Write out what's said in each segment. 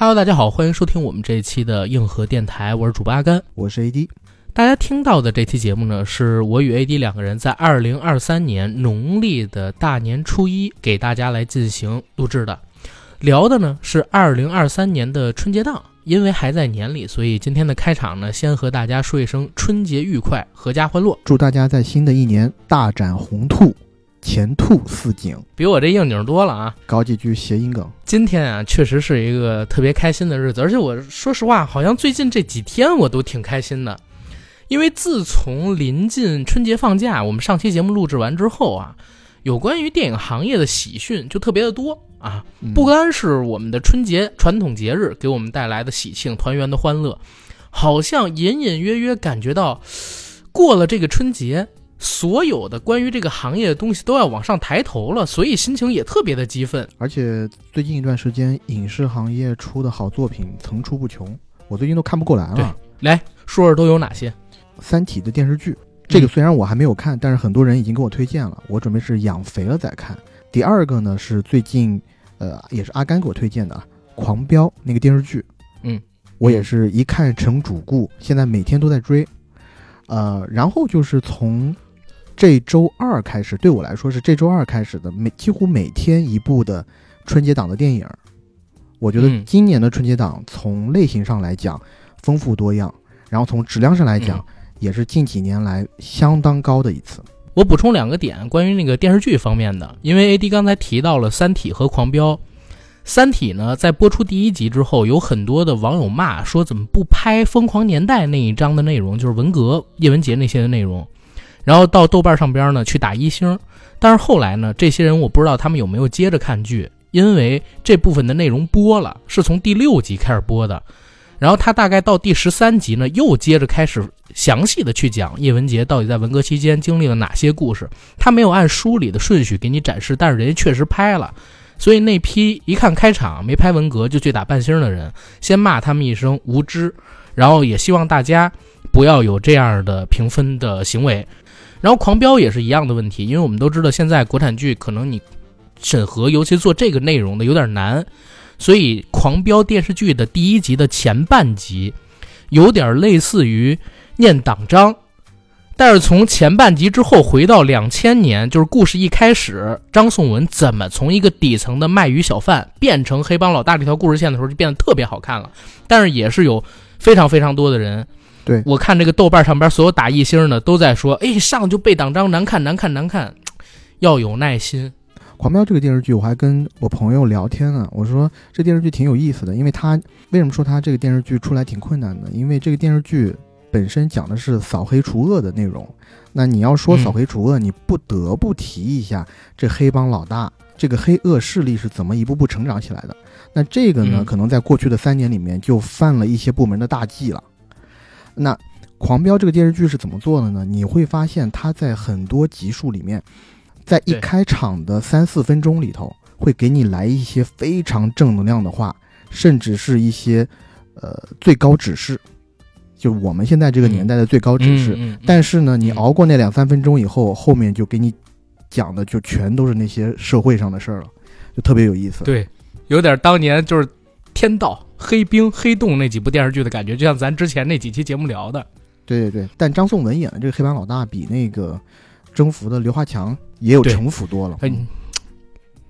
Hello，大家好，欢迎收听我们这一期的硬核电台，我是主播阿甘，我是 AD。大家听到的这期节目呢，是我与 AD 两个人在二零二三年农历的大年初一给大家来进行录制的，聊的呢是二零二三年的春节档。因为还在年里，所以今天的开场呢，先和大家说一声春节愉快，阖家欢乐，祝大家在新的一年大展宏兔，前兔似锦，比我这应景多了啊！搞几句谐音梗。今天啊，确实是一个特别开心的日子，而且我说实话，好像最近这几天我都挺开心的，因为自从临近春节放假，我们上期节目录制完之后啊，有关于电影行业的喜讯就特别的多。啊，不单是我们的春节传统节日给我们带来的喜庆团圆的欢乐，好像隐隐约约感觉到，过了这个春节，所有的关于这个行业的东西都要往上抬头了，所以心情也特别的激愤。而且最近一段时间，影视行业出的好作品层出不穷，我最近都看不过来了。来说说都有哪些？《三体》的电视剧，这个虽然我还没有看，但是很多人已经给我推荐了，我准备是养肥了再看。第二个呢是最近。呃，也是阿甘给我推荐的啊，《狂飙》那个电视剧，嗯，我也是一看成主顾，现在每天都在追。呃，然后就是从这周二开始，对我来说是这周二开始的，每几乎每天一部的春节档的电影。我觉得今年的春节档从类型上来讲丰富多样，然后从质量上来讲也是近几年来相当高的一次。我补充两个点，关于那个电视剧方面的，因为 A D 刚才提到了《三体》和《狂飙》。《三体》呢，在播出第一集之后，有很多的网友骂说，怎么不拍《疯狂年代》那一章的内容，就是文革、叶文洁那些的内容，然后到豆瓣上边呢去打一星。但是后来呢，这些人我不知道他们有没有接着看剧，因为这部分的内容播了，是从第六集开始播的。然后他大概到第十三集呢，又接着开始详细的去讲叶文洁到底在文革期间经历了哪些故事。他没有按书里的顺序给你展示，但是人家确实拍了。所以那批一看开场没拍文革就去打半星的人，先骂他们一声无知，然后也希望大家不要有这样的评分的行为。然后狂飙也是一样的问题，因为我们都知道现在国产剧可能你审核，尤其做这个内容的有点难。所以，《狂飙》电视剧的第一集的前半集，有点类似于念党章，但是从前半集之后回到两千年，就是故事一开始，张颂文怎么从一个底层的卖鱼小贩变成黑帮老大这条故事线的时候，就变得特别好看了。但是也是有非常非常多的人，对我看这个豆瓣上边所有打一星的都在说，哎，上就被党章难看难看难看，要有耐心。《狂飙》这个电视剧，我还跟我朋友聊天呢。我说这电视剧挺有意思的，因为他为什么说他这个电视剧出来挺困难的？因为这个电视剧本身讲的是扫黑除恶的内容。那你要说扫黑除恶，你不得不提一下这黑帮老大，这个黑恶势力是怎么一步步成长起来的。那这个呢，可能在过去的三年里面就犯了一些部门的大忌了。那《狂飙》这个电视剧是怎么做的呢？你会发现它在很多集数里面。在一开场的三四分钟里头，会给你来一些非常正能量的话，甚至是一些，呃，最高指示，就我们现在这个年代的最高指示。但是呢，你熬过那两三分钟以后，后面就给你讲的就全都是那些社会上的事儿了，就特别有意思。对，有点当年就是天道、黑冰、黑洞那几部电视剧的感觉，就像咱之前那几期节目聊的。对对对，但张颂文演的这个黑帮老大比那个征服的刘华强。也有城府多了，哎，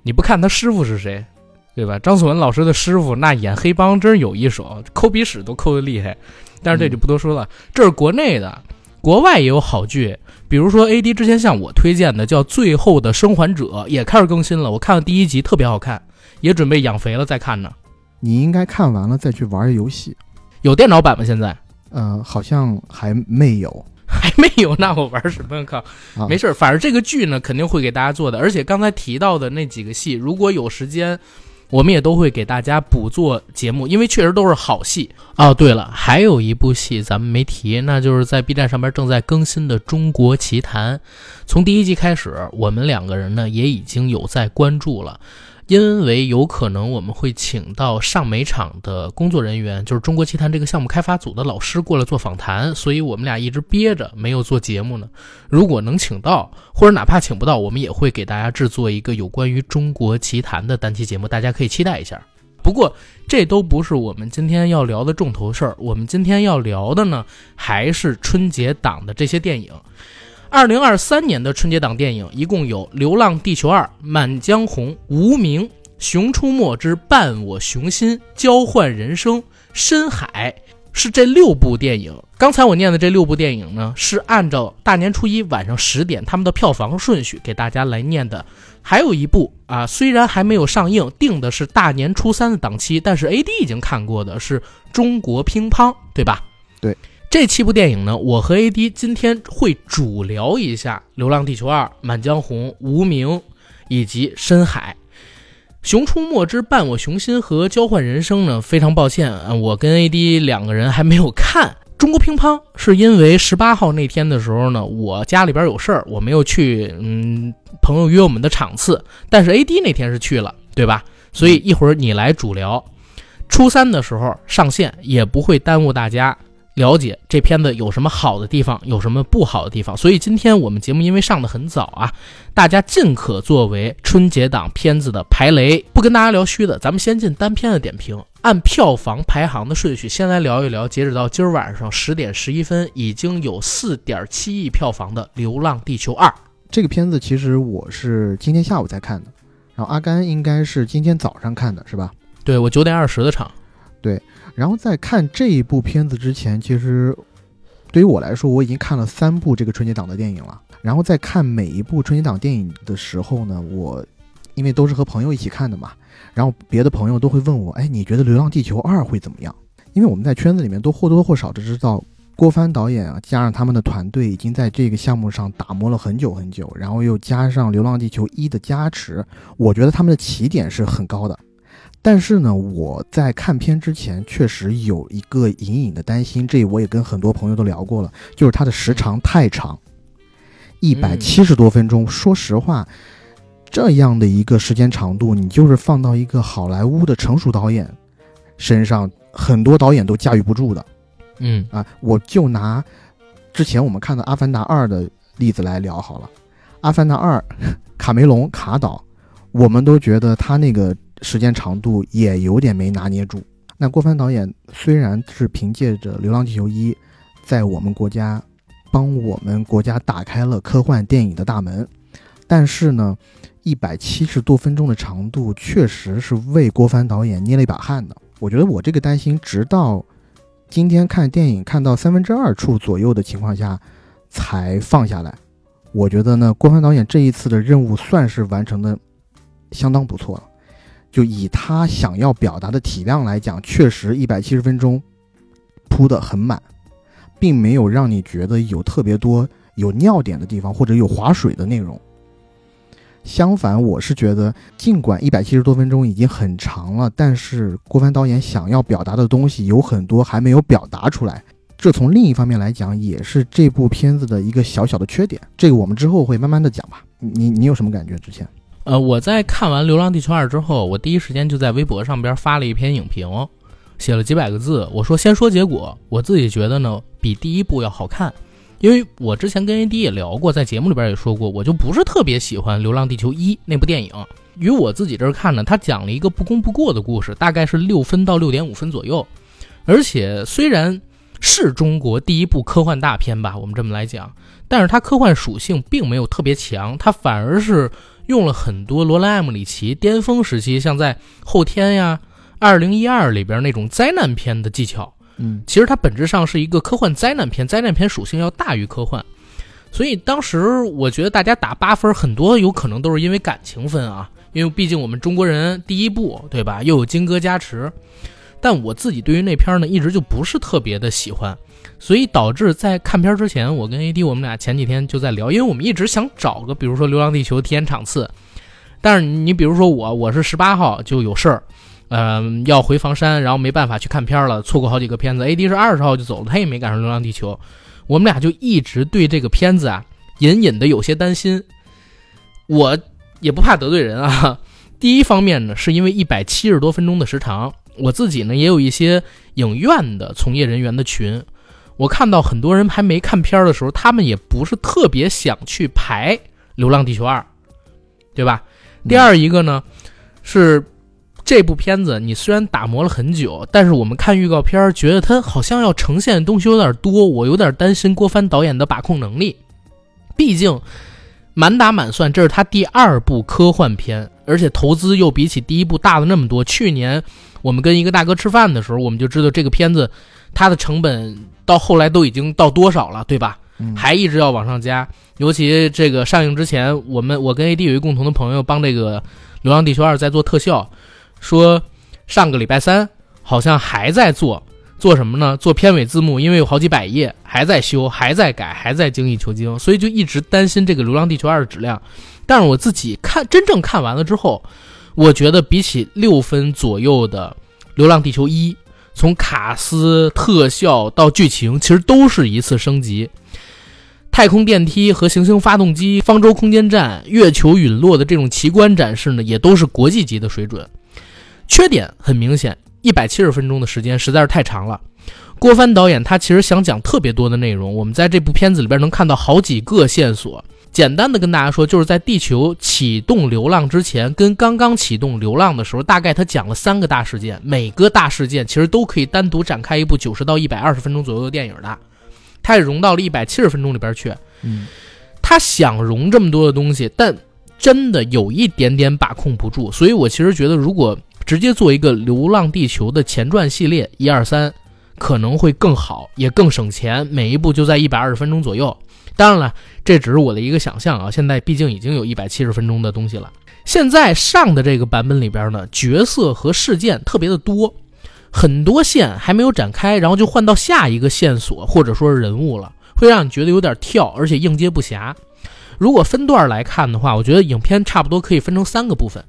你不看他师傅是谁，对吧？张颂文老师的师傅那演黑帮真有一手，抠鼻屎都抠的厉害。但是这就不多说了，这是国内的，国外也有好剧，比如说 A D 之前向我推荐的叫《最后的生还者》，也开始更新了。我看了第一集，特别好看，也准备养肥了再看呢。你应该看完了再去玩游戏，有电脑版吗？现在？呃，好像还没有。还没有，那我玩什么靠？没事，反正这个剧呢肯定会给大家做的。而且刚才提到的那几个戏，如果有时间，我们也都会给大家补做节目，因为确实都是好戏。哦，对了，还有一部戏咱们没提，那就是在 B 站上边正在更新的《中国奇谭》，从第一集开始，我们两个人呢也已经有在关注了。因为有可能我们会请到上美厂的工作人员，就是中国奇谭这个项目开发组的老师过来做访谈，所以我们俩一直憋着没有做节目呢。如果能请到，或者哪怕请不到，我们也会给大家制作一个有关于中国奇谭的单期节目，大家可以期待一下。不不过这都不是我们今天要聊的重头事儿。我们今天要聊的呢，还是春节档的这些电影。二零二三年的春节档电影一共有《流浪地球二》《满江红》《无名》《熊出没之伴我熊心》《交换人生》《深海》。是这六部电影。刚才我念的这六部电影呢，是按照大年初一晚上十点他们的票房顺序给大家来念的。还有一部啊，虽然还没有上映，定的是大年初三的档期，但是 A D 已经看过的是中国乒乓，对吧？对，这七部电影呢，我和 A D 今天会主聊一下《流浪地球二》《满江红》《无名》以及《深海》。《熊出没之伴我熊心》和《交换人生》呢？非常抱歉，我跟 AD 两个人还没有看中国乒乓，是因为十八号那天的时候呢，我家里边有事儿，我没有去。嗯，朋友约我们的场次，但是 AD 那天是去了，对吧？所以一会儿你来主聊，初三的时候上线，也不会耽误大家。了解这片子有什么好的地方，有什么不好的地方。所以今天我们节目因为上的很早啊，大家尽可作为春节档片子的排雷。不跟大家聊虚的，咱们先进单片的点评，按票房排行的顺序，先来聊一聊。截止到今儿晚上十点十一分，已经有四点七亿票房的《流浪地球二》这个片子，其实我是今天下午才看的，然后阿甘应该是今天早上看的，是吧？对我九点二十的场。对。然后在看这一部片子之前，其实对于我来说，我已经看了三部这个春节档的电影了。然后在看每一部春节档电影的时候呢，我因为都是和朋友一起看的嘛，然后别的朋友都会问我：“哎，你觉得《流浪地球二》会怎么样？”因为我们在圈子里面都或多或少的知道，郭帆导演啊，加上他们的团队已经在这个项目上打磨了很久很久，然后又加上《流浪地球一》的加持，我觉得他们的起点是很高的。但是呢，我在看片之前确实有一个隐隐的担心，这我也跟很多朋友都聊过了，就是它的时长太长，一百七十多分钟。说实话，这样的一个时间长度，你就是放到一个好莱坞的成熟导演身上，很多导演都驾驭不住的。嗯啊，我就拿之前我们看的《阿凡达二》的例子来聊好了，《阿凡达二》，卡梅隆卡导，我们都觉得他那个。时间长度也有点没拿捏住。那郭帆导演虽然是凭借着《流浪地球一》，在我们国家帮我们国家打开了科幻电影的大门，但是呢，一百七十多分钟的长度确实是为郭帆导演捏了一把汗的。我觉得我这个担心，直到今天看电影看到三分之二处左右的情况下才放下来。我觉得呢，郭帆导演这一次的任务算是完成的相当不错了。就以他想要表达的体量来讲，确实一百七十分钟铺的很满，并没有让你觉得有特别多有尿点的地方或者有划水的内容。相反，我是觉得，尽管一百七十多分钟已经很长了，但是郭帆导演想要表达的东西有很多还没有表达出来。这从另一方面来讲，也是这部片子的一个小小的缺点。这个我们之后会慢慢的讲吧。你你有什么感觉？之前？呃，我在看完《流浪地球二》之后，我第一时间就在微博上边发了一篇影评，写了几百个字。我说先说结果，我自己觉得呢，比第一部要好看。因为我之前跟 AD 也聊过，在节目里边也说过，我就不是特别喜欢《流浪地球一》那部电影。于我自己这儿看呢，它讲了一个不功不过的故事，大概是六分到六点五分左右。而且虽然是中国第一部科幻大片吧，我们这么来讲，但是它科幻属性并没有特别强，它反而是。用了很多罗兰·艾姆里奇巅峰时期，像在《后天》呀、《二零一二》里边那种灾难片的技巧。嗯，其实它本质上是一个科幻灾难片，灾难片属性要大于科幻。所以当时我觉得大家打八分，很多有可能都是因为感情分啊，因为毕竟我们中国人第一部，对吧？又有金哥加持。但我自己对于那片呢，一直就不是特别的喜欢。所以导致在看片之前，我跟 AD 我们俩前几天就在聊，因为我们一直想找个，比如说《流浪地球》体验场次。但是你比如说我，我是十八号就有事儿，嗯，要回房山，然后没办法去看片了，错过好几个片子。AD 是二十号就走了，他也没赶上《流浪地球》，我们俩就一直对这个片子啊，隐隐的有些担心。我也不怕得罪人啊。第一方面呢，是因为一百七十多分钟的时长，我自己呢也有一些影院的从业人员的群。我看到很多人还没看片儿的时候，他们也不是特别想去排《流浪地球二》，对吧？第二一个呢，是这部片子你虽然打磨了很久，但是我们看预告片儿，觉得它好像要呈现的东西有点多，我有点担心郭帆导演的把控能力。毕竟满打满算，这是他第二部科幻片，而且投资又比起第一部大了那么多。去年我们跟一个大哥吃饭的时候，我们就知道这个片子它的成本到后来都已经到多少了，对吧？嗯还一直要往上加。尤其这个上映之前，我们我跟 AD 有一个共同的朋友帮这个《流浪地球二》在做特效，说上个礼拜三好像还在做做什么呢？做片尾字幕，因为有好几百页，还在修，还在改，还在精益求精，所以就一直担心这个《流浪地球二》的质量。但是我自己看真正看完了之后，我觉得比起六分左右的《流浪地球一》，从卡斯、特效到剧情，其实都是一次升级。太空电梯和行星发动机、方舟空间站、月球陨落的这种奇观展示呢，也都是国际级的水准。缺点很明显，一百七十分钟的时间实在是太长了。郭帆导演他其实想讲特别多的内容，我们在这部片子里边能看到好几个线索。简单的跟大家说，就是在地球启动流浪之前，跟刚刚启动流浪的时候，大概他讲了三个大事件，每个大事件其实都可以单独展开一部九十到一百二十分钟左右的电影的，他也融到了一百七十分钟里边去。嗯他想融这么多的东西，但真的有一点点把控不住，所以我其实觉得，如果直接做一个《流浪地球》的前传系列一二三，可能会更好，也更省钱，每一部就在一百二十分钟左右。当然了，这只是我的一个想象啊，现在毕竟已经有一百七十分钟的东西了。现在上的这个版本里边呢，角色和事件特别的多，很多线还没有展开，然后就换到下一个线索或者说是人物了。会让你觉得有点跳，而且应接不暇。如果分段来看的话，我觉得影片差不多可以分成三个部分。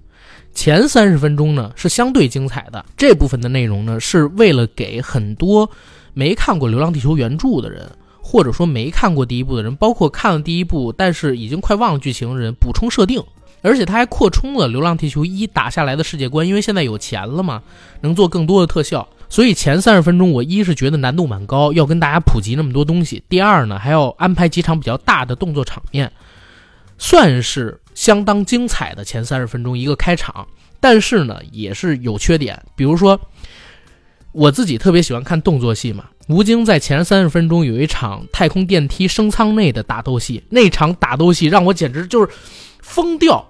前三十分钟呢是相对精彩的，这部分的内容呢是为了给很多没看过《流浪地球》原著的人，或者说没看过第一部的人，包括看了第一部但是已经快忘了剧情的人补充设定。而且他还扩充了《流浪地球一》打下来的世界观，因为现在有钱了嘛，能做更多的特效。所以前三十分钟，我一是觉得难度蛮高，要跟大家普及那么多东西；第二呢，还要安排几场比较大的动作场面，算是相当精彩的前三十分钟一个开场。但是呢，也是有缺点，比如说我自己特别喜欢看动作戏嘛。吴京在前三十分钟有一场太空电梯升舱内的打斗戏，那场打斗戏让我简直就是疯掉。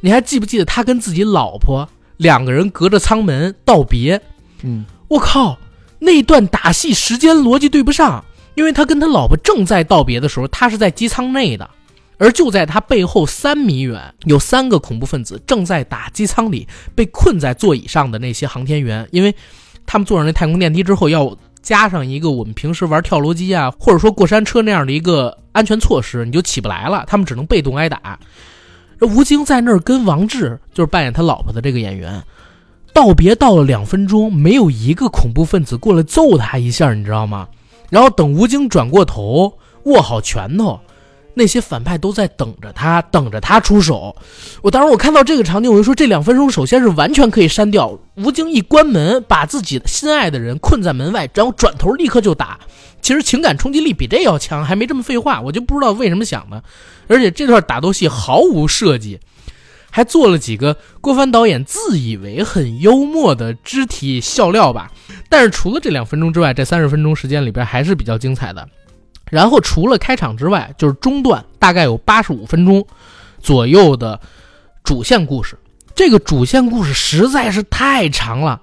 你还记不记得他跟自己老婆两个人隔着舱门道别？嗯，我靠，那段打戏时间逻辑对不上，因为他跟他老婆正在道别的时候，他是在机舱内的，而就在他背后三米远，有三个恐怖分子正在打机舱里被困在座椅上的那些航天员，因为他们坐上那太空电梯之后要加上一个我们平时玩跳楼机啊，或者说过山车那样的一个安全措施，你就起不来了，他们只能被动挨打。吴京在那儿跟王志，就是扮演他老婆的这个演员，道别到了两分钟，没有一个恐怖分子过来揍他一下，你知道吗？然后等吴京转过头，握好拳头，那些反派都在等着他，等着他出手。我当时我看到这个场景，我就说这两分钟首先是完全可以删掉。吴京一关门，把自己心爱的人困在门外，然后转头立刻就打。其实情感冲击力比这要强，还没这么废话，我就不知道为什么想的。而且这段打斗戏毫无设计，还做了几个郭帆导演自以为很幽默的肢体笑料吧。但是除了这两分钟之外，这三十分钟时间里边还是比较精彩的。然后除了开场之外，就是中段大概有八十五分钟左右的主线故事。这个主线故事实在是太长了，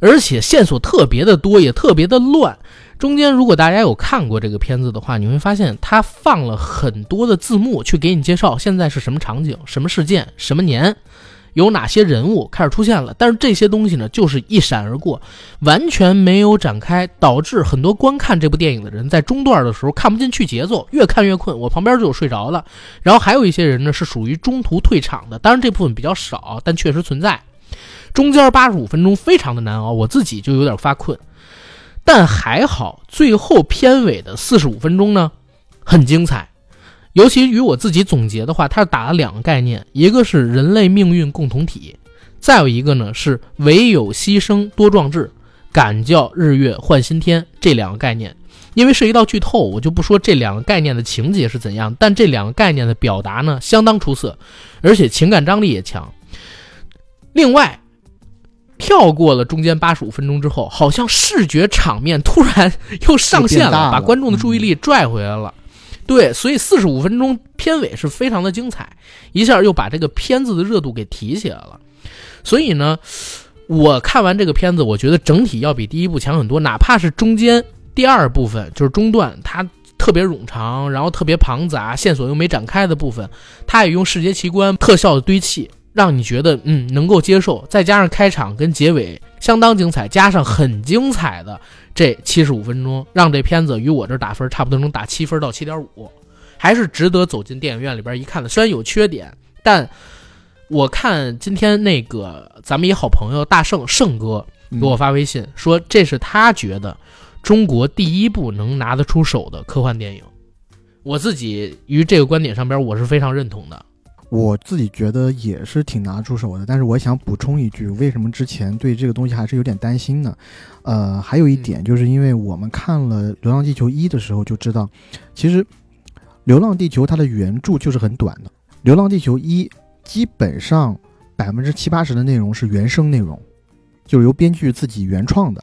而且线索特别的多，也特别的乱。中间如果大家有看过这个片子的话，你会发现它放了很多的字幕去给你介绍现在是什么场景、什么事件、什么年，有哪些人物开始出现了。但是这些东西呢，就是一闪而过，完全没有展开，导致很多观看这部电影的人在中段的时候看不进去节奏，越看越困。我旁边就有睡着了，然后还有一些人呢是属于中途退场的，当然这部分比较少，但确实存在。中间八十五分钟非常的难熬，我自己就有点发困。但还好，最后片尾的四十五分钟呢，很精彩。尤其与我自己总结的话，它是打了两个概念，一个是人类命运共同体，再有一个呢是唯有牺牲多壮志，敢叫日月换新天这两个概念。因为涉及到剧透，我就不说这两个概念的情节是怎样，但这两个概念的表达呢相当出色，而且情感张力也强。另外，跳过了中间八十五分钟之后，好像视觉场面突然又上线了，把观众的注意力拽回来了。对，所以四十五分钟片尾是非常的精彩，一下又把这个片子的热度给提起来了。所以呢，我看完这个片子，我觉得整体要比第一部强很多，哪怕是中间第二部分就是中段，它特别冗长，然后特别庞杂，线索又没展开的部分，它也用视觉奇观、特效的堆砌，让你觉得嗯能够接受。再加上开场跟结尾相当精彩，加上很精彩的。这七十五分钟让这片子与我这打分差不多能打七分到七点五，还是值得走进电影院里边一看的。虽然有缺点，但我看今天那个咱们一好朋友大圣圣哥给我发微信说，这是他觉得中国第一部能拿得出手的科幻电影。我自己于这个观点上边我是非常认同的。我自己觉得也是挺拿出手的，但是我想补充一句，为什么之前对这个东西还是有点担心呢？呃，还有一点就是因为我们看了《流浪地球一》的时候就知道，其实《流浪地球》它的原著就是很短的，《流浪地球一》基本上百分之七八十的内容是原生内容，就是由编剧自己原创的。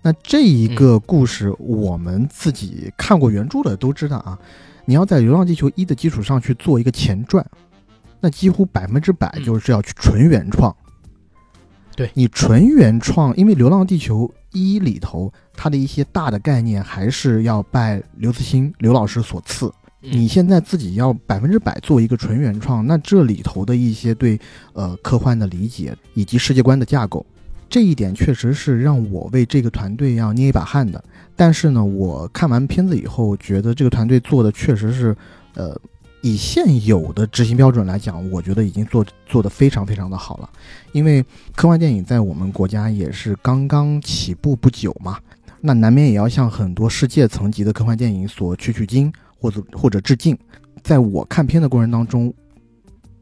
那这一个故事，我们自己看过原著的都知道啊，你要在《流浪地球一》的基础上去做一个前传。那几乎百分之百就是要去纯原创，对你纯原创，因为《流浪地球一》里头它的一些大的概念还是要拜刘慈欣刘老师所赐。你现在自己要百分之百做一个纯原创，那这里头的一些对呃科幻的理解以及世界观的架构，这一点确实是让我为这个团队要捏一把汗的。但是呢，我看完片子以后，觉得这个团队做的确实是呃。以现有的执行标准来讲，我觉得已经做做得非常非常的好了。因为科幻电影在我们国家也是刚刚起步不久嘛，那难免也要向很多世界层级的科幻电影所取取经，或者或者致敬。在我看片的过程当中。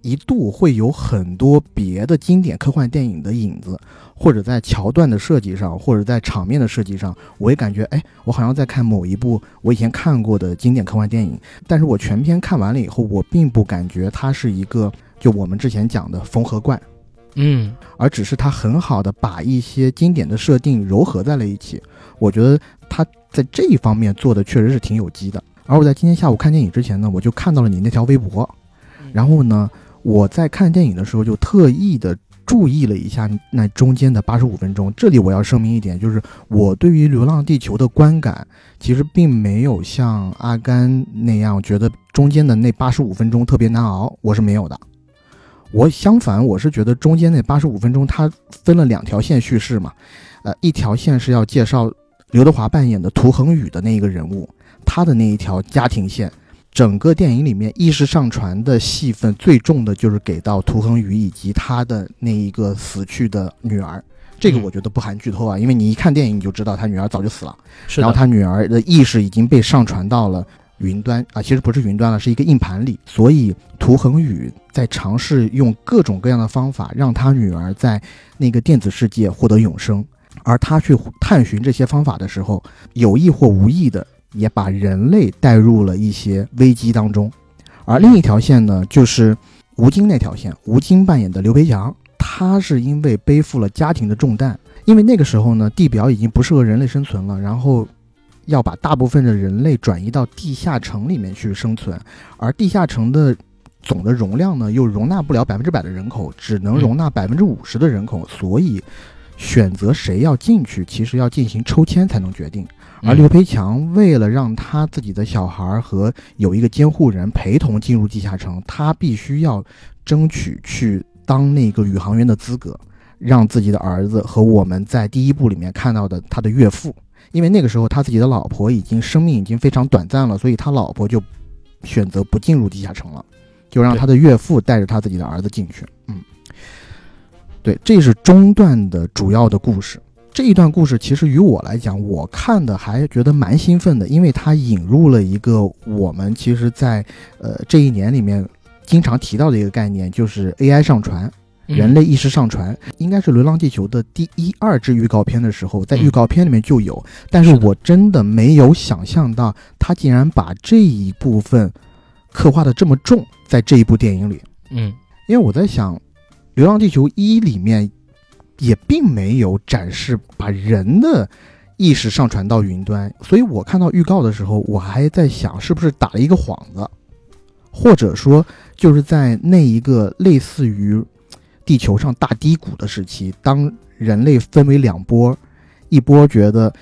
一度会有很多别的经典科幻电影的影子，或者在桥段的设计上，或者在场面的设计上，我也感觉，哎，我好像在看某一部我以前看过的经典科幻电影。但是我全篇看完了以后，我并不感觉它是一个就我们之前讲的缝合怪，嗯，而只是它很好的把一些经典的设定糅合在了一起。我觉得它在这一方面做的确实是挺有机的。而我在今天下午看电影之前呢，我就看到了你那条微博，然后呢。我在看电影的时候就特意的注意了一下那中间的八十五分钟。这里我要声明一点，就是我对于《流浪地球》的观感其实并没有像阿甘那样觉得中间的那八十五分钟特别难熬，我是没有的。我相反，我是觉得中间那八十五分钟它分了两条线叙事嘛，呃，一条线是要介绍刘德华扮演的涂恒宇的那一个人物，他的那一条家庭线。整个电影里面，意识上传的戏份最重的就是给到涂恒宇以及他的那一个死去的女儿。这个我觉得不含剧透啊，因为你一看电影你就知道他女儿早就死了。是然后他女儿的意识已经被上传到了云端啊，其实不是云端了，是一个硬盘里。所以涂恒宇在尝试用各种各样的方法让他女儿在那个电子世界获得永生，而他去探寻这些方法的时候，有意或无意的。也把人类带入了一些危机当中，而另一条线呢，就是吴京那条线。吴京扮演的刘培强，他是因为背负了家庭的重担，因为那个时候呢，地表已经不适合人类生存了，然后要把大部分的人类转移到地下城里面去生存，而地下城的总的容量呢，又容纳不了百分之百的人口，只能容纳百分之五十的人口，所以选择谁要进去，其实要进行抽签才能决定。而刘培强为了让他自己的小孩和有一个监护人陪同进入地下城，他必须要争取去当那个宇航员的资格，让自己的儿子和我们在第一部里面看到的他的岳父，因为那个时候他自己的老婆已经生命已经非常短暂了，所以他老婆就选择不进入地下城了，就让他的岳父带着他自己的儿子进去。嗯，对，这是中段的主要的故事。这一段故事其实于我来讲，我看的还觉得蛮兴奋的，因为它引入了一个我们其实，在呃这一年里面经常提到的一个概念，就是 AI 上传，人类意识上传，应该是《流浪地球》的第一、二支预告片的时候，在预告片里面就有，但是我真的没有想象到，他竟然把这一部分刻画的这么重，在这一部电影里，嗯，因为我在想，《流浪地球一》里面。也并没有展示把人的意识上传到云端，所以我看到预告的时候，我还在想是不是打了一个幌子，或者说就是在那一个类似于地球上大低谷的时期，当人类分为两波，一波觉得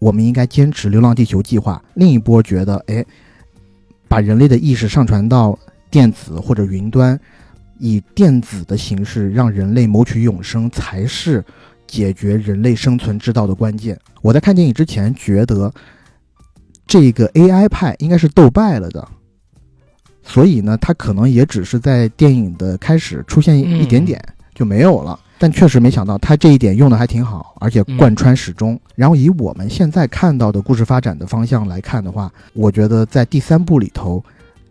我们应该坚持流浪地球计划，另一波觉得哎，把人类的意识上传到电子或者云端。以电子的形式让人类谋取永生，才是解决人类生存之道的关键。我在看电影之前觉得，这个 AI 派应该是斗败了的，所以呢，他可能也只是在电影的开始出现一点点就没有了。但确实没想到他这一点用的还挺好，而且贯穿始终。然后以我们现在看到的故事发展的方向来看的话，我觉得在第三部里头。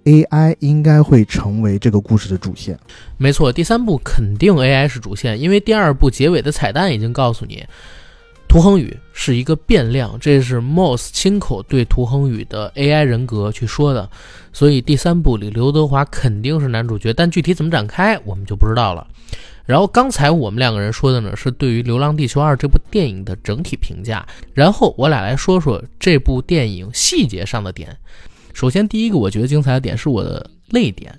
AI 应该会成为这个故事的主线，没错，第三部肯定 AI 是主线，因为第二部结尾的彩蛋已经告诉你，涂恒宇是一个变量，这是 Moss 亲口对涂恒宇的 AI 人格去说的，所以第三部里刘德华肯定是男主角，但具体怎么展开我们就不知道了。然后刚才我们两个人说的呢是对于《流浪地球二》这部电影的整体评价，然后我俩来说说这部电影细节上的点。首先，第一个我觉得精彩的点是我的泪点。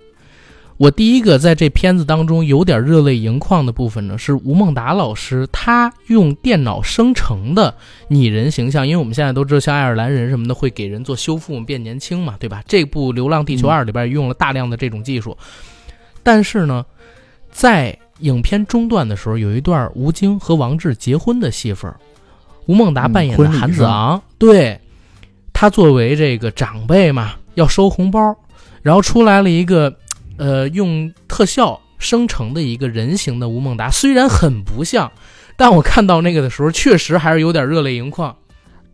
我第一个在这片子当中有点热泪盈眶的部分呢，是吴孟达老师他用电脑生成的拟人形象。因为我们现在都知道，像爱尔兰人什么的会给人做修复变年轻嘛，对吧？这部《流浪地球二》里边用了大量的这种技术。但是呢，在影片中段的时候，有一段吴京和王志结婚的戏份，吴孟达扮演的韩子昂，对。他作为这个长辈嘛，要收红包，然后出来了一个，呃，用特效生成的一个人形的吴孟达，虽然很不像，但我看到那个的时候，确实还是有点热泪盈眶。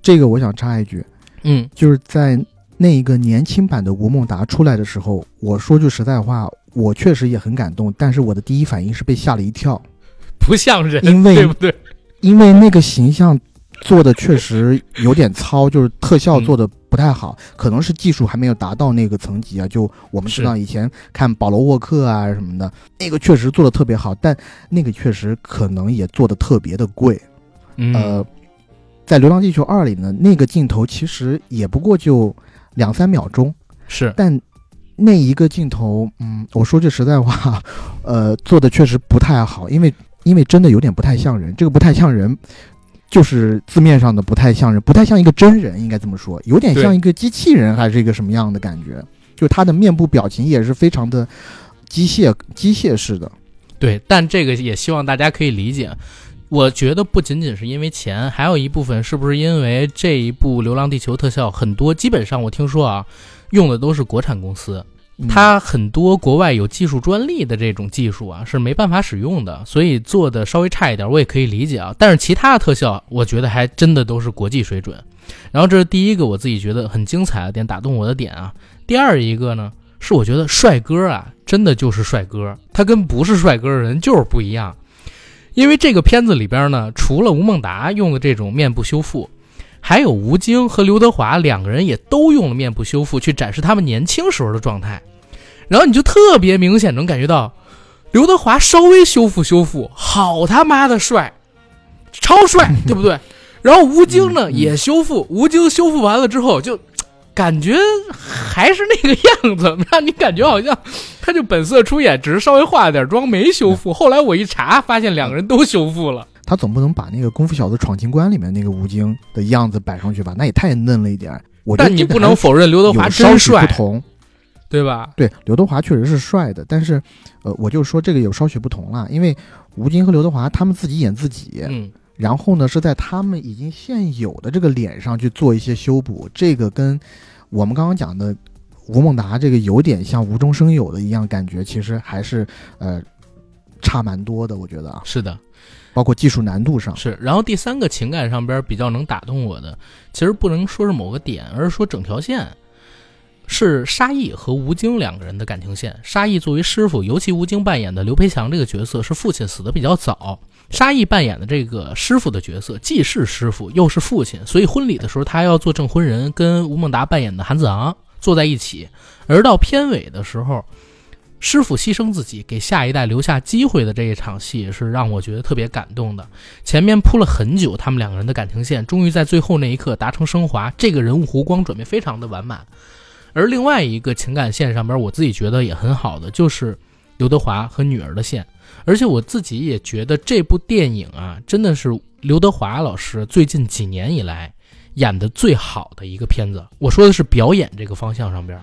这个我想插一句，嗯，就是在那一个年轻版的吴孟达出来的时候，我说句实在话，我确实也很感动，但是我的第一反应是被吓了一跳，不像人，因为对不对？因为那个形象。做的确实有点糙，就是特效做的不太好，可能是技术还没有达到那个层级啊。就我们知道以前看保罗沃克啊什么的，那个确实做的特别好，但那个确实可能也做的特别的贵。呃，在《流浪地球二》里呢，那个镜头其实也不过就两三秒钟，是，但那一个镜头，嗯，我说句实在话，呃，做的确实不太好，因为因为真的有点不太像人，这个不太像人。就是字面上的不太像人，不太像一个真人，应该这么说，有点像一个机器人，还是一个什么样的感觉？就他的面部表情也是非常的机械、机械式的。对，但这个也希望大家可以理解。我觉得不仅仅是因为钱，还有一部分是不是因为这一部《流浪地球》特效很多，基本上我听说啊，用的都是国产公司。它很多国外有技术专利的这种技术啊，是没办法使用的，所以做的稍微差一点，我也可以理解啊。但是其他的特效，我觉得还真的都是国际水准。然后这是第一个我自己觉得很精彩的点，打动我的点啊。第二一个呢，是我觉得帅哥啊，真的就是帅哥，他跟不是帅哥的人就是不一样。因为这个片子里边呢，除了吴孟达用的这种面部修复。还有吴京和刘德华两个人也都用了面部修复去展示他们年轻时候的状态，然后你就特别明显能感觉到，刘德华稍微修复修复，好他妈的帅，超帅，对不对？然后吴京呢也修复，吴京修复完了之后就感觉还是那个样子，让你感觉好像他就本色出演，只是稍微化了点妆没修复。后来我一查，发现两个人都修复了。他总不能把那个《功夫小子闯情关》里面那个吴京的样子摆上去吧？那也太嫩了一点。我但你不能否认刘德华真帅，不同，对吧？对，刘德华确实是帅的，但是，呃，我就说这个有稍许不同了，因为吴京和刘德华他们自己演自己，嗯，然后呢是在他们已经现有的这个脸上去做一些修补，这个跟我们刚刚讲的吴孟达这个有点像无中生有的一样感觉，其实还是呃差蛮多的，我觉得啊，是的。包括技术难度上是，然后第三个情感上边比较能打动我的，其实不能说是某个点，而是说整条线是沙溢和吴京两个人的感情线。沙溢作为师傅，尤其吴京扮演的刘培强这个角色是父亲死的比较早，沙溢扮演的这个师傅的角色既是师傅又是父亲，所以婚礼的时候他要做证婚人，跟吴孟达扮演的韩子昂坐在一起，而到片尾的时候。师傅牺牲自己，给下一代留下机会的这一场戏，是让我觉得特别感动的。前面铺了很久，他们两个人的感情线，终于在最后那一刻达成升华。这个人物弧光准备非常的完满。而另外一个情感线上边，我自己觉得也很好的，就是刘德华和女儿的线。而且我自己也觉得这部电影啊，真的是刘德华老师最近几年以来演的最好的一个片子。我说的是表演这个方向上边。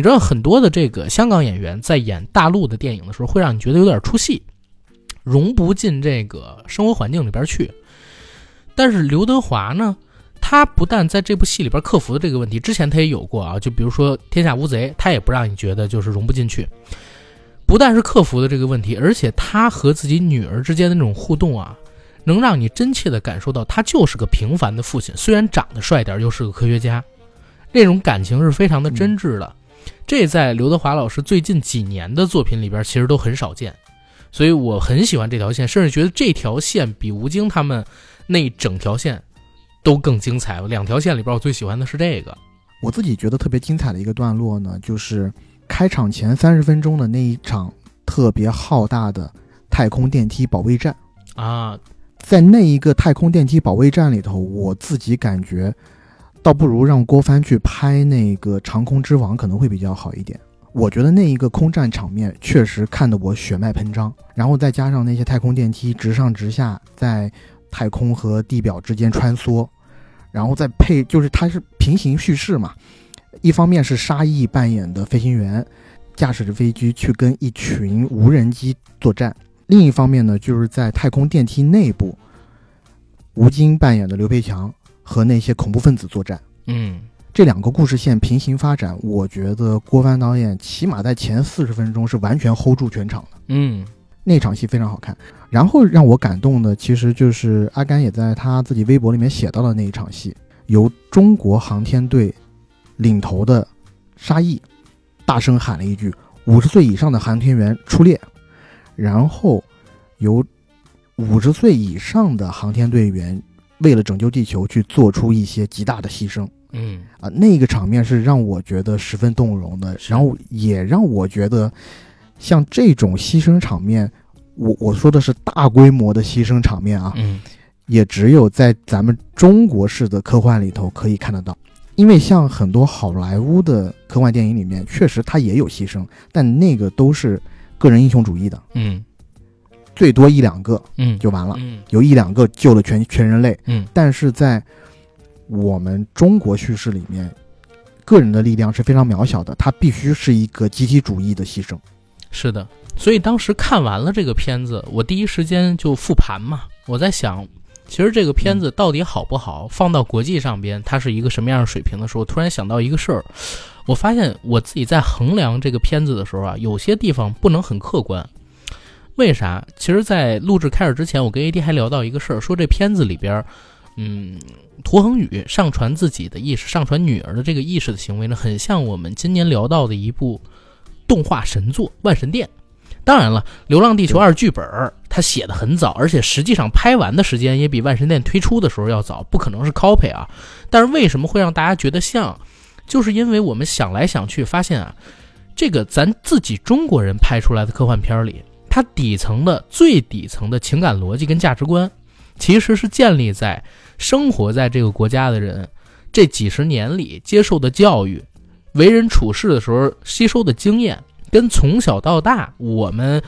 你知道很多的这个香港演员在演大陆的电影的时候，会让你觉得有点出戏，融不进这个生活环境里边去。但是刘德华呢，他不但在这部戏里边克服了这个问题，之前他也有过啊，就比如说《天下无贼》，他也不让你觉得就是融不进去。不但是克服了这个问题，而且他和自己女儿之间的那种互动啊，能让你真切的感受到他就是个平凡的父亲，虽然长得帅点，又是个科学家，那种感情是非常的真挚的。这在刘德华老师最近几年的作品里边，其实都很少见，所以我很喜欢这条线，甚至觉得这条线比吴京他们那整条线都更精彩。两条线里边，我最喜欢的是这个。我自己觉得特别精彩的一个段落呢，就是开场前三十分钟的那一场特别浩大的太空电梯保卫战啊，在那一个太空电梯保卫战里头，我自己感觉。倒不如让郭帆去拍那个《长空之王》可能会比较好一点。我觉得那一个空战场面确实看得我血脉喷张，然后再加上那些太空电梯直上直下，在太空和地表之间穿梭，然后再配就是它是平行叙事嘛。一方面是沙溢扮演的飞行员驾驶着飞机去跟一群无人机作战，另一方面呢就是在太空电梯内部，吴京扮演的刘培强。和那些恐怖分子作战，嗯，这两个故事线平行发展，我觉得郭帆导演起码在前四十分钟是完全 hold 住全场的，嗯，那场戏非常好看。然后让我感动的，其实就是阿甘也在他自己微博里面写到的那一场戏，由中国航天队领头的沙溢大声喊了一句“五十岁以上的航天员出列”，然后由五十岁以上的航天队员。为了拯救地球，去做出一些极大的牺牲，嗯。啊，那个场面是让我觉得十分动容的，然后也让我觉得，像这种牺牲场面，我我说的是大规模的牺牲场面啊，嗯，也只有在咱们中国式的科幻里头可以看得到，因为像很多好莱坞的科幻电影里面，确实它也有牺牲，但那个都是个人英雄主义的，嗯。最多一两个，嗯，就完了。嗯，有一两个救了全全人类。嗯，但是在我们中国叙事里面，个人的力量是非常渺小的，它必须是一个集体主义的牺牲。是的，所以当时看完了这个片子，我第一时间就复盘嘛。我在想，其实这个片子到底好不好，放到国际上边，它是一个什么样的水平的时候，突然想到一个事儿，我发现我自己在衡量这个片子的时候啊，有些地方不能很客观。为啥？其实，在录制开始之前，我跟 AD 还聊到一个事儿，说这片子里边，嗯，涂恒宇上传自己的意识、上传女儿的这个意识的行为呢，很像我们今年聊到的一部动画神作《万神殿》。当然了，《流浪地球二》剧本它写的很早，而且实际上拍完的时间也比《万神殿》推出的时候要早，不可能是 copy 啊。但是为什么会让大家觉得像？就是因为我们想来想去，发现啊，这个咱自己中国人拍出来的科幻片里。它底层的最底层的情感逻辑跟价值观，其实是建立在生活在这个国家的人这几十年里接受的教育、为人处事的时候吸收的经验，跟从小到大我们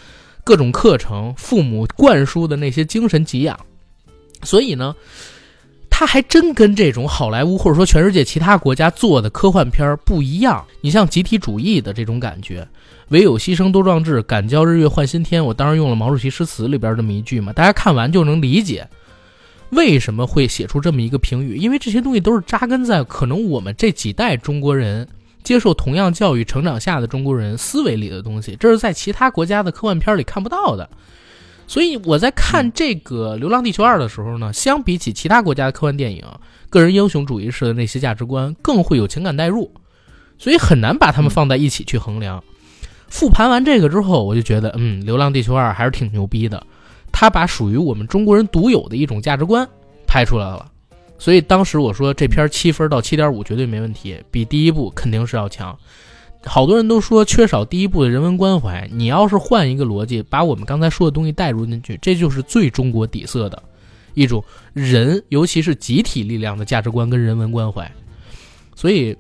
各种课程、父母灌输的那些精神给养。所以呢，他还真跟这种好莱坞或者说全世界其他国家做的科幻片儿不一样。你像集体主义的这种感觉。唯有牺牲多壮志，敢教日月换新天。我当然用了毛主席诗词里边这么一句嘛，大家看完就能理解为什么会写出这么一个评语。因为这些东西都是扎根在可能我们这几代中国人接受同样教育成长下的中国人思维里的东西，这是在其他国家的科幻片里看不到的。所以我在看这个《流浪地球二》的时候呢，相比起其他国家的科幻电影，个人英雄主义式的那些价值观更会有情感代入，所以很难把他们放在一起去衡量。复盘完这个之后，我就觉得，嗯，《流浪地球二》还是挺牛逼的。他把属于我们中国人独有的一种价值观拍出来了。所以当时我说这片七分到七点五绝对没问题，比第一部肯定是要强。好多人都说缺少第一步的人文关怀。你要是换一个逻辑，把我们刚才说的东西带入进去，这就是最中国底色的一种人，尤其是集体力量的价值观跟人文关怀。所以，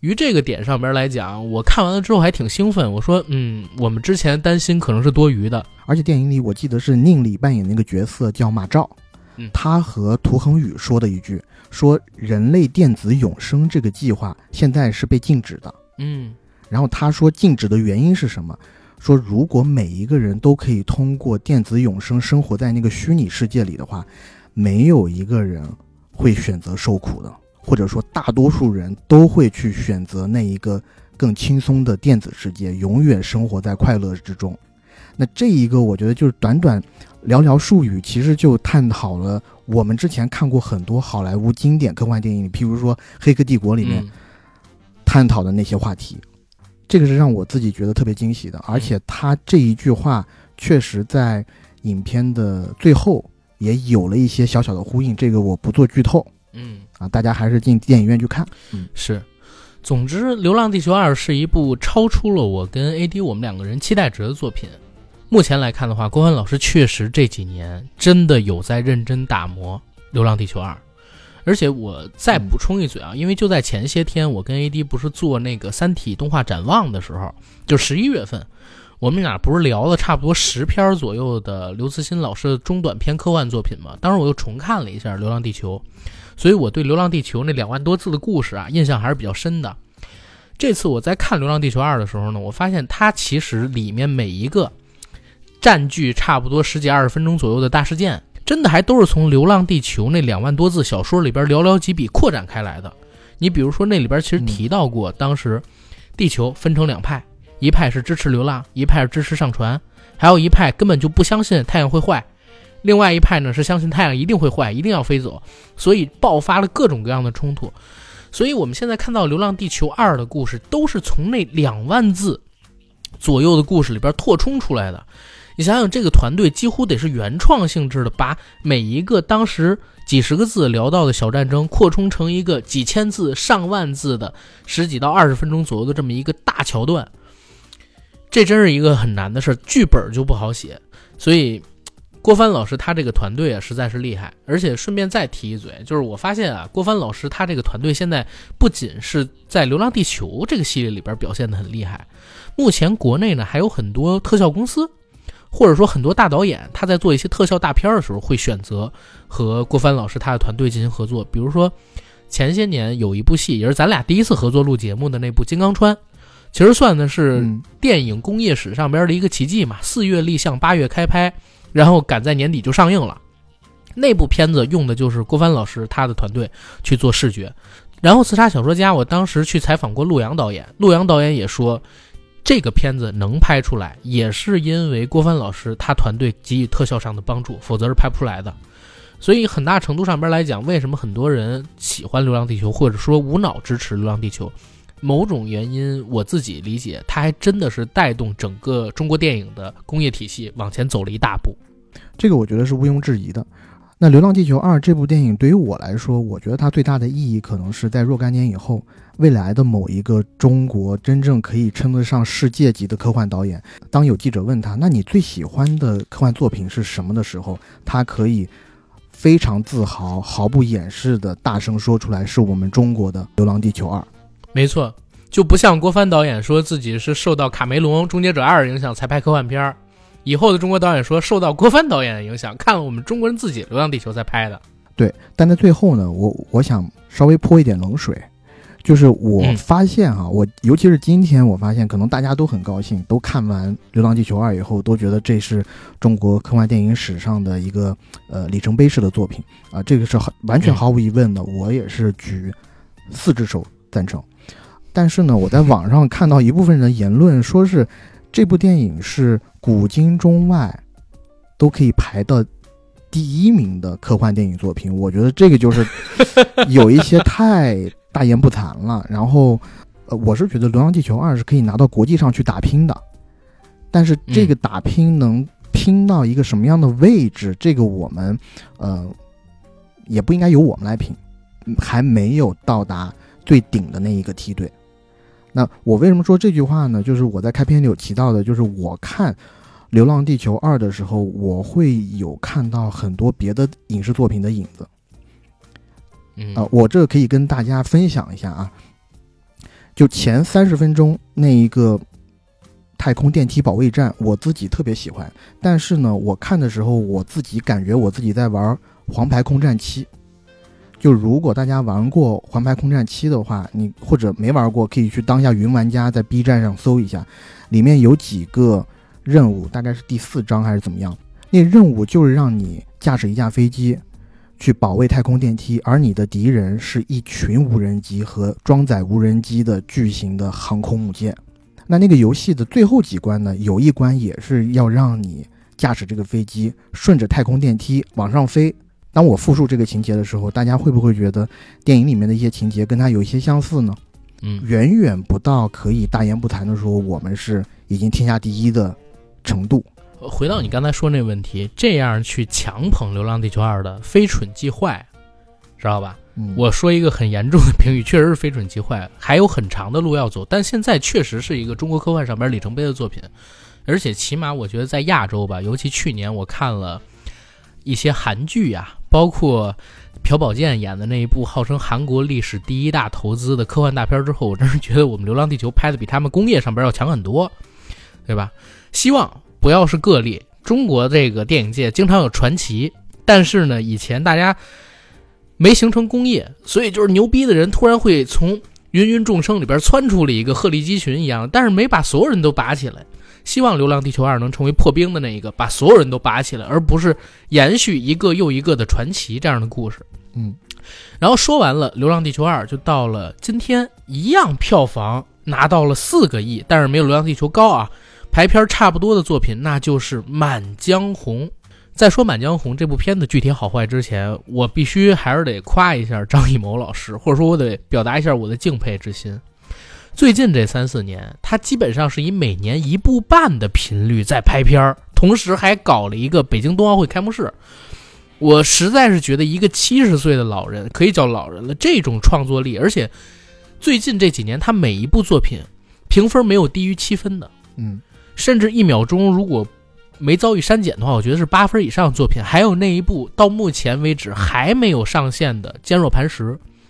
于这个点上边来讲，我看完了之后还挺兴奋。我说，嗯，我们之前担心可能是多余的。而且电影里我记得是宁理扮演那个角色叫马照，嗯他和涂恒宇说的一句，说人类电子永生这个计划现在是被禁止的。嗯然后他说禁止的原因是什么？说如果每一个人都可以通过电子永生生活在那个虚拟世界里的话，没有一个人会选择受苦的，或者说大多数人都会去选择那一个更轻松的电子世界，永远生活在快乐之中。那这一个，我觉得就是短短寥寥数语，其实就探讨了我们之前看过很多好莱坞经典科幻电影里，譬如说《黑客帝国》里面嗯探讨的那些话题，这个是让我自己觉得特别惊喜的。而且他这一句话确实在影片的最后也有了一些小小的呼应，这个我不做剧透嗯，啊，大家还是进电影院去看。嗯是。总之，《流浪地球二》是一部超出了我跟 AD 我们两个人期待值的作品。目前来看的话，郭帆老师确实这几年真的有在认真打磨《流浪地球二》，而且我再补充一嘴啊，因为就在前些天，我跟 AD 不是做那个《三体》动画展望的时候，就十一月份，我们俩不是聊了差不多十篇左右的刘慈欣老师的中短篇科幻作品嘛？当时我又重看了一下《流浪地球》，所以我对《流浪地球》那两万多字的故事啊，印象还是比较深的。这次我在看《流浪地球二》的时候呢，我发现它其实里面每一个占据差不多十几二十分钟左右的大事件，真的还都是从《流浪地球》那两万多字小说里边寥寥几笔扩展开来的。你比如说，那里边其实提到过，当时地球分成两派，一派是支持流浪，一派是支持上传，还有一派根本就不相信太阳会坏，另外一派呢是相信太阳一定会坏，一定要飞走，所以爆发了各种各样的冲突。所以我们现在看到《流浪地球二》的故事，都是从那两万字左右的故事里边拓充出来的。你想想，这个团队几乎得是原创性质的，把每一个当时几十个字聊到的小战争，扩充成一个几千字、上万字的十几到二十分钟左右的这么一个大桥段。这真是一个很难的事儿，剧本就不好写。所以，郭帆老师他这个团队啊，实在是厉害。而且顺便再提一嘴，就是我发现啊，郭帆老师他这个团队现在不仅是在《流浪地球》这个系列里边表现的很厉害，目前国内呢还有很多特效公司。或者说很多大导演他在做一些特效大片的时候，会选择和郭帆老师他的团队进行合作。比如说前些年有一部戏，也是咱俩第一次合作录节目的那部《金刚川》，其实算的是嗯，电影工业史上边的一个奇迹嘛。四月立项，八月开拍，然后赶在年底就上映了。那部片子用的就是郭帆老师他的团队去做视觉。然后《刺杀小说家》，我当时去采访过陆阳导演，陆阳导演也说。这个片子能拍出来，也是因为郭帆老师他团队给予特效上的帮助，否则是拍不出来的。所以很大程度上边来讲，为什么很多人喜欢《流浪地球》，或者说无脑支持《流浪地球》，某种原因我自己理解，它还真的是带动整个中国电影的工业体系往前走了一大步。这个我觉得是毋庸置疑的。那《流浪地球二》这部电影对于我来说，我觉得它最大的意义可能是在若干年以后，未来的某一个中国真正可以称得上世界级的科幻导演，当有记者问他“那你最喜欢的科幻作品是什么”的时候，他可以非常自豪、毫不掩饰的大声说出来：“是我们中国的《流浪地球二》。”没错，就不像郭帆导演说自己是受到卡梅隆《终结者二》影响才拍科幻片儿。以后的中国导演说受到郭帆导演的影响，看了我们中国人自己《流浪地球》才拍的。对，但在最后呢，我我想稍微泼一点冷水，就是我嗯发现哈、我尤其是今天我发现，可能大家都很高兴，都看完《流浪地球二》以后，都觉得这是中国科幻电影史上的一个呃里程碑式的作品啊、这个是毫完全嗯毫无疑问的，我也是举四只手赞成。但是呢，我在网上看到一部分人的言论，说是这部电影是古今中外都可以排到第一名的科幻电影作品。我觉得这个就是 有一些太大言不惭了。然后，呃，我是觉得《流浪地球二》是可以拿到国际上去打拼的，但是这个打拼能拼到一个什么样的位置，这个我们呃也不应该由我们来评，还没有到达最顶的那一个梯队。那我为什么说这句话呢？就是我在开篇里有提到的，就是我看《流浪地球二》的时候，我会有看到很多别的影视作品的影子。嗯啊，我这可以跟大家分享一下啊。就前三十分钟那一个太空电梯保卫战，我自己特别喜欢。但是呢，我看的时候，我自己感觉我自己在玩《黄牌空战七》。就如果大家玩过《黄牌空战七》的话，你或者没玩过，可以去当下云玩家，在 B 站上搜一下，里面有几个任务，大概是第四章还是怎么样？那任务就是让你驾驶一架飞机。去保卫太空电梯，而你的敌人是一群无人机和装载无人机的巨型的航空母舰。那那个游戏的最后几关呢？有一关也是要让你驾驶这个飞机顺着太空电梯往上飞。当我复述这个情节的时候，大家会不会觉得电影里面的一些情节跟它有一些相似呢？嗯，远远不到可以大言不惭的说我们是已经天下第一的程度。回到你刚才说那问题，这样去强捧《流浪地球二》的，非蠢即坏，知道吧？嗯，我说一个很严重的评语，确实是非蠢即坏，还有很长的路要走。但现在确实是一个中国科幻上边里程碑的作品，而且起码我觉得在亚洲吧，尤其去年我看了一些韩剧呀，包括朴宝剑演的那一部号称韩国历史第一大投资的科幻大片之后，我真是觉得我们《流浪地球》拍的比他们工业上边要强很多，对吧？希望。不要是个例，中国这个电影界经常有传奇，但是呢，以前大家没形成工业，所以就是牛逼的人突然会从芸芸众生里边窜出了一个鹤立鸡群一样，但是没把所有人都拔起来。希望《流浪地球二》能成为破冰的那一个，把所有人都拔起来，而不是延续一个又一个的传奇这样的故事。嗯，然后说完了《流浪地球二》，就到了今天，一样票房拿到了四个亿，但是没有《流浪地球》高啊。排片差不多的作品，那就是《满江红》。在说《满江红》这部片子具体好坏之前，我必须还是得夸一下张艺谋老师，或者说我得表达一下我的敬佩之心。最近这三四年，他基本上是以每年一部半的频率在拍片儿，同时还搞了一个北京冬奥会开幕式。我实在是觉得，一个七十岁的老人可以叫老人了，这种创作力，而且最近这几年他每一部作品评分没有低于七分的，嗯。甚至一秒钟如果没遭遇删减的话，我觉得是八分以上的作品。还有那一部到目前为止还没有上线的《坚若磐石》，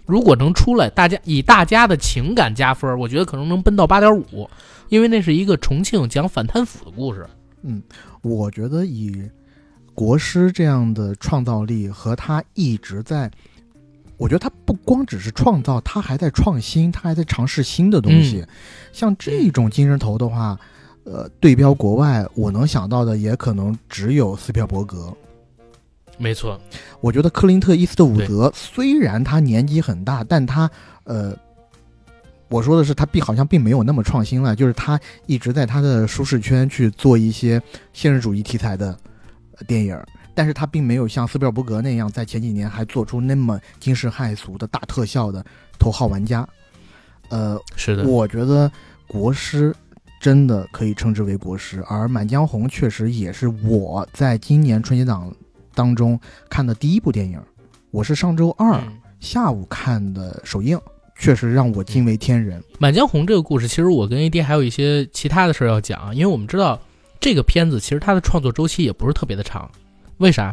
如果能出来，大家以大家的情感加分，我觉得可能能奔到八点五，因为那是一个重庆讲反贪腐的故事。嗯，我觉得以国师这样的创造力和他一直在，我觉得他不光只是创造，他还在创新，他还在尝试新的东西。像这种精神头的话。呃，对标国外，我能想到的也可能只有斯皮尔伯格。没错，我觉得克林特·伊斯特伍德虽然他年纪很大，但他呃，我说的是他并好像并没有那么创新了，就是他一直在他的舒适圈去做一些现实主义题材的电影，但是他并没有像斯皮尔伯格那样在前几年还做出那么惊世骇俗的大特效的头号玩家。呃，是的，我觉得国师。真的可以称之为国师，而《满江红》确实也是我在今年春节档当中看的第一部电影。我是上周二下午看的首映，确实让我惊为天人。《满江红》这个故事，其实我跟 AD 还有一些其他的事儿要讲，因为我们知道这个片子其实它的创作周期也不是特别的长，为啥？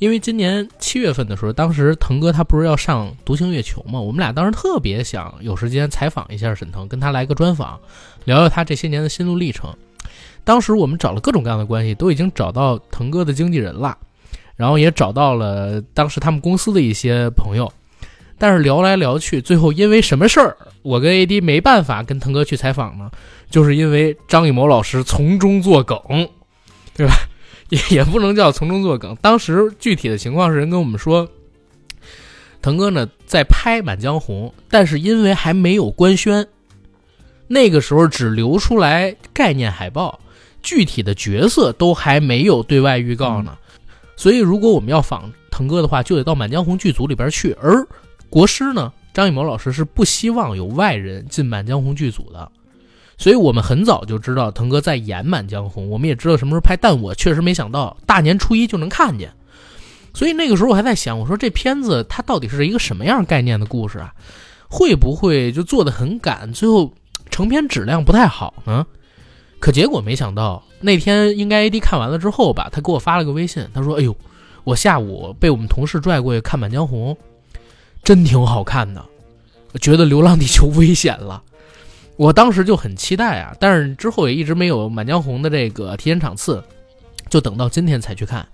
因为今年七月份的时候，当时腾哥他不是要上《独行月球》嘛，我们俩当时特别想有时间采访一下沈腾，跟他来个专访，聊聊他这些年的心路历程。当时我们找了各种各样的关系，都已经找到腾哥的经纪人了，然后也找到了当时他们公司的一些朋友，但是聊来聊去，最后因为什么事儿，我跟 AD 没办法跟腾哥去采访呢？就是因为张艺谋老师从中作梗，对吧？也也不能叫从中作梗。当时具体的情况是，人跟我们说，腾哥呢在拍《满江红》，但是因为还没有官宣，那个时候只流出来概念海报，具体的角色都还没有对外预告呢。所以，如果我们要访腾哥的话，就得到《满江红》剧组里边去。而国师呢，张艺谋老师是不希望有外人进《满江红》剧组的。所以我们很早就知道腾哥在演《满江红》，我们也知道什么时候拍，但我确实没想到大年初一就能看见。所以那个时候我还在想，我说这片子它到底是一个什么样概念的故事啊？会不会就做的很赶，最后成片质量不太好呢？可结果没想到那天应该 AD 看完了之后吧，他给我发了个微信，他说：“哎呦，我下午被我们同事拽过去看《满江红》，真挺好看的，我觉得《流浪地球》危险了。”我当时就很期待啊，但是之后也一直没有《满江红》的这个提前场次，就等到今天才去看。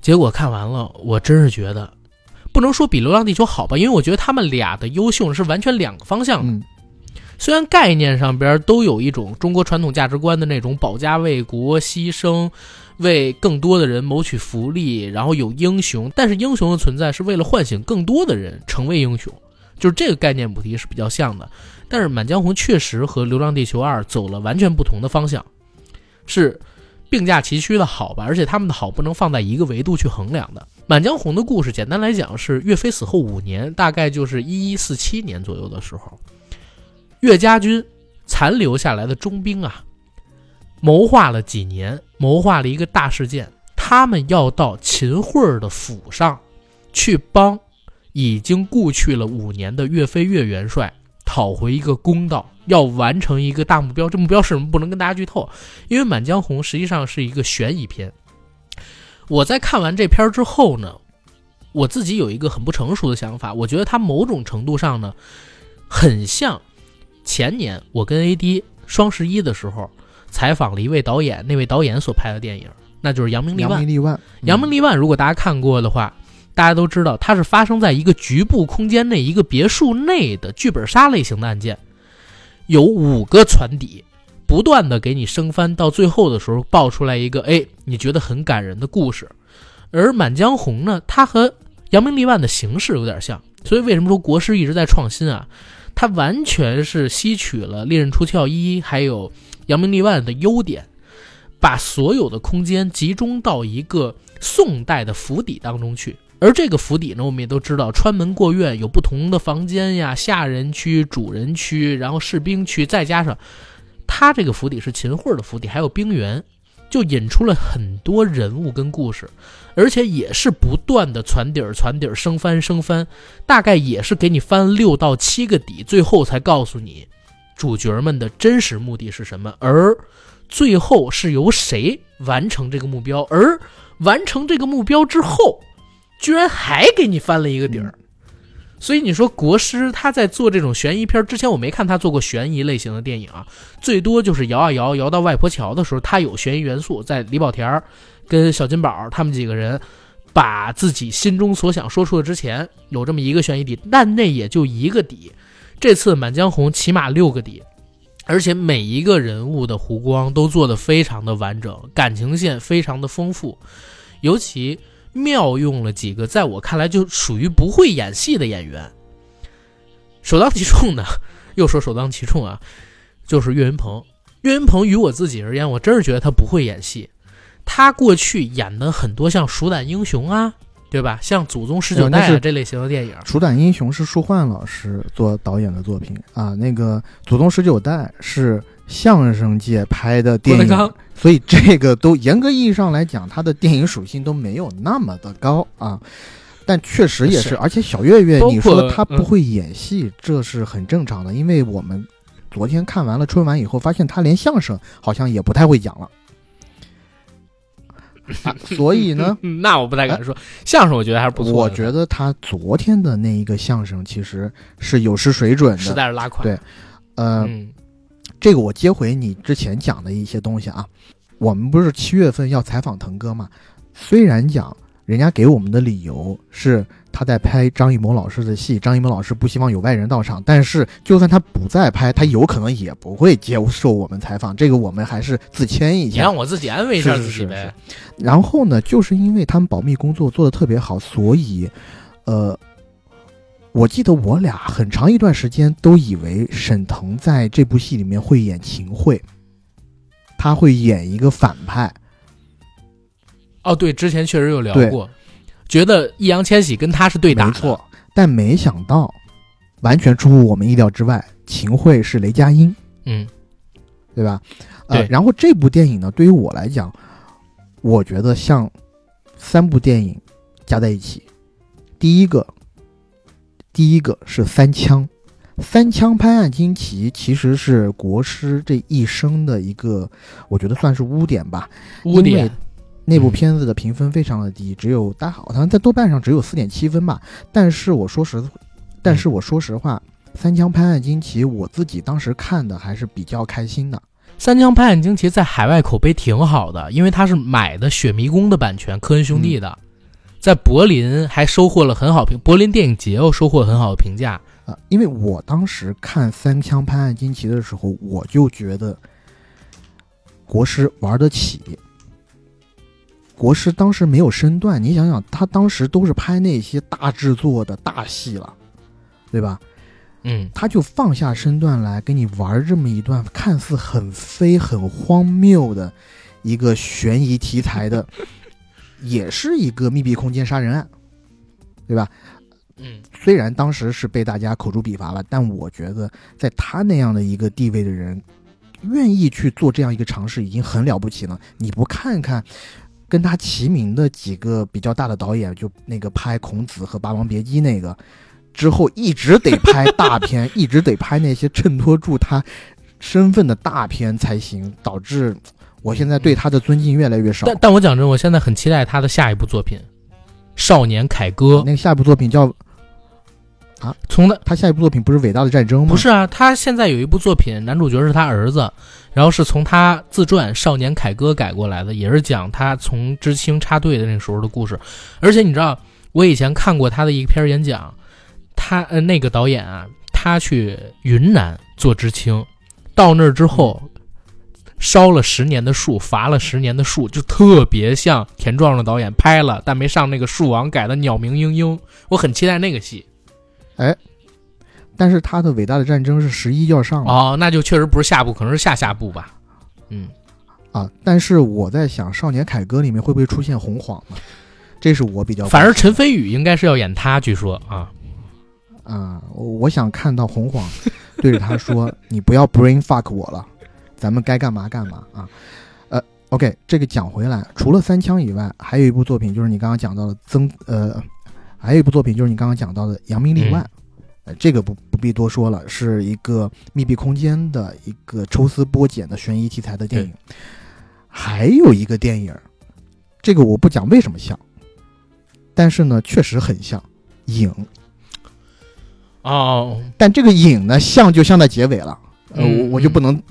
结果看完了，我真是觉得不能说比《流浪地球》好吧，因为我觉得他们俩的优秀是完全两个方向的。虽然概念上边都有一种中国传统价值观的那种保家卫国、牺牲，为更多的人谋取福利，然后有英雄，但是英雄的存在是为了唤醒更多的人成为英雄，就是这个概念主题是比较像的。但是《满江红》确实和《流浪地球二》走了完全不同的方向，是并驾齐驱的好吧？而且他们的好不能放在一个维度去衡量的。《满江红》的故事简单来讲是岳飞死后五年，大概就是一一四七年左右的时候。岳家军残留下来的中兵啊，谋划了几年，谋划了一个大事件，他们要到秦桧的府上去帮已经故去了五年的岳飞岳元帅讨回一个公道，要完成一个大目标。这目标是什么？不能跟大家剧透，因为《满江红》实际上是一个悬疑片。我在看完这片儿之后呢，我自己有一个很不成熟的想法，我觉得它某种程度上呢，很像。前年我跟 AD 双十一的时候采访了一位导演，那位导演所拍的电影，那就是《扬名立万》。扬名立万，扬名立万，如果大家看过的话，大家都知道它是发生在一个局部空间内、一个别墅内的剧本杀类型的案件，有五个船底，不断的给你升翻，到最后的时候爆出来一个，哎，你觉得很感人的故事。而《满江红》呢，它和《扬名立万》的形式有点像，所以为什么说国师一直在创新啊？它完全是吸取了《利刃出鞘一》还有《扬名立万》的优点，把所有的空间集中到一个宋代的府邸当中去。而这个府邸呢，我们也都知道，穿门过院有不同的房间呀，下人区、主人区，然后士兵区，再加上他这个府邸是秦桧的府邸，还有兵员，就引出了很多人物跟故事。而且也是不断的传底儿、传底儿、升翻、升翻，大概也是给你翻六到七个底，最后才告诉你主角们的真实目的是什么，而最后是由谁完成这个目标，而完成这个目标之后，居然还给你翻了一个底儿。所以你说国师他在做这种悬疑片之前，我没看他做过悬疑类型的电影啊，最多就是摇啊摇摇到外婆桥的时候，他有悬疑元素，在李保田儿。跟小金宝他们几个人，把自己心中所想说出了之前，有这么一个悬疑底，但那也就一个底。这次《满江红》起码六个底，而且每一个人物的弧光都做得非常的完整，感情线非常的丰富，尤其妙用了几个在我看来就属于不会演戏的演员。首当其冲的，又说首当其冲啊，就是岳云鹏。岳云鹏于我自己而言，我真是觉得他不会演戏。他过去演的很多像《鼠胆英雄》啊，对吧？像《祖宗十九代》啊这类型的电影，《鼠胆英雄》是舒焕老师做导演的作品啊，那个《祖宗十九代》是相声界拍的电影，所以这个都严格意义上来讲，它的电影属性都没有那么的高啊。但确实也是，而且小岳岳，你说他不会演戏，嗯、这是很正常的，因为我们昨天看完了春晚以后，发现他连相声好像也不太会讲了。啊、所以呢，那我不太敢说、啊、相声，我觉得还是不错。我觉得他昨天的那一个相声其实是有失水准的，实在是拉垮。对，呃，嗯、这个我接回你之前讲的一些东西啊。我们不是七月份要采访腾哥嘛？虽然讲人家给我们的理由是他在拍张艺谋老师的戏，张艺谋老师不希望有外人到场，但是就算他不再拍，他有可能也不会接受我们采访。这个我们还是自谦一下，你让我自己安慰一下自己呗。然后呢，就是因为他们保密工作做得特别好，所以，呃，我记得我俩很长一段时间都以为沈腾在这部戏里面会演秦桧，他会演一个反派。哦，对，之前确实有聊过，觉得易烊千玺跟他是对打，没错。但没想到，完全出乎我们意料之外，秦桧是雷佳音，嗯，对吧？呃，然后这部电影呢，对于我来讲，我觉得像三部电影加在一起，第一个，第一个是三枪，三枪拍案惊奇其实是国师这一生的一个，我觉得算是污点吧。污点。那部片子的评分非常的低，只有大好像在豆瓣上只有四点七分吧。但是我说实，但是我说实话，《三枪拍案惊奇》我自己当时看的还是比较开心的。《三枪拍案惊奇》在海外口碑挺好的，因为它是买的《雪迷宫》的版权，科恩兄弟的，在柏林还收获了很好评，柏林电影节又收获很好的评价。啊，因为我当时看《三枪拍案惊奇》的时候，我就觉得国师玩得起。国师当时没有身段，你想想，他当时都是拍那些大制作的大戏了，对吧？嗯，他就放下身段来跟你玩这么一段看似很飞、很荒谬的一个悬疑题材的，也是一个密闭空间杀人案，对吧？嗯，虽然当时是被大家口诛笔伐了，但我觉得在他那样的一个地位的人，愿意去做这样一个尝试，已经很了不起了。你不看看跟他齐名的几个比较大的导演，就那个拍《孔子》和《霸王别姬》那个之后，一直得拍大片，一直得拍那些衬托住他身份的大片才行，导致我现在对他的尊敬越来越少。但但我讲真，我现在很期待他的下一部作品《少年凯歌》。那个下一部作品叫。啊，从他他下一部作品不是《伟大的战争》吗？不是啊，他现在有一部作品，男主角是他儿子，然后是从他自传《少年凯歌》改过来的，也是讲他从知青插队的那时候的故事。而且你知道，我以前看过他的一篇演讲，他呃那个导演啊，他去云南做知青，到那儿之后烧了十年的树，伐了十年的树，就特别像田壮壮导演拍了但没上那个树王改的《鸟鸣嘤嘤》，我很期待那个戏。哎，但是他的《伟大的战争》是十一要上了哦，那就确实不是下部，可能是下下部吧。嗯，啊，但是我在想，《少年凯歌》里面会不会出现洪晃呢？这是我比较……反而陈飞宇应该是要演他，据说啊啊，我想看到洪晃对着他说：“ 你不要 brain fuck 我了，咱们该干嘛干嘛啊。”呃，OK，这个讲回来，除了三枪以外，还有一部作品就是你刚刚讲到的曾呃。还有一部作品就是你刚刚讲到的《扬名立万》，呃，这个不不必多说了，是一个密闭空间的一个抽丝剥茧的悬疑题材的电影。还有一个电影，这个我不讲为什么像，但是呢，确实很像《影》。哦，但这个《影》呢，像就像在结尾了，呃，我我就不能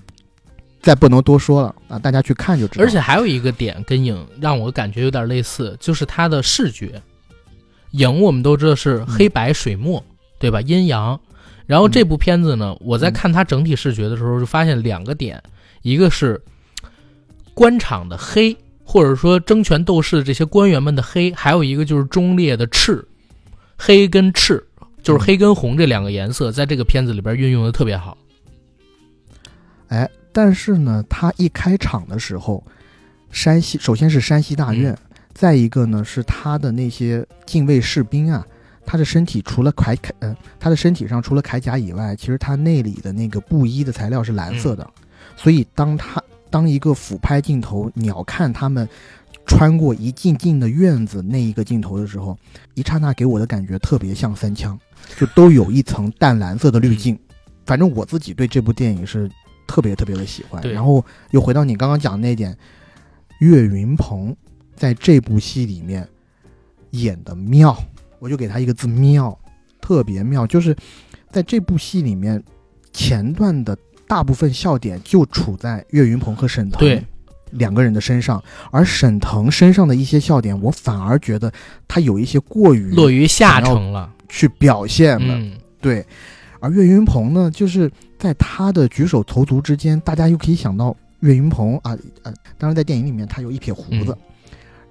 再不能多说了啊，大家去看就知道。而且还有一个点跟《影》让我感觉有点类似，就是它的视觉。影我们都知道是黑白水墨，对吧？阴阳。然后这部片子呢，我在看它整体视觉的时候，就发现两个点：一个是官场的黑，或者说争权斗势的这些官员们的黑；还有一个就是忠烈的赤。黑跟赤，就是黑跟红这两个颜色，在这个片子里边运用的特别好。哎，但是呢，他一开场的时候，山西首先是山西大院。再一个呢，是他的那些禁卫士兵啊，他的身体除了铠铠，呃，他的身体上除了铠甲以外，其实他内里的那个布衣的材料是蓝色的。所以当他当一个俯拍镜头鸟看他们穿过一进进的院子那一个镜头的时候，一刹那给我的感觉特别像三枪，就都有一层淡蓝色的滤镜。反正我自己对这部电影是特别特别的喜欢。然后又回到你刚刚讲那点，岳云鹏。在这部戏里面演的妙，我就给他一个字妙，特别妙。就是在这部戏里面，前段的大部分笑点就处在岳云鹏和沈腾两个人的身上，而沈腾身上的一些笑点，我反而觉得他有一些过于落于下乘了，去表现了。对，而岳云鹏呢，就是在他的举手投足之间，大家又可以想到岳云鹏啊，呃，当然在电影里面他有一撇胡子。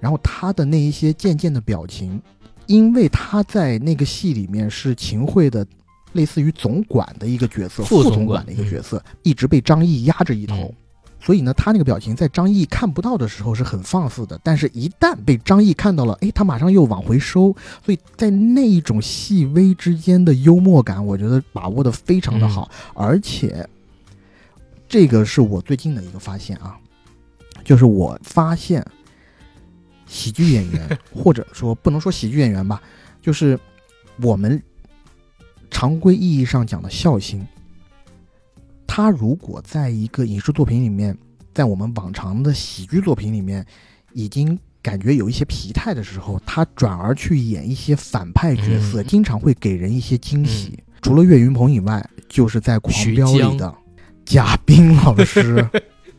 然后他的那一些渐渐的表情，因为他在那个戏里面是秦桧的，类似于总管的一个角色，副总管的一个角色，一直被张译压着一头，所以呢，他那个表情在张译看不到的时候是很放肆的，但是一旦被张译看到了，哎，他马上又往回收，所以在那一种细微之间的幽默感，我觉得把握的非常的好，而且这个是我最近的一个发现啊，就是我发现。喜剧演员，或者说不能说喜剧演员吧，就是我们常规意义上讲的孝心。他如果在一个影视作品里面，在我们往常的喜剧作品里面，已经感觉有一些疲态的时候，他转而去演一些反派角色，嗯经常会给人一些惊喜。除了岳云鹏以外，就是在《狂飙》里的贾冰老师。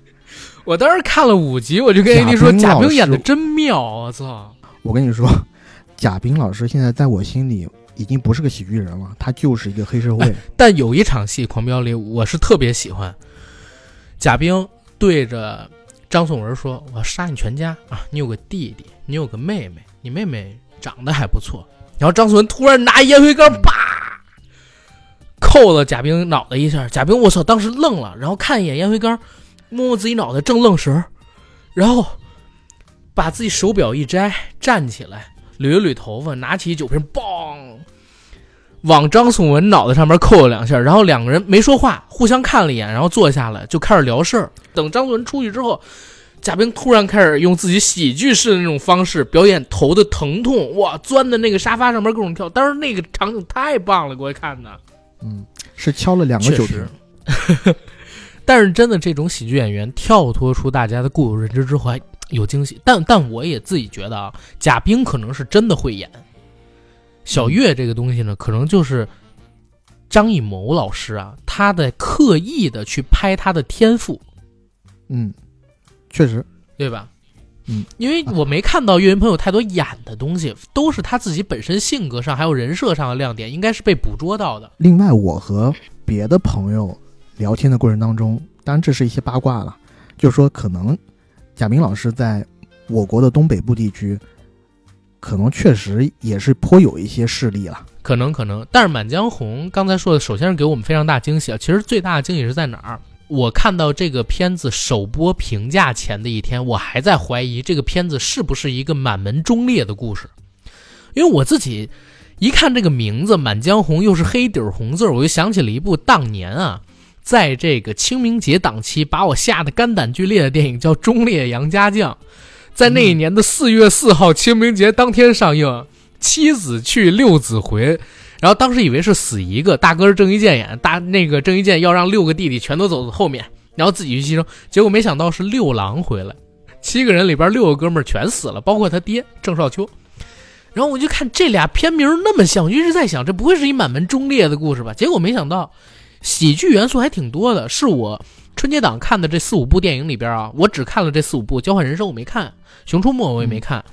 我当时看了五集，我就跟 AD 说，贾冰演的真妙，我操！我跟你说，贾冰老师现在在我心里已经不是个喜剧人了，他就是一个黑社会。但有一场戏，《狂飙》里我是特别喜欢，贾冰对着张颂文说：“我要杀你全家啊！你有个弟弟，你有个妹妹，你妹妹长得还不错。”然后张颂文突然拿烟灰缸，啪，扣了贾冰脑袋一下。贾冰，我操，当时愣了，然后看一眼烟灰缸，摸摸自己脑袋，正愣神，然后把自己手表一摘，站起来，捋了捋头发，拿起酒瓶，嘣，往张颂文脑袋上面扣了两下，然后两个人没说话，互相看了一眼，然后坐下来就开始聊事儿。等张颂文出去之后，贾冰突然开始用自己喜剧式的那种方式表演头的疼痛，哇，钻在那个沙发上面各种跳，当时那个场景太棒了，给我看的。嗯，是敲了两个确酒瓶。但是真的，这种喜剧演员跳脱出大家的固有认知之后，还有惊喜。但但我也自己觉得啊，贾冰可能是真的会演。小岳这个东西呢，可能就是张艺谋老师啊，他在刻意的去拍他的天赋，嗯，确实，对吧？嗯，因为我没看到岳云鹏有太多演的东西，都是他自己本身性格上还有人设上的亮点，应该是被捕捉到的。另外，我和别的朋友聊天的过程当中，当然这是一些八卦了，就是说可能贾明老师在我国的东北部地区，可能确实也是颇有一些势力了。可能可能，但是《满江红》刚才说的，首先是给我们非常大惊喜啊。其实最大的惊喜是在哪儿？我看到这个片子首播评价前的一天，我还在怀疑这个片子是不是一个满门忠烈的故事，因为我自己一看这个名字《满江红》又是黑底儿红字，我就想起了一部当年啊，在这个清明节档期把我吓得肝胆俱裂的电影，叫《忠烈杨家将》，在那一年的四月四号清明节当天上映。七子去，六子回，然后当时以为是死一个，大哥是郑伊健演，大那个郑伊健要让六个弟弟全都走到后面，然后自己去牺牲，结果没想到是六郎回来，七个人里边六个哥们全死了，包括他爹郑少秋。然后我就看这俩片名那么像，我一直在想，这不会是一满门忠烈的故事吧？结果没想到，喜剧元素还挺多的。是我春节档看的这四五部电影里边啊，我只看了这四五部，《交换人生》我没看，《熊出没》我也没看。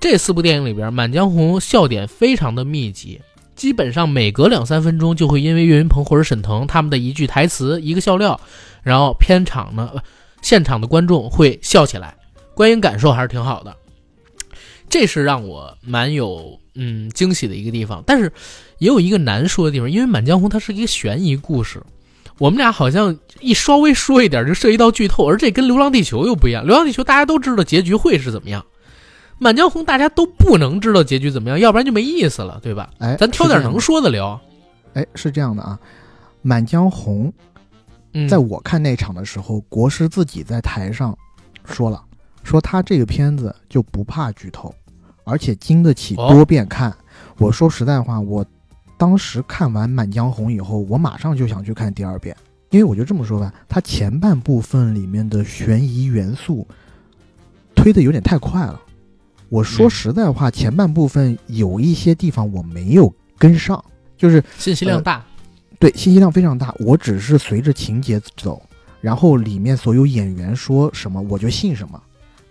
这四部电影里边，《满江红》笑点非常的密集，基本上每隔两三分钟就会因为岳云鹏或者沈腾他们的一句台词、一个笑料，然后片场呢、呃现场的观众会笑起来，观影感受还是挺好的。这是让我蛮有嗯惊喜的一个地方，但是也有一个难说的地方，因为《满江红》它是一个悬疑故事，我们俩好像一稍微说一点就涉及到剧透，而这跟《流浪地球》又不一样，《流浪地球》大家都知道结局会是怎么样。满江红大家都不能知道结局怎么样，要不然就没意思了，对吧？哎，咱挑点能说的聊。哎，是这样的啊，《满江红》嗯，在我看那场的时候，国师自己在台上说了，说他这个片子就不怕剧透，而且经得起哦多遍看。我说实在话，我当时看完《满江红》以后，我马上就想去看第二遍，因为我就这么说吧，它前半部分里面的悬疑元素推的有点太快了。我说嗯。实在话，前半部分有一些地方我没有跟上，就是信息量大，对，信息量非常大，我只是随着情节走，然后里面所有演员说什么我就信什么，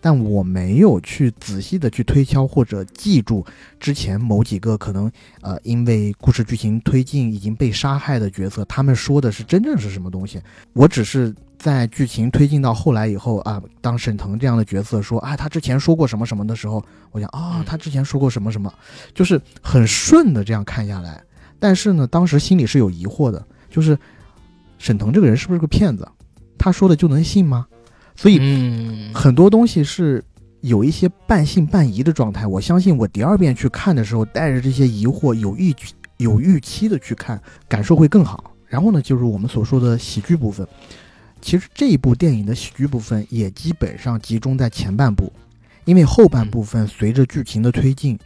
但我没有去仔细的去推敲或者记住之前某几个可能呃因为故事剧情推进已经被杀害的角色，他们说的是真正是什么东西，我只是。在剧情推进到后来以后啊，当沈腾这样的角色说啊，他之前说过什么什么的时候，我想啊、嗯他之前说过什么什么，就是很顺的这样看下来。但是呢，当时心里是有疑惑的，就是沈腾这个人是不是个骗子？他说的就能信吗？所以嗯，很多东西是有一些半信半疑的状态。我相信我第二遍去看的时候，带着这些疑惑，有预期有预期的去看，感受会更好。然后呢，就是我们所说的喜剧部分。其实这一部电影的喜剧部分也基本上集中在前半部，因为后半部分随着剧情的推进，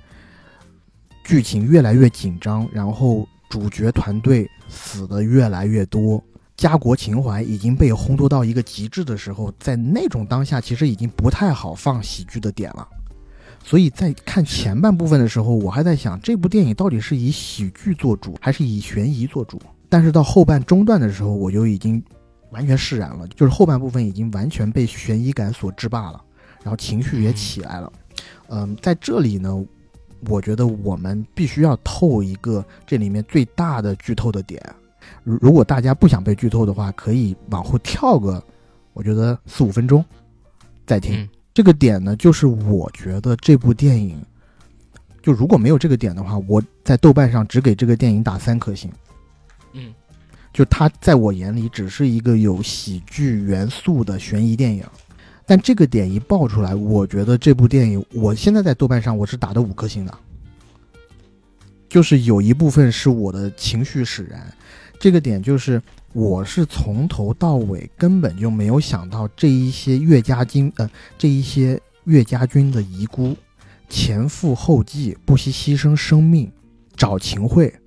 剧情越来越紧张，然后主角团队死的越来越多，家国情怀已经被烘托到一个极致的时候，在那种当下，其实已经不太好放喜剧的点了。所以在看前半部分的时候，我还在想这部电影到底是以喜剧做主，还是以悬疑做主。但是到后半中段的时候，我就已经完全释然了，就是后半部分已经完全被悬疑感所制霸了，然后情绪也起来了。嗯，在这里呢，我觉得我们必须要透一个这里面最大的剧透的点。如如果大家不想被剧透的话，可以往后跳个，我觉得四五分钟再听。这个点呢，就是我觉得这部电影，就如果没有这个点的话，我在豆瓣上只给这个电影打三颗星。嗯，就它在我眼里只是一个有喜剧元素的悬疑电影，但这个点一爆出来，我觉得这部电影，我现在在豆瓣上我是打的五颗星的，就是有一部分是我的情绪使然，这个点就是。我是从头到尾根本就没有想到这一些岳家军，呃，这一些岳家军的遗孤，前赴后继，不惜牺牲生命找秦桧，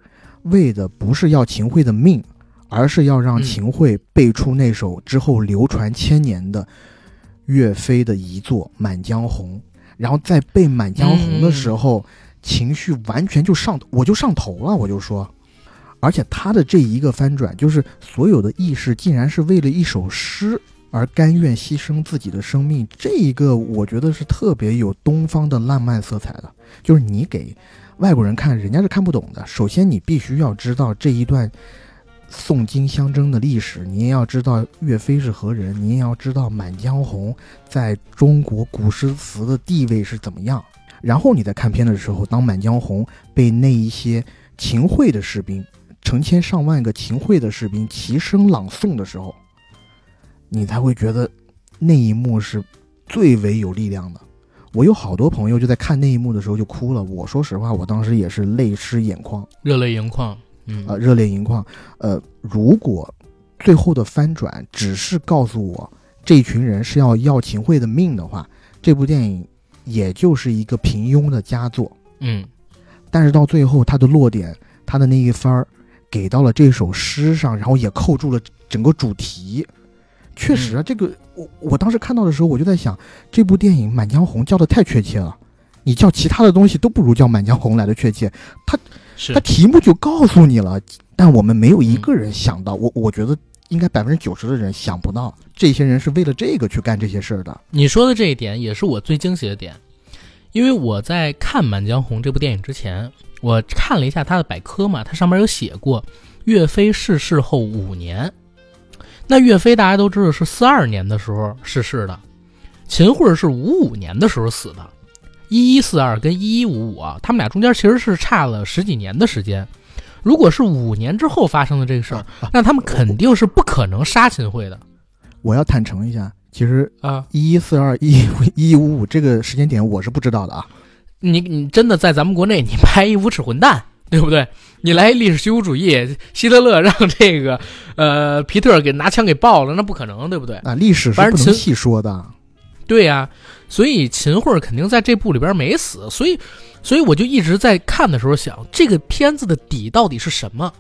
为的不是要秦桧的命，而是要让秦桧背出那首之后流传千年的岳飞的遗作《满江红》，然后在背《满江红》的时候，情绪完全就上，我就上头了，我就说。而且他的这一个翻转，就是所有的意识竟然是为了一首诗而甘愿牺牲自己的生命，这一个我觉得是特别有东方的浪漫色彩的。就是你给外国人看，人家是看不懂的。首先，你必须要知道这一段宋金相争的历史，你也要知道岳飞是何人，你也要知道《满江红》在中国古诗词的地位是怎么样。然后你在看片的时候，当《满江红》被那一些秦桧的士兵。成千上万个秦桧的士兵齐声朗诵的时候，你才会觉得那一幕是最为有力量的。我有好多朋友就在看那一幕的时候就哭了。我说实话，我当时也是泪湿眼眶，热泪盈眶。嗯啊，热泪盈眶。呃，如果最后的翻转只是告诉我这群人是要要秦桧的命的话，这部电影也就是一个平庸的佳作。嗯，但是到最后，它的落点，它的那一番儿。给到了这首诗上，然后也扣住了整个主题。确实啊，这个我我当时看到的时候，我就在想，这部电影《满江红》叫的太确切了。你叫其他的东西都不如叫《满江红》来的确切。他他题目就告诉你了，但我们没有一个人想到。我我觉得应该百分之九十的人想不到，这些人是为了这个去干这些事儿的。你说的这一点也是我最惊喜的点，因为我在看《满江红》这部电影之前。我看了一下他的百科嘛，它上面有写过，岳飞逝世后五年。那岳飞大家都知道是四二年的时候逝世的，秦桧是五五年的时候死的，一一四二跟一一五五啊，他们俩中间其实是差了十几年的时间。如果是五年之后发生的这个事儿，那他们肯定是不可能杀秦桧的。我要坦诚一下，其实啊，一一四二一一五五这个时间点我是不知道的啊。你你真的在咱们国内，你拍一无耻混蛋，对不对？你来历史虚无主义，希特勒让这个呃皮特给拿枪给爆了，那不可能，对不对？啊，历史是不能细说的。对呀，所以秦桧肯定在这部里边没死，所以所以我就一直在看的时候想，这个片子的底到底是什么？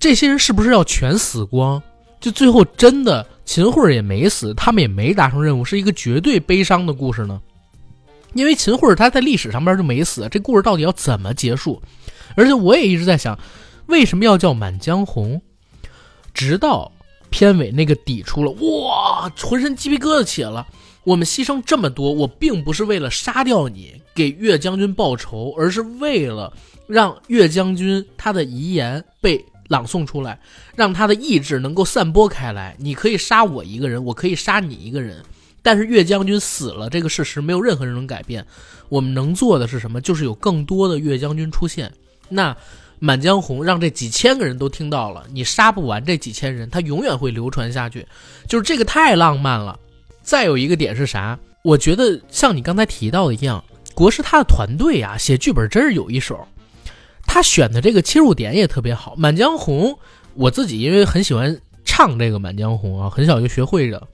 这些人是不是要全死光？就最后真的秦桧也没死，他们也没达成任务，是一个绝对悲伤的故事呢？因为秦桧他在历史上边就没死，这故事到底要怎么结束？而且我也一直在想，为什么要叫《满江红》？直到片尾那个底出了，哇，浑身鸡皮疙瘩起了。我们牺牲这么多，我并不是为了杀掉你，给岳将军报仇，而是为了让岳将军他的遗言被朗诵出来，让他的意志能够散播开来。你可以杀我一个人，我可以杀你一个人。但是岳将军死了这个事实没有任何人能改变，我们能做的是什么？就是有更多的岳将军出现。那《满江红》让这几千个人都听到了，你杀不完这几千人，他永远会流传下去。就是这个太浪漫了。再有一个点是啥？我觉得像你刚才提到的一样，国师他的团队啊，写剧本真是有一手。他选的这个切入点也特别好。《满江红》，我自己因为很喜欢唱这个《满江红》啊，很小就学会着。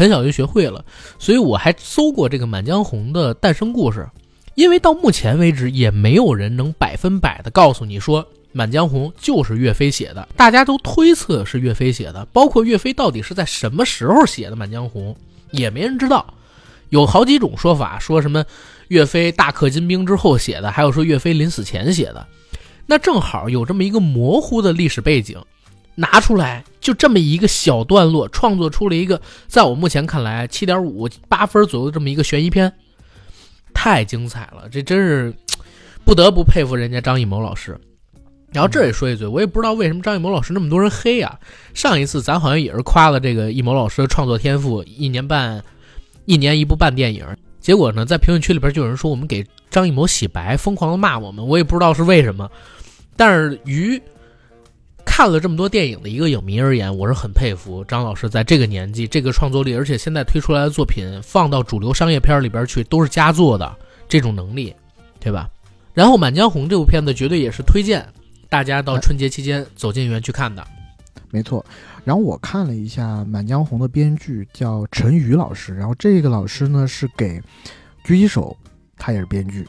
很小就学会了，所以我还搜过这个《满江红》的诞生故事。因为到目前为止，也没有人能百分百的告诉你说，满江红》就是岳飞写的，大家都推测是岳飞写的，包括岳飞到底是在什么时候写的《满江红》，也没人知道。有好几种说法，说什么岳飞大克金兵之后写的，还有说岳飞临死前写的。那正好有这么一个模糊的历史背景，拿出来就这么一个小段落，创作出了一个在我目前看来七点五八分左右的这么一个悬疑片，太精彩了，这真是不得不佩服人家张艺谋老师。然后这也说一嘴，我也不知道为什么张艺谋老师那么多人黑啊。上一次咱好像也是夸了这个艺谋老师的创作天赋，一年半。一年一部半电影，结果呢，在评论区里边就有人说我们给张艺谋洗白，疯狂的骂我们，我也不知道是为什么。但是于看了这么多电影的一个影迷而言，我是很佩服张老师在这个年纪、这个创作力，而且现在推出来的作品放到主流商业片里边去都是佳作的这种能力，对吧？然后《满江红》这部片子绝对也是推荐大家到春节期间走进影院去看的。没错。然后我看了一下《满江红》的编剧叫陈宇老师，然后这个老师呢是给《狙击手》，他也是编剧。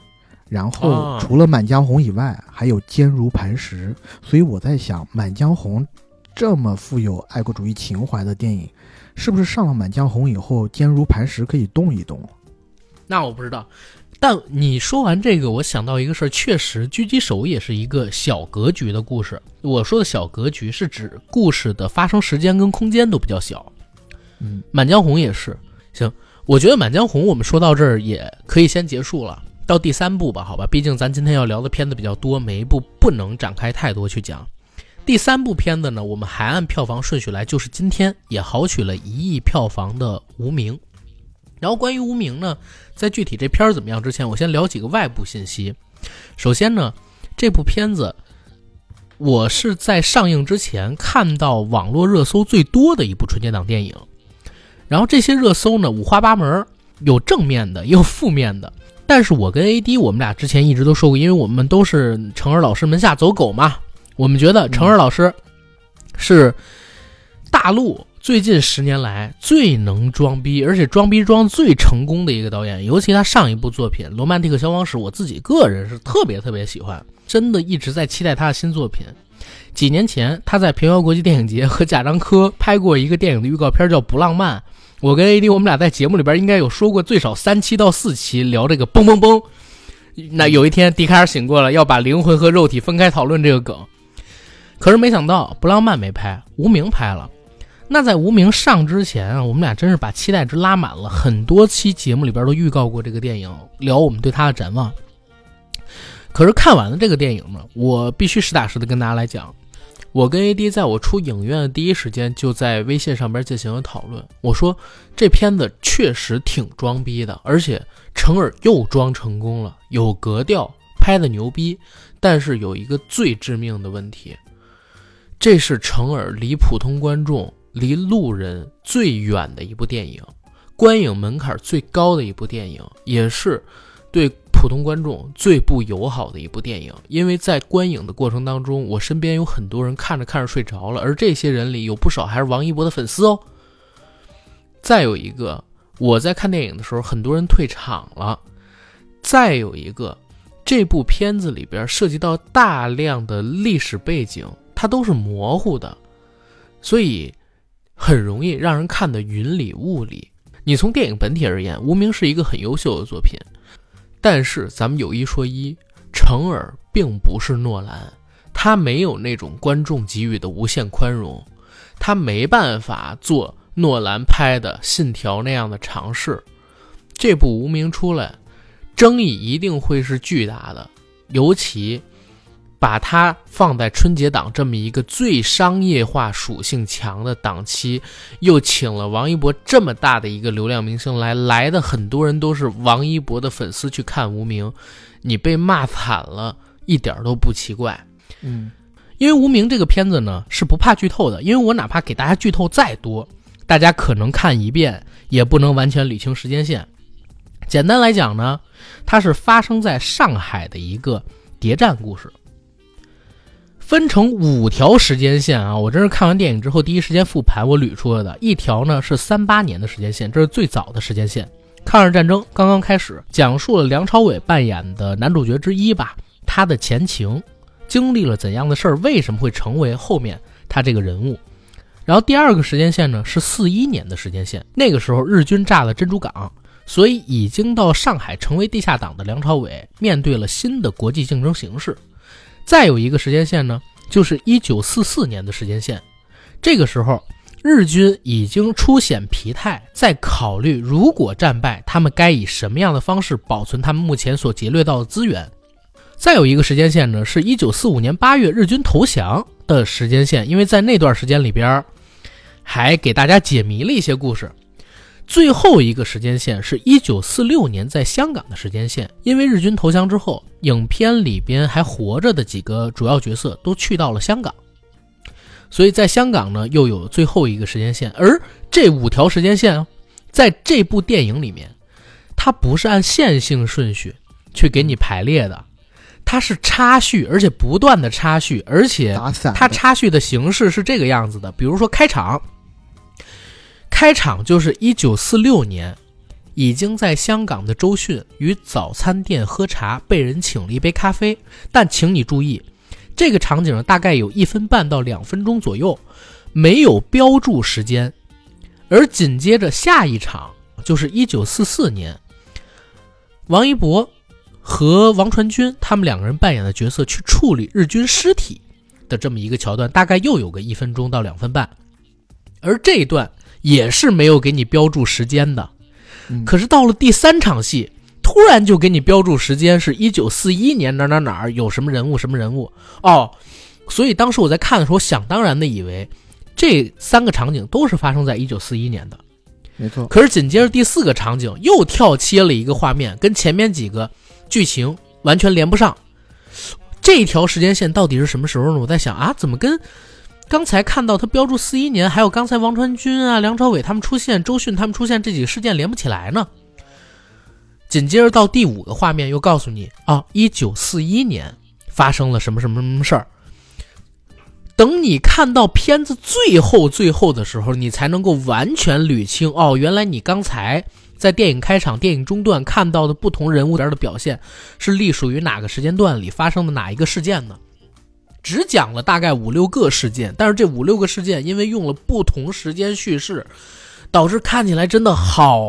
然后除了《满江红》以外，还有《坚如磐石》。所以我在想，《满江红》这么富有爱国主义情怀的电影，是不是上了《满江红》以后，《坚如磐石》可以动一动？那我不知道。但你说完这个，我想到一个事儿，确实，《狙击手》也是一个小格局的故事。我说的小格局是指故事的发生时间跟空间都比较小。嗯，《满江红》也是。行，我觉得《满江红》我们说到这儿也可以先结束了，到第三部吧，好吧？毕竟咱今天要聊的片子比较多，每一部不能展开太多去讲。第三部片子呢，我们还按票房顺序来，就是今天也豪取了一亿票房的《无名》。然后关于无名呢，在具体这片儿怎么样之前，我先聊几个外部信息。首先呢，这部片子我是在上映之前看到网络热搜最多的一部春节档电影。然后这些热搜呢五花八门，有正面的，也有负面的。但是我跟 AD 我们俩之前一直都说过，因为我们都是成儿老师门下走狗嘛，我们觉得成儿老师是大陆。最近十年来最能装逼，而且装逼装最成功的一个导演，尤其他上一部作品《罗曼蒂克消亡史》，我自己个人是特别特别喜欢，真的一直在期待他的新作品。几年前他在平遥国际电影节和贾樟柯拍过一个电影的预告片，叫《不浪漫》。我跟 AD 我们俩在节目里边应该有说过最少三期到四期聊这个嘣嘣嘣。那有一天笛卡尔醒过了，要把灵魂和肉体分开讨论这个梗，可是没想到《不浪漫》没拍，《无名》拍了。那在无名上之前啊，我们俩真是把期待值拉满了，很多期节目里边都预告过这个电影，聊我们对它的展望。可是看完了这个电影呢，我必须实打实的跟大家来讲，我跟 AD 在我出影院的第一时间就在微信上边进行了讨论。我说这片子确实挺装逼的，而且成尔又装成功了，有格调，拍的牛逼，但是有一个最致命的问题，这是成尔离普通观众。离路人最远的一部电影，观影门槛最高的一部电影，也是对普通观众最不友好的一部电影。因为在观影的过程当中，我身边有很多人看着看着睡着了，而这些人里有不少还是王一博的粉丝哦。再有一个，我在看电影的时候，很多人退场了。再有一个，这部片子里边涉及到大量的历史背景，它都是模糊的，所以。很容易让人看得云里雾里。你从电影本体而言，《无名》是一个很优秀的作品，但是咱们有一说一，成尔并不是诺兰，他没有那种观众给予的无限宽容，他没办法做诺兰拍的《信条》那样的尝试。这部《无名》出来，争议一定会是巨大的，尤其。把它放在春节档这么一个最商业化属性强的档期，又请了王一博这么大的一个流量明星来，来的很多人都是王一博的粉丝去看《无名》，你被骂惨了，一点都不奇怪。嗯，因为《无名》这个片子呢是不怕剧透的，因为我哪怕给大家剧透再多，大家可能看一遍也不能完全理清时间线。简单来讲呢，它是发生在上海的一个谍战故事。分成五条时间线啊！我这是看完电影之后第一时间复盘，我捋出来的。一条呢是三八年的时间线，这是最早的时间线，抗日战争刚刚开始，讲述了梁朝伟扮演的男主角之一吧，他的前情，经历了怎样的事儿，为什么会成为后面他这个人物。然后第二个时间线呢是四一年的时间线，那个时候日军炸了珍珠港，所以已经到上海成为地下党的梁朝伟面对了新的国际竞争形势。再有一个时间线呢，就是一九四四年的时间线，这个时候。日军已经出现疲态，在考虑如果战败，他们该以什么样的方式保存他们目前所劫掠到的资源。再有一个时间线呢，是一九四五年八月日军投降的时间线，因为在那段时间里边，还给大家解谜了一些故事。最后一个时间线是一九四六年在香港的时间线，因为日军投降之后，影片里边还活着的几个主要角色都去到了香港。所以在香港呢，又有最后一个时间线，而这五条时间线，在这部电影里面，它不是按线性顺序去给你排列的，它是插叙，而且不断的插叙，而且它插叙的形式是这个样子的。比如说开场，开场就是一九四六年，已经在香港的周迅与早餐店喝茶，被人请了一杯咖啡，但请你注意。这个场景大概有一分半到两分钟左右，没有标注时间。而紧接着下一场就是一九四四年，王一博和王传君他们两个人扮演的角色去处理日军尸体的这么一个桥段，大概又有个一分钟到两分半。而这一段也是没有给你标注时间的。可是到了第三场戏。突然就给你标注时间，是一九四一年哪哪哪儿有什么人物什么人物哦，所以当时我在看的时候，想当然的以为这三个场景都是发生在一九四一年的，没错。可是紧接着第四个场景又跳切了一个画面，跟前面几个剧情完全连不上。这条时间线到底是什么时候呢？我在想啊，怎么跟刚才看到他标注四一年，还有刚才王传君啊、梁朝伟他们出现、周迅他们出现这几个事件连不起来呢？紧接着到第五个画面，又告诉你啊，一九四一年发生了什么什么什么事儿。等你看到片子最后最后的时候，你才能够完全捋清哦，原来你刚才在电影开场、电影中段看到的不同人物的表现，是隶属于哪个时间段里发生的哪一个事件呢？只讲了大概五六个事件，但是这五六个事件因为用了不同时间叙事，导致看起来真的好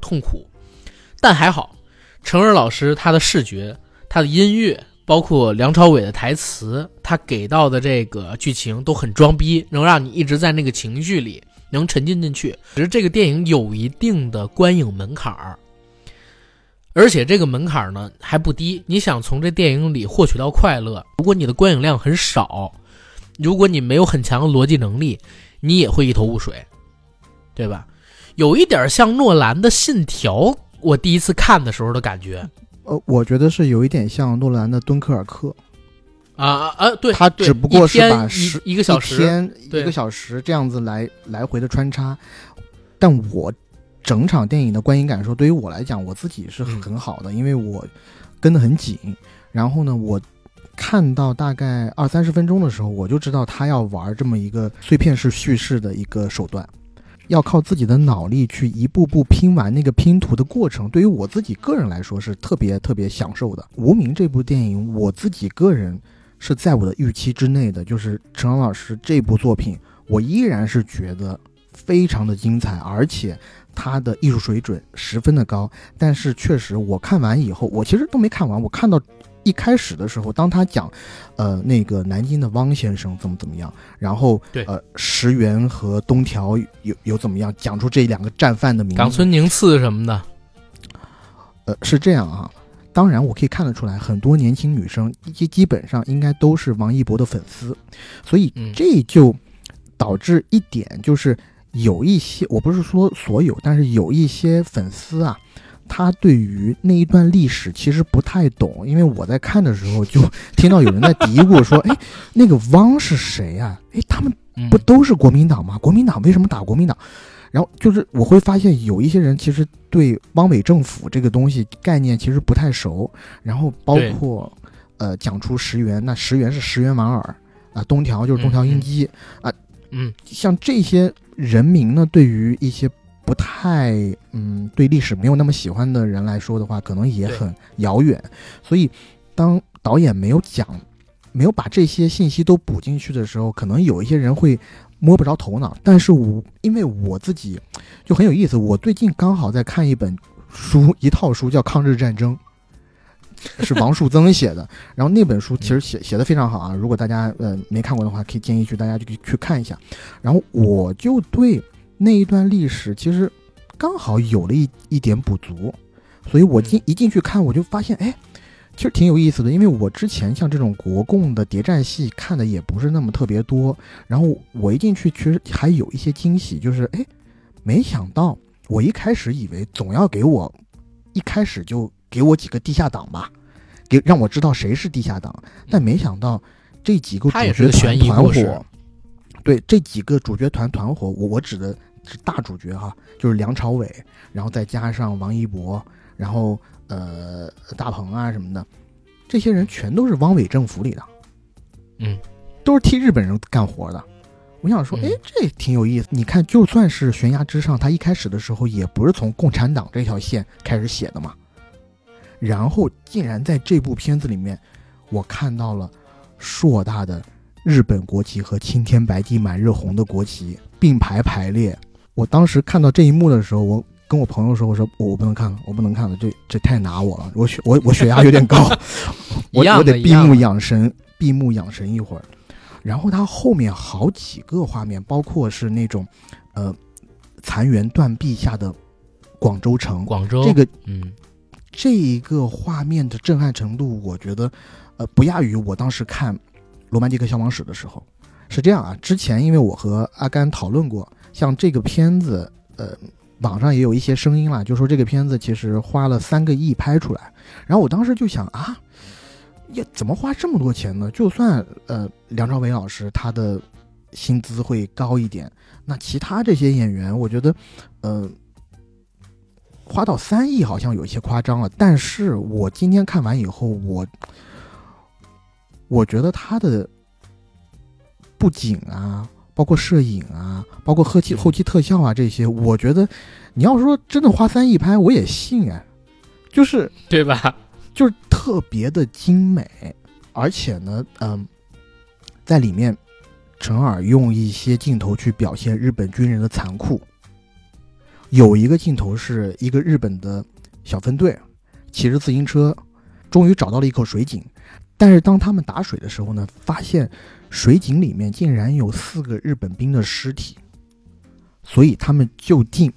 痛苦。但还好，成儿老师他的视觉、他的音乐，包括梁朝伟的台词，他给到的这个剧情都很装逼，能让你一直在那个情绪里能沉浸进去。只是这个电影有一定的观影门槛儿，而且这个门槛呢还不低。你想从这电影里获取到快乐，如果你的观影量很少，如果你没有很强的逻辑能力，你也会一头雾水，对吧？有一点像诺兰的《信条》。我第一次看的时候的感觉，呃，我觉得是有一点像诺兰的《敦刻尔克》啊啊，对，他只不过是把十一个小时、一个小时这样子来来回的穿插，但我整场电影的观影感受对于我来讲，我自己是很好的，因为我跟得很紧。然后呢，我看到大概二三十分钟的时候，我就知道他要玩这么一个碎片式叙事的一个手段。要靠自己的脑力去一步步拼完那个拼图的过程，对于我自己个人来说是特别特别享受的。《无名》这部电影，我自己个人是在我的预期之内的。就是陈老师这部作品，我依然是觉得非常的精彩，而且他的艺术水准十分的高。但是确实，我看完以后，我其实都没看完，我看到。一开始的时候，当他讲，呃，那个南京的汪先生怎么怎么样，然后对呃，石原和东条有有怎么样，讲出这两个战犯的名字，冈村宁次什么的，呃，是这样啊。当然，我可以看得出来，很多年轻女生基基本上应该都是王一博的粉丝，所以这就导致一点，就是有一些，我不是说所有，但是有一些粉丝啊。他对于那一段历史其实不太懂，因为我在看的时候就听到有人在嘀咕说：“哎，那个汪是谁呀？哎，他们不都是国民党吗？国民党为什么打国民党？”然后就是我会发现有一些人其实对汪伪政府这个东西概念其实不太熟，然后包括呃讲出石原，那石原是石原莞尔啊，东条就是东条英机啊，嗯，像这些人名呢，对于一些。不太嗯，对历史没有那么喜欢的人来说的话，可能也很遥远。所以，当导演没有讲没有把这些信息都补进去的时候，可能有一些人会摸不着头脑。但是我因为我自己就很有意思，我最近刚好在看一本书，一套书叫《抗日战争》，是王树增写的。然后那本书其实写写的非常好啊，如果大家呃没看过的话，可以建议去大家去去看一下。然后我就对那一段历史其实刚好有了一一点补足，所以我进一进去看，我就发现哎。其实挺有意思的，因为我之前像这种国共的谍战戏看的也不是那么特别多，然后我一进去其实还有一些惊喜，就是哎，没想到我一开始以为总要给我一开始就给我几个地下党吧，给让我知道谁是地下党，但没想到这几个主角团团伙，对这几个主角团团伙，我我指的是大主角哈，就是梁朝伟，然后再加上王一博，然后。呃，大鹏啊什么的，这些人全都是汪伪政府里的，嗯，都是替日本人干活的。我想说，哎，这挺有意思。你看，就算是悬崖之上，他一开始的时候也不是从共产党这条线开始写的嘛。然后竟然在这部片子里面，我看到了硕大的日本国旗和青天白地满日红的国旗并排排列。我当时看到这一幕的时候，我。跟我朋友说，我说我不能看了，我不能看了，这这太拿我了，我血我我血压有点高，我我得闭目养神，闭目养神一会儿。然后他后面好几个画面，包括是那种，呃，残垣断壁下的广州城，广州这个，嗯，这一个画面的震撼程度，我觉得，呃，不亚于我当时看《罗曼蒂克消亡史》的时候。是这样啊，之前因为我和阿甘讨论过，像这个片子，呃。网上也有一些声音啦，就说这个片子其实花了三个亿拍出来。然后我当时就想啊，呀，怎么花这么多钱呢？就算呃梁朝伟老师他的薪资会高一点，那其他这些演员，我觉得呃花到三亿好像有些夸张了。但是我今天看完以后，我我觉得他的布景啊。包括摄影啊，包括后期后期特效啊，这些，我觉得，你要说真的花三亿拍，我也信哎，就是对吧？就是特别的精美，而且呢，嗯，在里面，陈耳用一些镜头去表现日本军人的残酷。有一个镜头是一个日本的小分队骑着自行车，终于找到了一口水井，但是当他们打水的时候呢，发现。水井里面竟然有四个日本兵的尸体，所以他们就近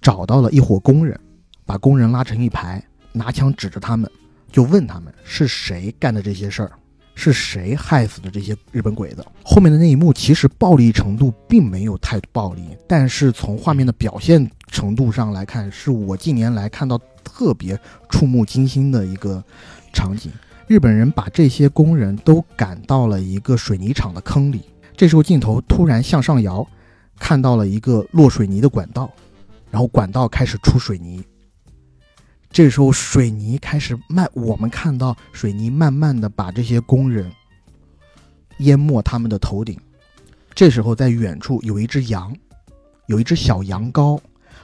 找到了一伙工人，把工人拉成一排，拿枪指着他们，就问他们是谁干的这些事儿，是谁害死的这些日本鬼子。后面的那一幕其实暴力程度并没有太暴力，但是从画面的表现程度上来看，是我近年来看到特别触目惊心的一个场景。日本人把这些工人都赶到了一个水泥厂的坑里，这时候镜头突然向上摇，看到了一个落水泥的管道，然后管道开始出水泥。这时候水泥开始慢，我们看到水泥慢慢的把这些工人淹没他们的头顶。这时候在远处有一只羊，有一只小羊羔，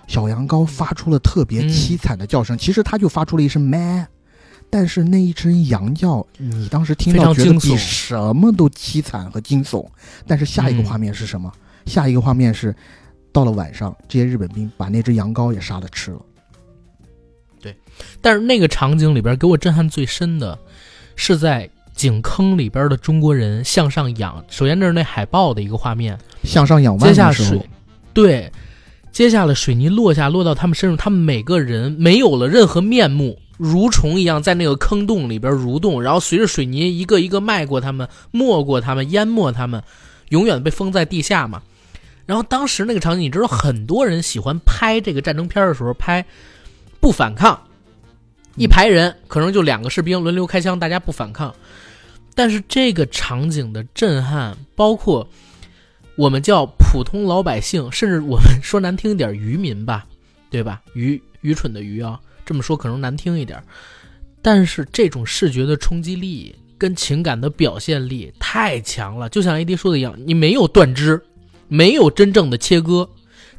小羊羔发出了特别凄惨的叫声，其实它就发出了一声咩。但是那一声羊叫，你当时听到觉得比什么都凄惨和惊悚。但是下一个画面是什么？下一个画面是，到了晚上，这些日本兵把那只羊羔也杀了吃了。对，但是那个场景里边给我震撼最深的，是在井坑里边的中国人向上仰。首先这是那海报的一个画面，向上仰望接下水，对，接下来水泥落下，落到他们身上，他们每个人没有了任何面目。蠕虫一样在那个坑洞里边蠕动，然后随着水泥一个一个迈过他们，没过他们，淹没他们，永远被封在地下嘛。然后当时那个场景，你知道，很多人喜欢拍这个战争片的时候拍不反抗，一排人可能就两个士兵轮流开枪，大家不反抗。但是这个场景的震撼，包括我们叫普通老百姓，甚至我们 说难听一点渔民吧，对吧？愚愚蠢的愚啊。这么说可能难听一点，但是这种视觉的冲击力跟情感的表现力太强了。就像 AD 说的一样，你没有断肢，没有真正的切割。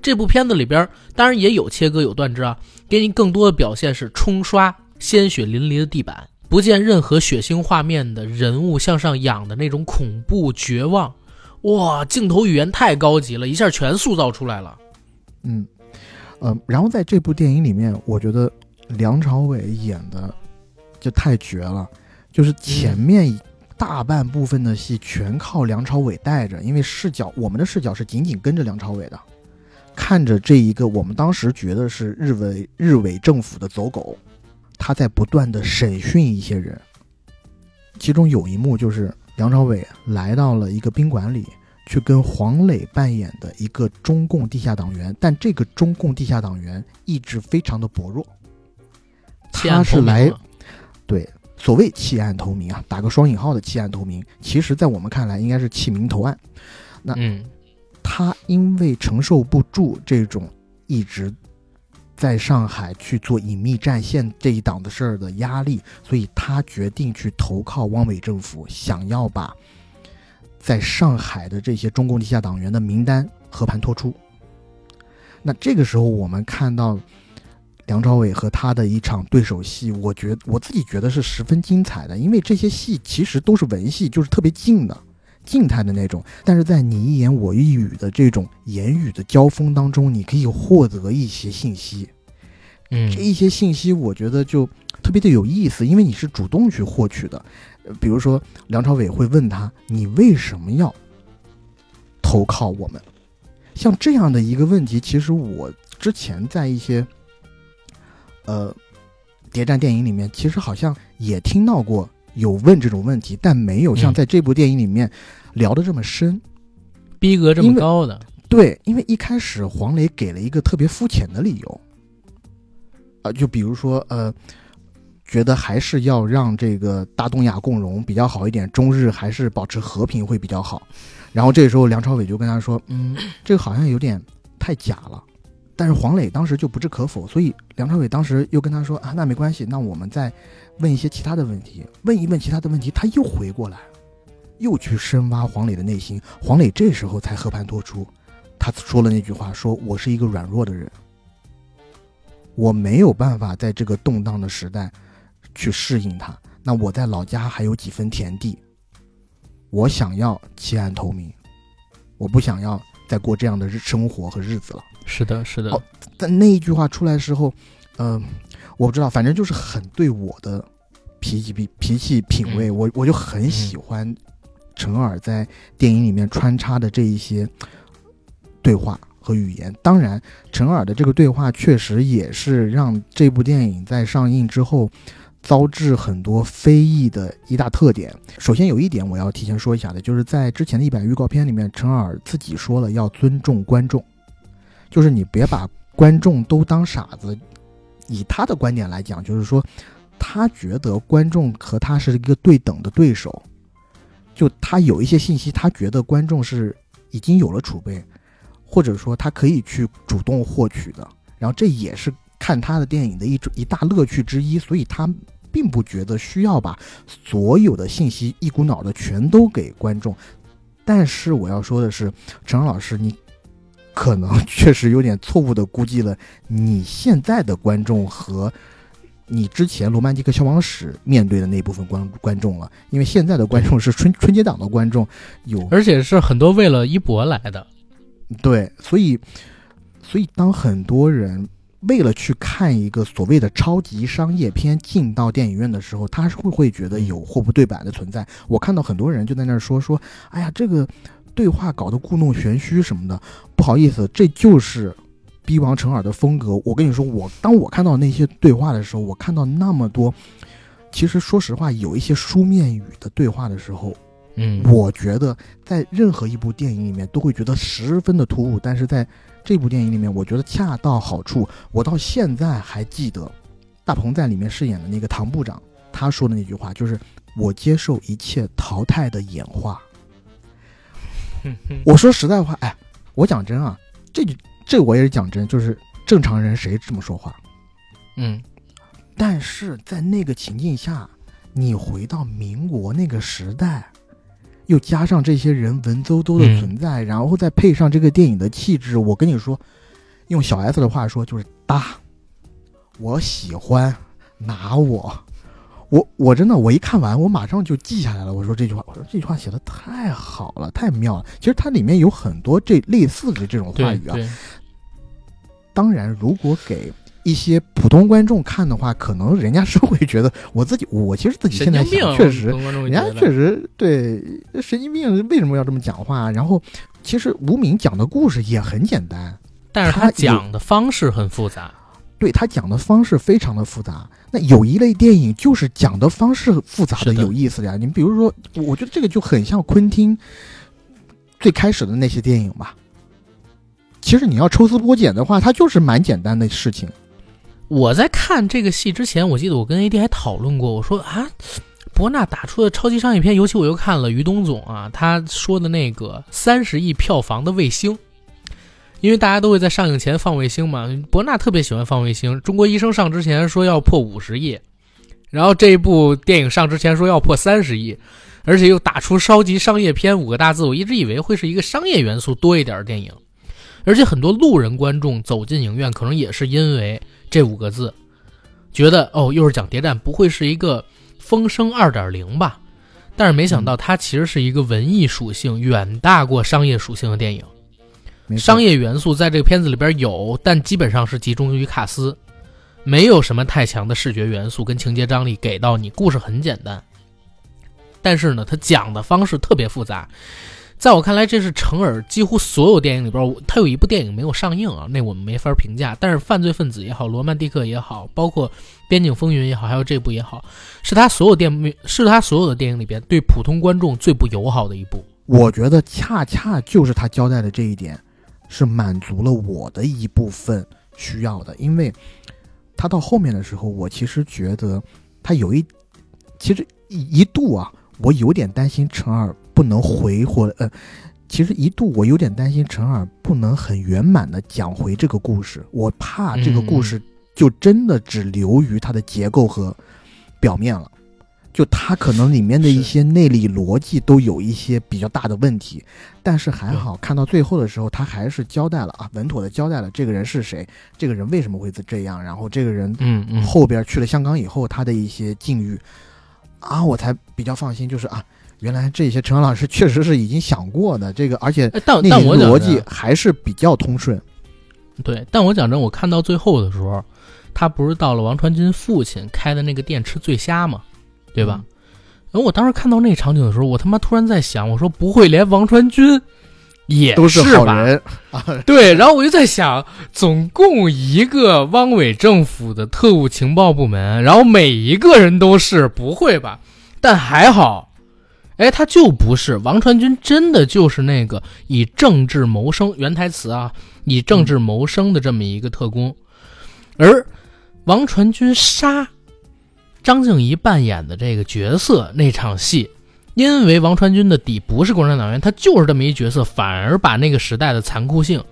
这部片子里边当然也有切割有断肢啊，给你更多的表现是冲刷鲜血淋漓的地板，不见任何血腥画面的人物向上仰的那种恐怖绝望，哇，镜头语言太高级了，一下全塑造出来了。嗯，呃，然后在这部电影里面，我觉得梁朝伟演的就太绝了，就是前面大半部分的戏全靠梁朝伟带着，因为视角我们的视角是紧紧跟着梁朝伟的，看着这一个我们当时觉得是日伪日伪政府的走狗。他在不断的审讯一些人，其中有一幕就是梁朝伟来到了一个宾馆里，去跟黄磊扮演的一个中共地下党员，但这个中共地下党员意志非常的薄弱，他是来对所谓弃暗投明啊，打个双引号的弃暗投明，其实在我们看来应该是弃明投暗。那嗯他因为承受不住这种一直。在上海去做隐秘战线这一档子事儿的压力，所以他决定去投靠汪伪政府，想要把在上海的这些中共地下党员的名单和盘托出。那这个时候，我们看到梁朝伟和他的一场对手戏，我觉我自己觉得是十分精彩的，因为这些戏其实都是文戏，就是特别静的。静态的那种，但是在你一言我一语的这种言语的交锋当中，你可以获得一些信息。嗯，这一些信息我觉得就特别的有意思，因为你是主动去获取的。比如说，梁朝伟会问他：“你为什么要投靠我们？”像这样的一个问题，其实我之前在一些呃谍战电影里面，其实好像也听到过有问这种问题，但没有像在这部电影里面。聊的这么深，逼格这么高的，对，因为一开始黄磊给了一个特别肤浅的理由，啊，就比如说，呃，觉得还是要让这个大东亚共荣比较好一点，中日还是保持和平会比较好。然后这时候梁朝伟就跟他说，嗯，这个好像有点太假了。但是黄磊当时就不置可否，所以梁朝伟当时又跟他说，啊，那没关系，那我们再问一些其他的问题，问一问其他的问题，他又回过来。又去深挖黄磊的内心，黄磊这时候才和盘托出，他说了那句话：“说我是一个软弱的人，我没有办法在这个动荡的时代去适应它。那我在老家还有几分田地，我想要弃暗投明，我不想要再过这样的日生活和日子了。”是的，是的。但那一句话出来的时候，嗯，我不知道，反正就是很对我的脾气脾脾气品味，我我就很喜欢。陈耳在电影里面穿插的这一些对话和语言，当然，陈耳的这个对话确实也是让这部电影在上映之后遭致很多非议的一大特点。首先，有一点我要提前说一下的，就是在之前的一版预告片里面，陈耳自己说了要尊重观众，就是你别把观众都当傻子。以他的观点来讲，就是说他觉得观众和他是一个对等的对手。就他有一些信息，他觉得观众是已经有了储备，或者说他可以去主动获取的。然后这也是看他的电影的一种一大乐趣之一，所以他并不觉得需要把所有的信息一股脑的全都给观众。但是我要说的是，陈阳老师，你可能确实有点错误的估计了你现在的观众和。你之前《罗曼蒂克消亡史》面对的那部分观观众了，因为现在的观众是春春节档的观众，有而且是很多为了一博来的，对，所以，所以当很多人为了去看一个所谓的超级商业片进到电影院的时候，他是会会觉得有货不对版的存在。我看到很多人就在那儿说说，哎呀，这个对话搞得故弄玄虚什么的，不好意思，这就是。逼王成尔的风格，我跟你说，我当我看到那些对话的时候，我看到那么多，其实说实话，有一些书面语的对话的时候，嗯，我觉得在任何一部电影里面都会觉得十分的突兀，但是在这部电影里面，我觉得恰到好处。我到现在还记得，大鹏在里面饰演的那个唐部长，他说的那句话就是“我接受一切淘汰的演化 ”。我说实在话，哎，我讲真啊，这句。这我也是讲真，就是正常人谁这么说话？嗯，但是在那个情境下，你回到民国那个时代，又加上这些人文绉绉的存在，然后再配上这个电影的气质，我跟你说，用小 S 的话说就是搭。我喜欢拿我，我我真的我一看完，我马上就记下来了。我说这句话，我说这句话写的太好了，太妙了。其实它里面有很多这类似的这种话语啊。当然，如果给一些普通观众看的话，可能人家是会觉得，我自己我其实自己现在确实，人家确实对神经病为什么要这么讲话？然后，其实吴敏讲的故事也很简单，但是他讲的方式很复杂。对他讲的方式非常的复杂。那有一类电影就是讲的方式复杂的有意思的呀。你比如说，我觉得这个就很像昆汀最开始的那些电影吧。其实你要抽丝剥茧的话，它就是蛮简单的事情。我在看这个戏之前，我记得我跟 AD 还讨论过，我说啊，博纳打出的超级商业片，尤其我又看了于东总啊，他说的那个三十亿票房的卫星，因为大家都会在上映前放卫星嘛，博纳特别喜欢放卫星。中国医生上之前说要破五十亿，然后这一部电影上之前说要破三十亿，而且又打出超级商业片五个大字，我一直以为会是一个商业元素多一点的电影，而且很多路人观众走进影院，可能也是因为。这五个字，觉得哦，又是讲谍战，不会是一个风声二点零吧？但是没想到，它其实是一个文艺属性远大过商业属性的电影。商业元素在这个片子里边有，但基本上是集中于卡斯，没有什么太强的视觉元素跟情节张力给到你。故事很简单，但是呢，它讲的方式特别复杂。在我看来，这是成尔几乎所有电影里边，他有一部电影没有上映啊，那我们没法评价。但是《犯罪分子》也好，《罗曼蒂克》也好，包括《边境风云》也好，还有这部也好，是他所有电是他所有的电影里边对普通观众最不友好的一部。我觉得恰恰就是他交代的这一点，是满足了我的一部分需要的。因为他到后面的时候，我其实觉得他有一，其实一一度啊，我有点担心陈尔不能回或呃，其实一度我有点担心陈耳不能很圆满的讲回这个故事，我怕这个故事就真的只流于它的结构和表面了。就它可能里面的一些内里逻辑都有一些比较大的问题，但是还好看到最后的时候，他还是交代了啊，稳妥的交代了这个人是谁，这个人为什么会这样，然后这个人嗯嗯。后边去了香港以后他的一些境遇，啊，我才比较放心，就是啊，原来这些陈老师确实是已经想过的，这个而且哎，但但我讲逻辑还是比较通顺。对，但我讲真，我看到最后的时候，他不是到了王传君父亲开的那个店吃醉虾吗，对吧？然后我当时看到那场景的时候，我他妈突然在想，我说不会连王传君也都是好吧？人啊，对，然后我就在想，总共一个汪伪政府的特务情报部门，然后每一个人都是，不会吧？但还好，哎，他就不是王传君，真的就是那个以政治谋生，原台词啊，以政治谋生的这么一个特工，而王传君杀张静怡扮演的这个角色那场戏。因为王传君的底不是共产党员，他就是这么一角色，反而把那个时代的残酷性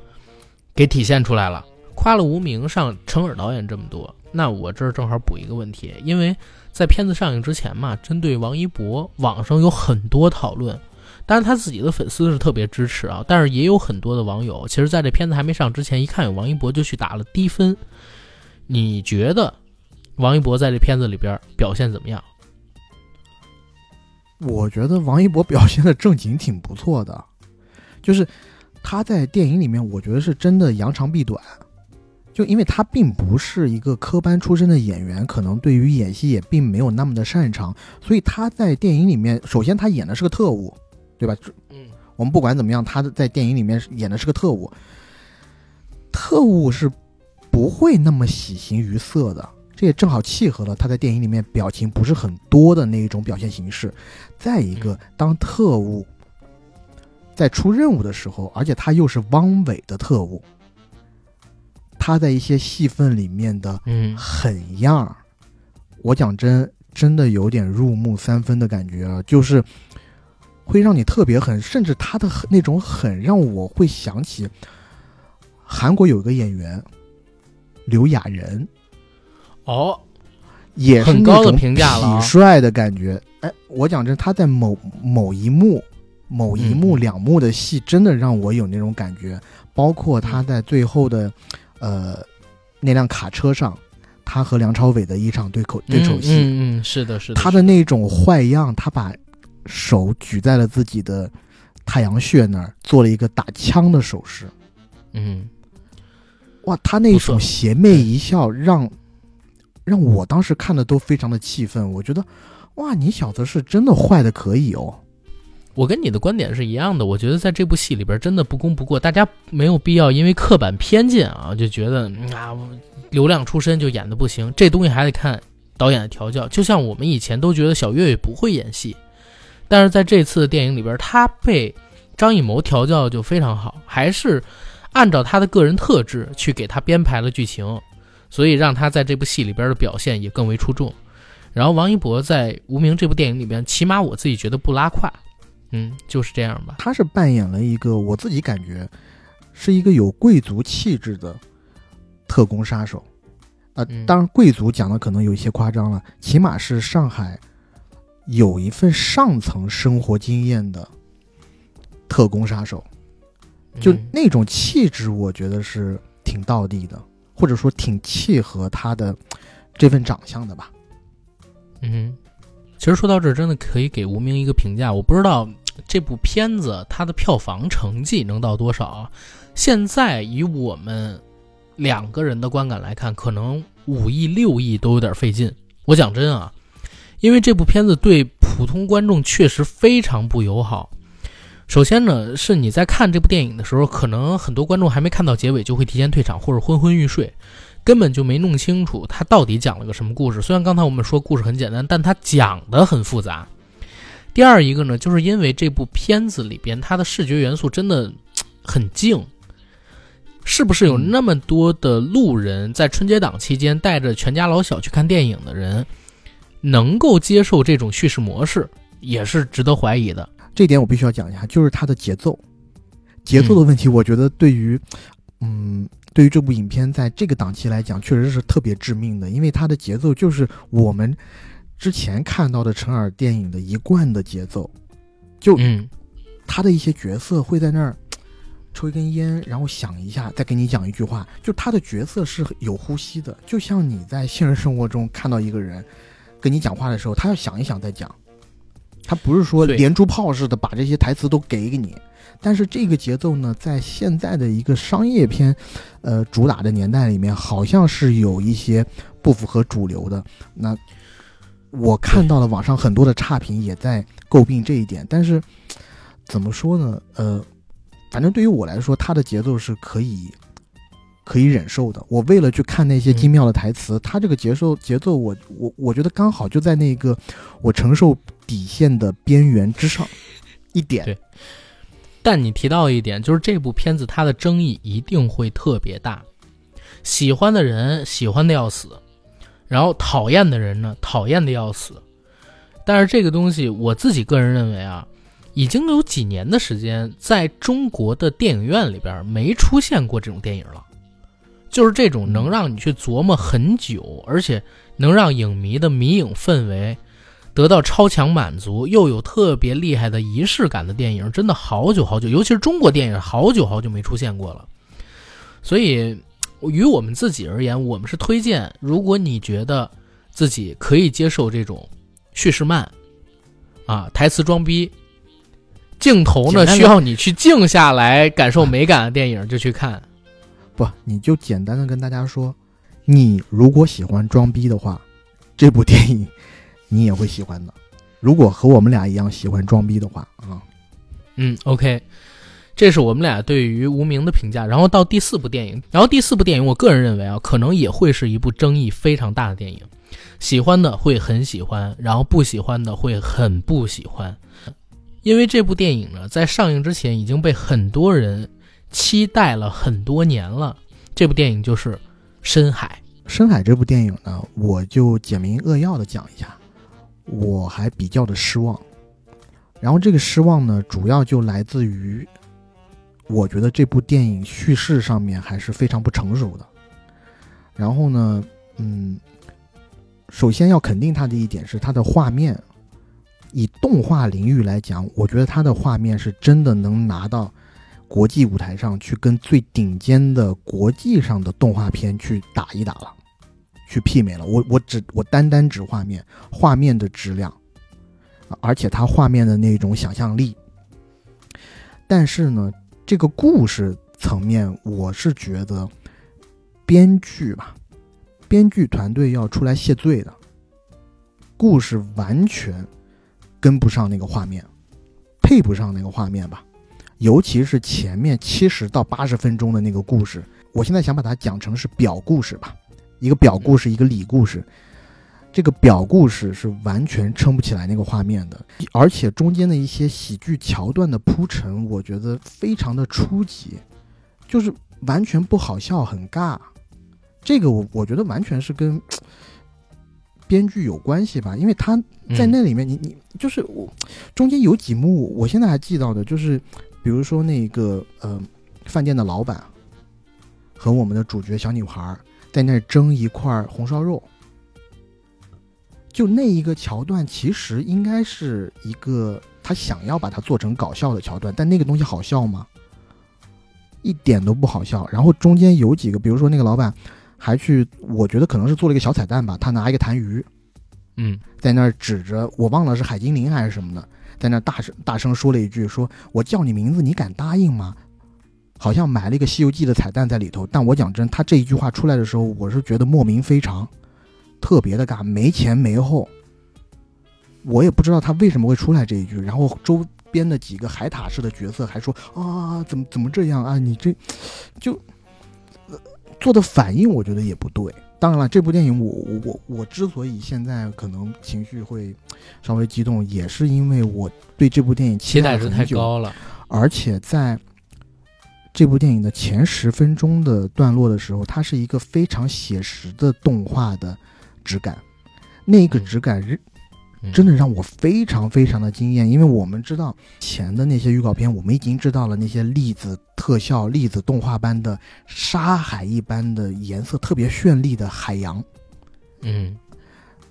给体现出来了。夸了无名上陈耳导演这么多，那我这儿正好补一个问题，因为在片子上映之前嘛，针对王一博，网上有很多讨论，当然他自己的粉丝是特别支持啊，但是也有很多的网友，其实在这片子还没上之前，一看有王一博就去打了低分。你觉得王一博在这片子里边表现怎么样？我觉得王一博表现的正经挺不错的，就是他在电影里面，我觉得是真的扬长避短。就因为他并不是一个科班出身的演员，可能对于演戏也并没有那么的擅长，所以他在电影里面，首先他演的是个特务，对吧？嗯，我们不管怎么样，他在电影里面演的是个特务，特务是不会那么喜形于色的。这也正好契合了他在电影里面表情不是很多的那一种表现形式。再一个，当特务在出任务的时候，而且他又是汪伪的特务，他在一些戏份里面的嗯狠样儿，我讲真，真的有点入木三分的感觉啊，就是会让你特别狠，甚至他的那种狠让我会想起韩国有一个演员刘亚仁。哦，也是很高的那种评价了啊痞帅的感觉。哎，我讲真，他在某某一幕、某一幕、嗯两幕的戏，真的让我有那种感觉。包括他在最后的，呃，那辆卡车上，他和梁朝伟的一场对口对手戏，嗯嗯嗯，是的，是的，他的那种坏样，他把手举在了自己的太阳穴那儿，做了一个打枪的手势。嗯，哇，他那种邪魅一笑，让让我当时看的都非常的气愤。我觉得，哇，你小子是真的坏的可以哦。我跟你的观点是一样的，我觉得在这部戏里边真的不功不过，大家没有必要因为刻板偏见啊，就觉得啊流量出身就演的不行，这东西还得看导演的调教。就像我们以前都觉得小岳岳不会演戏，但是在这次的电影里边，他被张艺谋调教就非常好，还是按照他的个人特质去给他编排了剧情，所以让他在这部戏里边的表现也更为出众。然后王一博在《无名》这部电影里边，起码我自己觉得不拉胯，嗯，就是这样吧。他是扮演了一个我自己感觉是一个有贵族气质的特工杀手。啊、嗯当然贵族讲的可能有一些夸张了，起码是上海有一份上层生活经验的特工杀手。就嗯那种气质，我觉得是挺道地的，或者说挺契合他的这份长相的吧。嗯，其实说到这儿，真的可以给无名一个评价。我不知道这部片子它的票房成绩能到多少啊？现在以我们两个人的观感来看，可能五亿、六亿都有点费劲。我讲真啊，因为这部片子对普通观众确实非常不友好。首先呢，是你在看这部电影的时候，可能很多观众还没看到结尾就会提前退场或者昏昏欲睡，根本就没弄清楚他到底讲了个什么故事。虽然刚才我们说故事很简单，但他讲的很复杂。第二一个呢，就是因为这部片子里边它的视觉元素真的很静，是不是有那么多的路人在春节档期间带着全家老小去看电影的人，能够接受这种叙事模式，也是值得怀疑的。这一点我必须要讲一下，就是它的节奏，节奏的问题，我觉得对于，嗯，对于这部影片在这个档期来讲，确实是特别致命的，因为它的节奏就是我们之前看到的陈耳电影的一贯的节奏，就嗯他的一些角色会在那儿抽一根烟，然后想一下，再给你讲一句话。就他的角色是有呼吸的，就像你在现实生活中看到一个人跟你讲话的时候，他要想一想再讲，他不是说连珠炮似的把这些台词都给给你。但是这个节奏呢，在现在的一个商业片，呃，主打的年代里面，好像是有一些不符合主流的。那我看到了网上很多的差评也在诟病这一点，但是怎么说呢？呃，反正对于我来说，它的节奏是可以可以忍受的。我为了去看那些精妙的台词，它这个节奏节奏我，我我觉得刚好就在那个我承受底线的边缘之上 一点。对但你提到一点，就是这部片子它的争议一定会特别大，喜欢的人喜欢的要死，然后讨厌的人呢讨厌的要死。但是这个东西，我自己个人认为啊，已经有几年的时间，在中国的电影院里边没出现过这种电影了，就是这种能让你去琢磨很久，而且能让影迷的迷影氛围得到超强满足，又有特别厉害的仪式感的电影，真的好久好久，尤其是中国电影，好久好久没出现过了。所以，于我们自己而言，我们是推荐，如果你觉得自己可以接受这种叙事慢啊，台词装逼，镜头呢需要你去静下来感受美感的电影，就去看。不，你就简单的跟大家说，你如果喜欢装逼的话，这部电影你也会喜欢的。如果和我们俩一样喜欢装逼的话啊，嗯，OK，这是我们俩对于无名的评价。然后到第四部电影，然后第四部电影，我个人认为啊，可能也会是一部争议非常大的电影，喜欢的会很喜欢，然后不喜欢的会很不喜欢。因为这部电影呢，在上映之前已经被很多人期待了很多年了。这部电影就是《深海《深海》这部电影呢，我就简明扼要的讲一下，我还比较的失望。然后这个失望呢，主要就来自于，我觉得这部电影叙事上面还是非常不成熟的。然后呢，嗯，首先要肯定它的一点是它的画面，以动画领域来讲，我觉得它的画面是真的能拿到国际舞台上去跟最顶尖的国际上的动画片去打一打了。去媲美了。我我只我单单指画面，画面的质量，而且它画面的那种想象力。但是呢，这个故事层面，我是觉得编剧吧，编剧团队要出来谢罪的。故事完全跟不上那个画面，配不上那个画面吧。尤其是前面七十到八十分钟的那个故事，我现在想把它讲成是表故事吧，一个表故事，一个里故事。这个表故事是完全撑不起来那个画面的，而且中间的一些喜剧桥段的铺陈，我觉得非常的初级，就是完全不好笑，很尬。这个我我觉得完全是跟 编剧有关系吧，因为他在那里面，你你就是我中间有几幕，我现在还记到的，就是比如说那个呃饭店的老板和我们的主角小女孩在那蒸一块红烧肉。就那一个桥段，其实应该是一个他想要把它做成搞笑的桥段，但那个东西好笑吗？一点都不好笑。然后中间有几个，比如说那个老板还去，我觉得可能是做了一个小彩蛋吧。他拿一个痰盂，嗯，在那儿指着，我忘了是海精灵还是什么的，在那大声大声说了一句：“说我叫你名字，你敢答应吗？”好像埋了一个《西游记》的彩蛋在里头。但我讲真，他这一句话出来的时候，我是觉得莫名非常。特别的尬，没前没后，我也不知道他为什么会出来这一句。然后周边的几个海獭式的角色还说啊，怎么怎么这样啊？你这就做的反应，我觉得也不对。当然了，这部电影我我我我之所以现在可能情绪会稍微激动，也是因为我对这部电影期待值太高了，而且在这部电影的前十分钟的段落的时候，它是一个非常写实的动画的。质感，那个质感是真的让我非常非常的惊艳，因为我们知道前的那些预告片，我们已经知道了那些粒子特效、粒子动画般的沙海一般的颜色特别绚丽的海洋，嗯，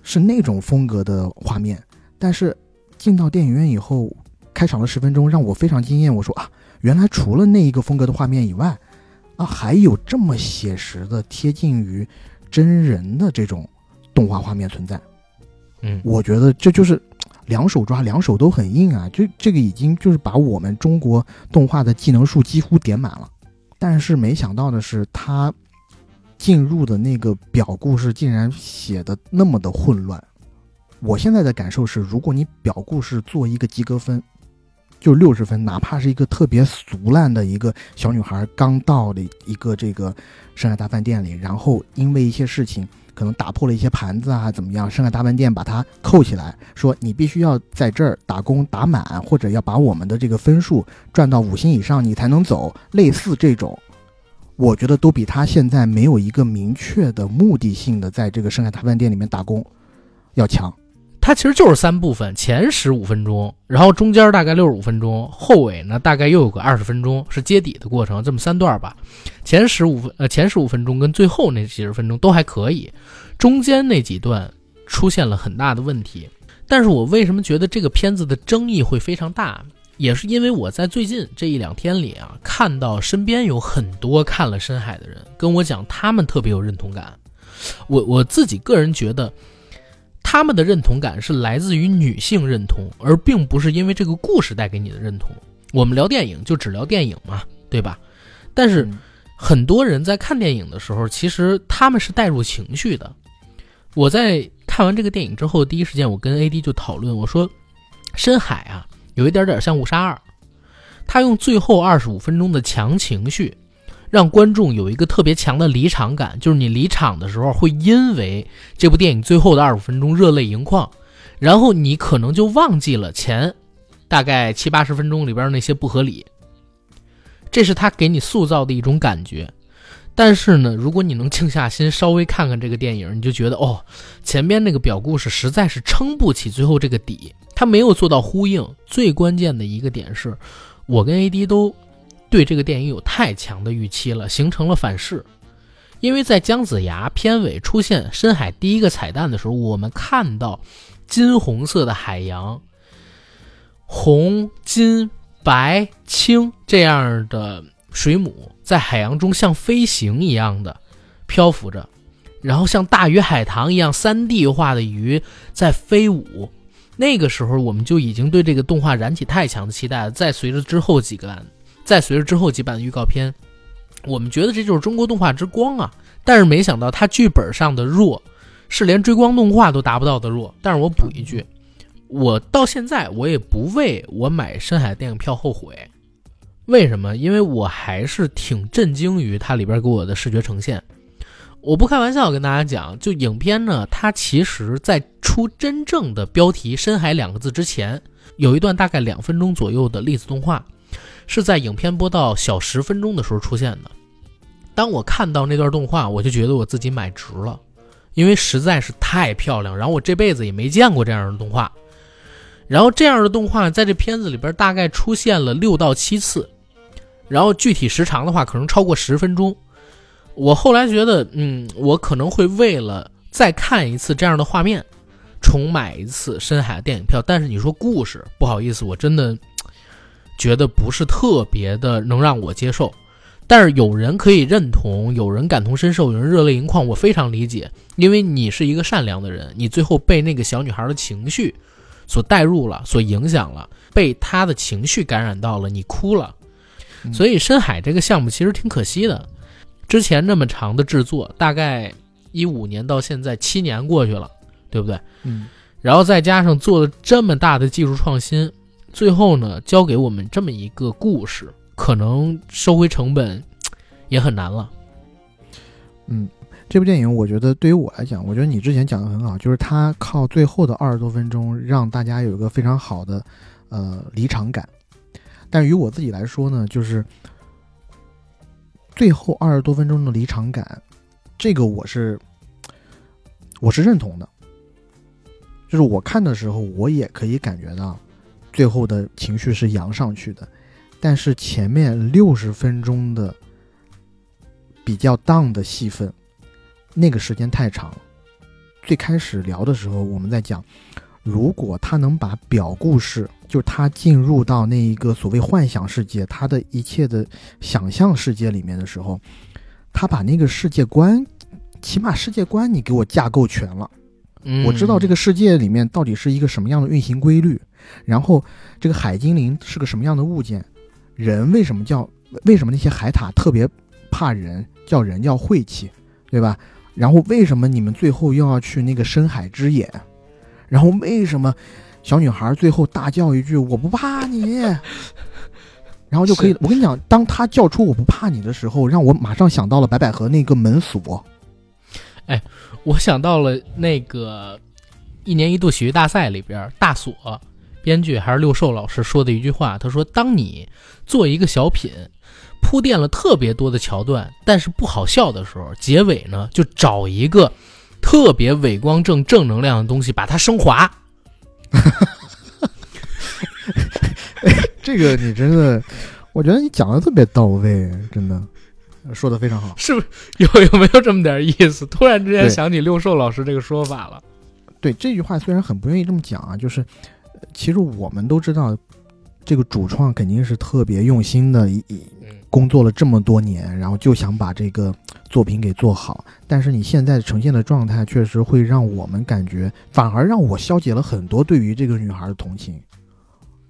是那种风格的画面。但是进到电影院以后，开场的十分钟让我非常惊艳。我说啊，原来除了那一个风格的画面以外，啊，还有这么写实的、贴近于真人的这种。动画画面存在，嗯，我觉得这就是两手抓，两手都很硬啊！就这个已经就是把我们中国动画的技能树几乎点满了。但是没想到的是，他进入的那个表故事竟然写的那么的混乱。我现在的感受是，如果你表故事做一个及格分，就六十分，哪怕是一个特别俗烂的一个小女孩刚到的一个这个上海大饭店里，然后因为一些事情。可能打破了一些盘子啊，怎么样？上海大饭店把它扣起来，说你必须要在这儿打工打满，或者要把我们的这个分数赚到五星以上，你才能走。类似这种，我觉得都比他现在没有一个明确的目的性的在这个上海大饭店里面打工要强。它其实就是三部分，前十五分钟，然后中间大概六十五分钟，后尾呢大概又有个二十分钟是接底的过程，这么三段吧。前十五分呃前十五分钟跟最后那几十分钟都还可以，中间那几段出现了很大的问题。但是我为什么觉得这个片子的争议会非常大，也是因为我在最近这一两天里啊，看到身边有很多看了《深海》的人跟我讲，他们特别有认同感。我我自己个人觉得。他们的认同感是来自于女性认同，而并不是因为这个故事带给你的认同。我们聊电影就只聊电影嘛，对吧？但是很多人在看电影的时候，其实他们是带入情绪的。我在看完这个电影之后，第一时间我跟 AD 就讨论，我说：“深海啊，有一点点像《误杀二》，他用最后二十五分钟的强情绪。”让观众有一个特别强的离场感，就是你离场的时候会因为这部电影最后的二十五分钟热泪盈眶，然后你可能就忘记了前大概七八十分钟里边那些不合理，这是他给你塑造的一种感觉。但是呢，如果你能静下心稍微看看这个电影，你就觉得哦，前边那个表故事实在是撑不起最后这个底，他没有做到呼应。最关键的一个点是，我跟 AD 都。对这个电影有太强的预期了，形成了反噬。因为在姜子牙片尾出现深海第一个彩蛋的时候，我们看到金红色的海洋，红、金、白、青这样的水母在海洋中像飞行一样的漂浮着，然后像大鱼海棠一样三 D 化的鱼在飞舞。那个时候我们就已经对这个动画燃起太强的期待了。再随着之后几个，再随着之后几版的预告片，我们觉得这就是中国动画之光啊！但是没想到它剧本上的弱，是连追光动画都达不到的弱。但是我补一句，我到现在我也不为我买深海电影票后悔。为什么？因为我还是挺震惊于它里边给我的视觉呈现。我不开玩笑跟大家讲，就影片呢，它其实在出真正的标题“深海”两个字之前，有一段大概两分钟左右的粒子动画，是在影片播到小十分钟的时候出现的。当我看到那段动画，我就觉得我自己买值了，因为实在是太漂亮。然后我这辈子也没见过这样的动画。然后这样的动画在这片子里边大概出现了六到七次。然后具体时长的话，可能超过十分钟。我后来觉得，嗯，我可能会为了再看一次这样的画面，重买一次深海电影票。但是你说故事，不好意思，我真的觉得不是特别的能让我接受。但是有人可以认同，有人感同身受，有人热泪盈眶，我非常理解，因为你是一个善良的人，你最后被那个小女孩的情绪所带入了，所影响了，被她的情绪感染到了，你哭了。所以深海这个项目其实挺可惜的，之前那么长的制作，大概一五年到现在七年过去了，对不对？嗯。然后再加上做了这么大的技术创新，最后呢，交给我们这么一个故事，可能收回成本也很难了。嗯，这部电影我觉得对于我来讲，我觉得你之前讲的很好，就是它靠最后的二十多分钟让大家有一个非常好的呃离场感。但于我自己来说呢，就是最后二十多分钟的离场感，这个我是我是认同的。就是我看的时候，我也可以感觉到最后的情绪是扬上去的。但是前面六十分钟的比较 down 的戏份，那个时间太长了。最开始聊的时候，我们在讲，如果他能把表故事。就是他进入到那一个所谓幻想世界，他的一切的想象世界里面的时候，他把那个世界观，起码世界观你给我架构全了，我知道这个世界里面到底是一个什么样的运行规律，然后这个海精灵是个什么样的物件，人为什么叫为什么那些海獭特别怕人，叫人叫晦气，对吧？然后为什么你们最后又要去那个深海之眼？然后为什么？小女孩最后大叫一句：“我不怕你。”然后就可以。我跟你讲，当她叫出“我不怕你”的时候，让我马上想到了白百合那个门锁。哎，我想到了那个一年一度喜剧大赛里边，大锁编剧还是六寿老师说的一句话。他说：“当你做一个小品，铺垫了特别多的桥段，但是不好笑的时候，结尾呢就找一个特别伟光正、正能量的东西，把它升华。”这个你真的，我觉得你讲的特别到位，真的说的非常好，是不是有有没有这么点意思？突然之间想起六寿老师这个说法了。对这句话虽然很不愿意这么讲啊，就是其实我们都知道，这个主创肯定是特别用心的，一工作了这么多年，然后就想把这个。作品给做好，但是你现在呈现的状态确实会让我们感觉，反而让我消解了很多对于这个女孩的同情，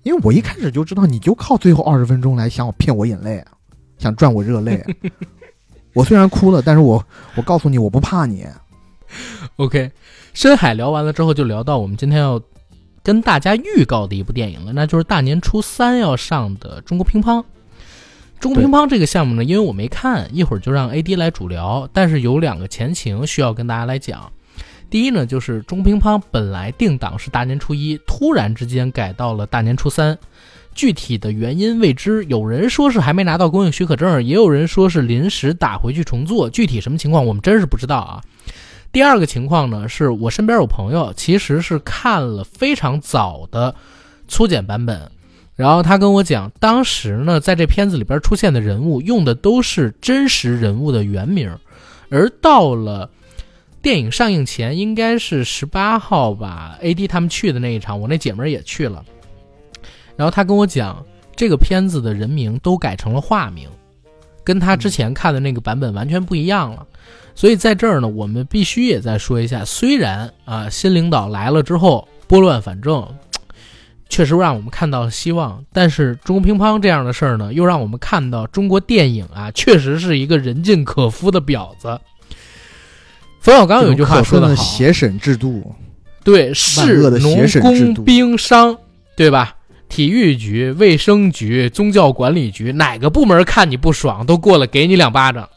因为我一开始就知道你就靠最后二十分钟来想我骗我眼泪，想赚我热泪。我虽然哭了，但是我我告诉你，我不怕你。OK，深海聊完了之后，就聊到我们今天要跟大家预告的一部电影了，那就是大年初三要上的《中国乒乓》。中国乒乓这个项目呢，因为我没看，一会儿就让 AD 来主聊。但是有两个前情需要跟大家来讲。第一呢，就是中乒乓本来定档是大年初一，突然之间改到了大年初三，具体的原因未知。有人说是还没拿到供应许可证，也有人说是临时打回去重做。具体什么情况，我们真是不知道啊。第二个情况呢，是我身边有朋友其实是看了非常早的粗剪版本。然后他跟我讲，当时呢，在这片子里边出现的人物用的都是真实人物的原名，而到了电影上映前，应该是十八号吧，AD 他们去的那一场，我那姐们儿也去了。然后他跟我讲，这个片子的人名都改成了化名，跟他之前看的那个版本完全不一样了。所以在这儿呢，我们必须也再说一下，虽然啊新领导来了之后拨乱反正，确实让我们看到了希望，但是中国乒乓这样的事儿呢，又让我们看到中国电影啊确实是一个人尽可夫的婊子。冯小刚有句话说的好，协审制度，对，士农工兵商，对吧？体育局、卫生局、宗教管理局，哪个部门看你不爽，都过来给你两巴掌，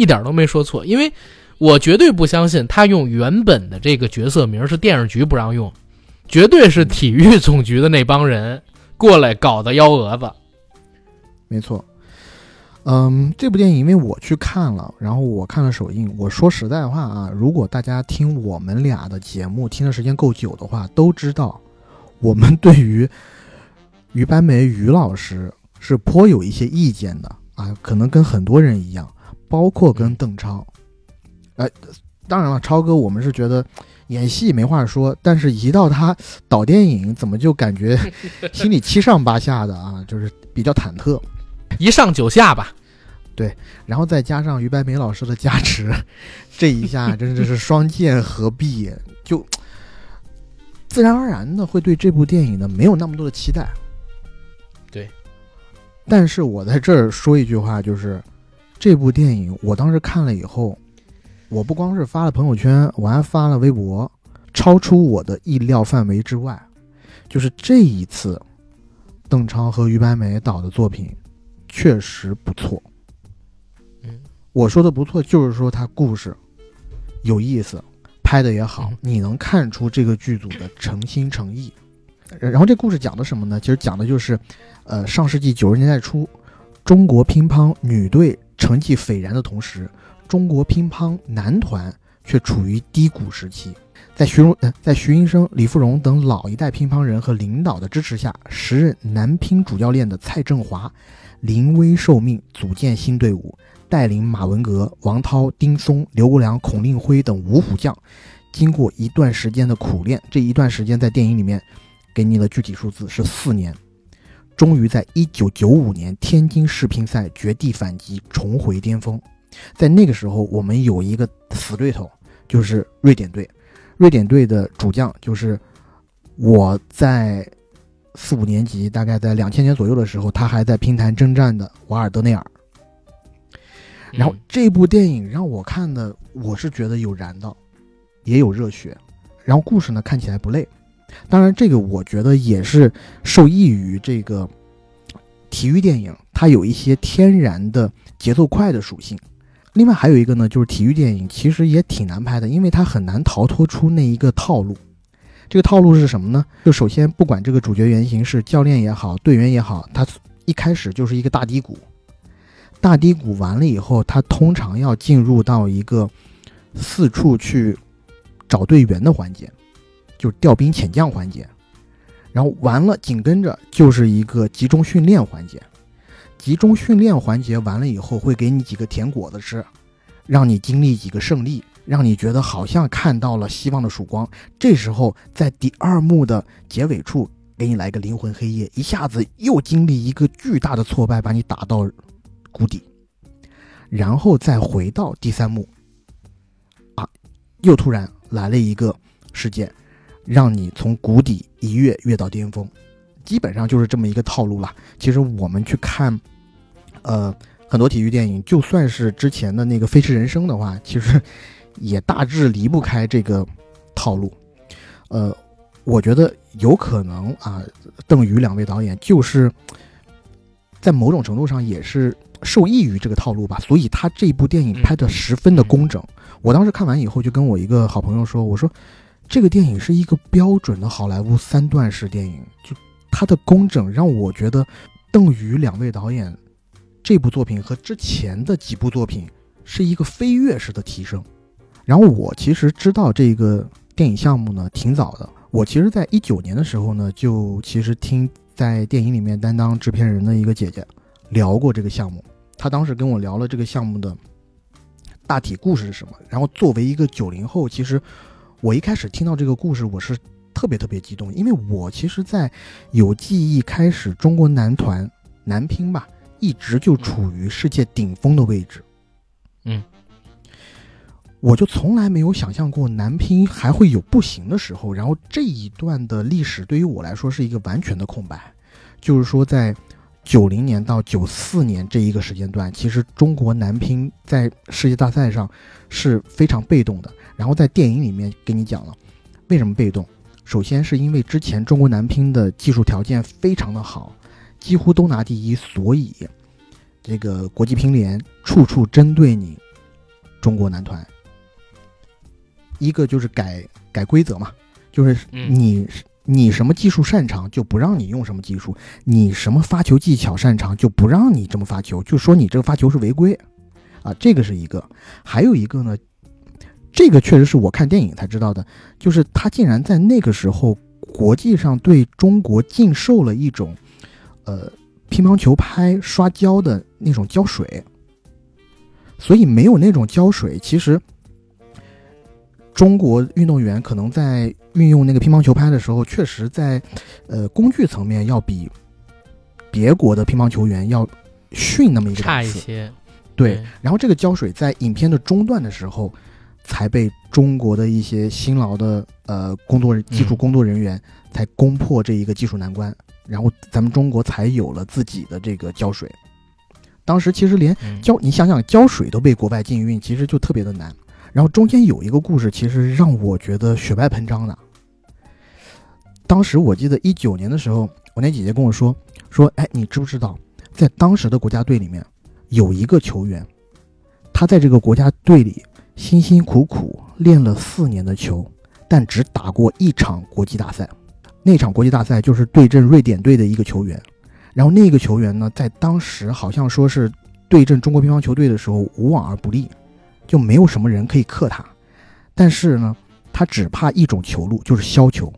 一点都没说错。因为我绝对不相信他用原本的这个角色名是电视局不让用，绝对是体育总局的那帮人过来搞的幺蛾子。没错。嗯，这部电影因为我去看了，然后我看了首映。我说实在话啊，如果大家听我们俩的节目听的时间够久的话，都知道我们对于于白梅于老师是颇有一些意见的啊，可能跟很多人一样，包括跟邓超。哎，当然了，超哥，我们是觉得演戏没话说，但是一到他导电影，怎么就感觉 心里七上八下的啊，就是比较忐忑。一上九下吧，对，然后再加上于白眉老师的加持，这一下真的是双剑合璧，就自然而然的会对这部电影呢没有那么多的期待。对，但是我在这儿说一句话，就是这部电影我当时看了以后，我不光是发了朋友圈，我还发了微博，超出我的意料范围之外，就是这一次邓超和于白眉导的作品。确实不错，嗯，我说的不错，就是说他故事有意思，拍的也好，你能看出这个剧组的诚心诚意。然后这故事讲的什么呢？其实讲的就是，呃，上世纪九十年代初，中国乒乓女队成绩斐然的同时，中国乒乓男团却处于低谷时期。在徐荣、呃在徐云生、李富荣等老一代乒乓人和领导的支持下，时任男乒主教练的蔡振华。临危受命组建新队伍，带领马文革、王涛、丁松、刘国梁、孔令辉等五虎将，经过一段时间的苦练，这一段时间在电影里面给你的具体数字是四年，终于在一九九五年天津世乒赛绝地反击，重回巅峰。在那个时候，我们有一个死对头，就是瑞典队。瑞典队的主将就是我在。四五年级，大概在两千年左右的时候，他还在乒坛征战的瓦尔德内尔。然后这部电影让我看的，我是觉得有燃的，也有热血。然后故事呢看起来不累，当然这个我觉得也是受益于这个体育电影，它有一些天然的节奏快的属性。另外还有一个呢，就是体育电影其实也挺难拍的，因为它很难逃脱出那一个套路。这个套路是什么呢？就首先不管这个主角原型是教练也好，队员也好，他一开始就是一个大低谷。大低谷完了以后，他通常要进入到一个四处去找队员的环节，就调兵遣将环节。然后完了，紧跟着就是一个集中训练环节。集中训练环节完了以后，会给你几个甜果子吃，让你经历几个胜利。让你觉得好像看到了希望的曙光。这时候，在第二幕的结尾处，给你来个灵魂黑夜，一下子又经历一个巨大的挫败，把你打到谷底，然后再回到第三幕，啊，又突然来了一个事件，让你从谷底一跃跃到巅峰。基本上就是这么一个套路了。其实我们去看，呃，很多体育电影，就算是之前的那个《飞驰人生》的话，其实。也大致离不开这个套路，呃，我觉得有可能啊，邓宇两位导演就是在某种程度上也是受益于这个套路吧，所以他这部电影拍的十分的工整。我当时看完以后就跟我一个好朋友说，我说这个电影是一个标准的好莱坞三段式电影，就它的工整让我觉得邓宇两位导演这部作品和之前的几部作品是一个飞跃式的提升。然后我其实知道这个电影项目呢挺早的，我其实在一九年的时候呢，就其实听在电影里面担当制片人的一个姐姐聊过这个项目，她当时跟我聊了这个项目的大体故事是什么。然后作为一个九零后，其实我一开始听到这个故事，我是特别特别激动，因为我其实，在有记忆开始中国男团男乒吧，一直就处于世界顶峰的位置。嗯，我就从来没有想象过男乒还会有不行的时候。然后这一段的历史对于我来说是一个完全的空白，就是说在九零年到九四年这一个时间段，其实中国男乒在世界大赛上是非常被动的。然后在电影里面给你讲了为什么被动。首先是因为之前中国男乒的技术条件非常的好，几乎都拿第一，所以这个国际乒联处处针对你中国男团。一个就是改改规则嘛，就是你你什么技术擅长就不让你用什么技术，你什么发球技巧擅长就不让你这么发球，就说你这个发球是违规啊，这个是一个。还有一个呢。这个确实是我看电影才知道的，就是他竟然在那个时候，国际上对中国禁售了一种，呃，乒乓球拍刷胶的那种胶水。所以没有那种胶水，其实中国运动员可能在运用那个乒乓球拍的时候，确实在，呃，工具层面要比别国的乒乓球员要逊那么一个差一些。对，然后这个胶水在影片的中段的时候。才被中国的一些辛劳的呃工作技术工作人员才攻破这一个技术难关，然后咱们中国才有了自己的这个胶水。当时其实连胶，你想想胶水都被国外禁运，其实就特别的难。然后中间有一个故事，其实让我觉得血脉喷张的。当时我记得一九年的时候，我那姐姐跟我说说，哎，你知不知道，在当时的国家队里面有一个球员，他在这个国家队里。辛辛苦苦练了四年的球，但只打过一场国际大赛。那场国际大赛就是对阵瑞典队的一个球员。然后那个球员呢，在当时好像说是对阵中国乒乓球队的时候无往而不利，就没有什么人可以克他。但是呢，他只怕一种球路，就是削球。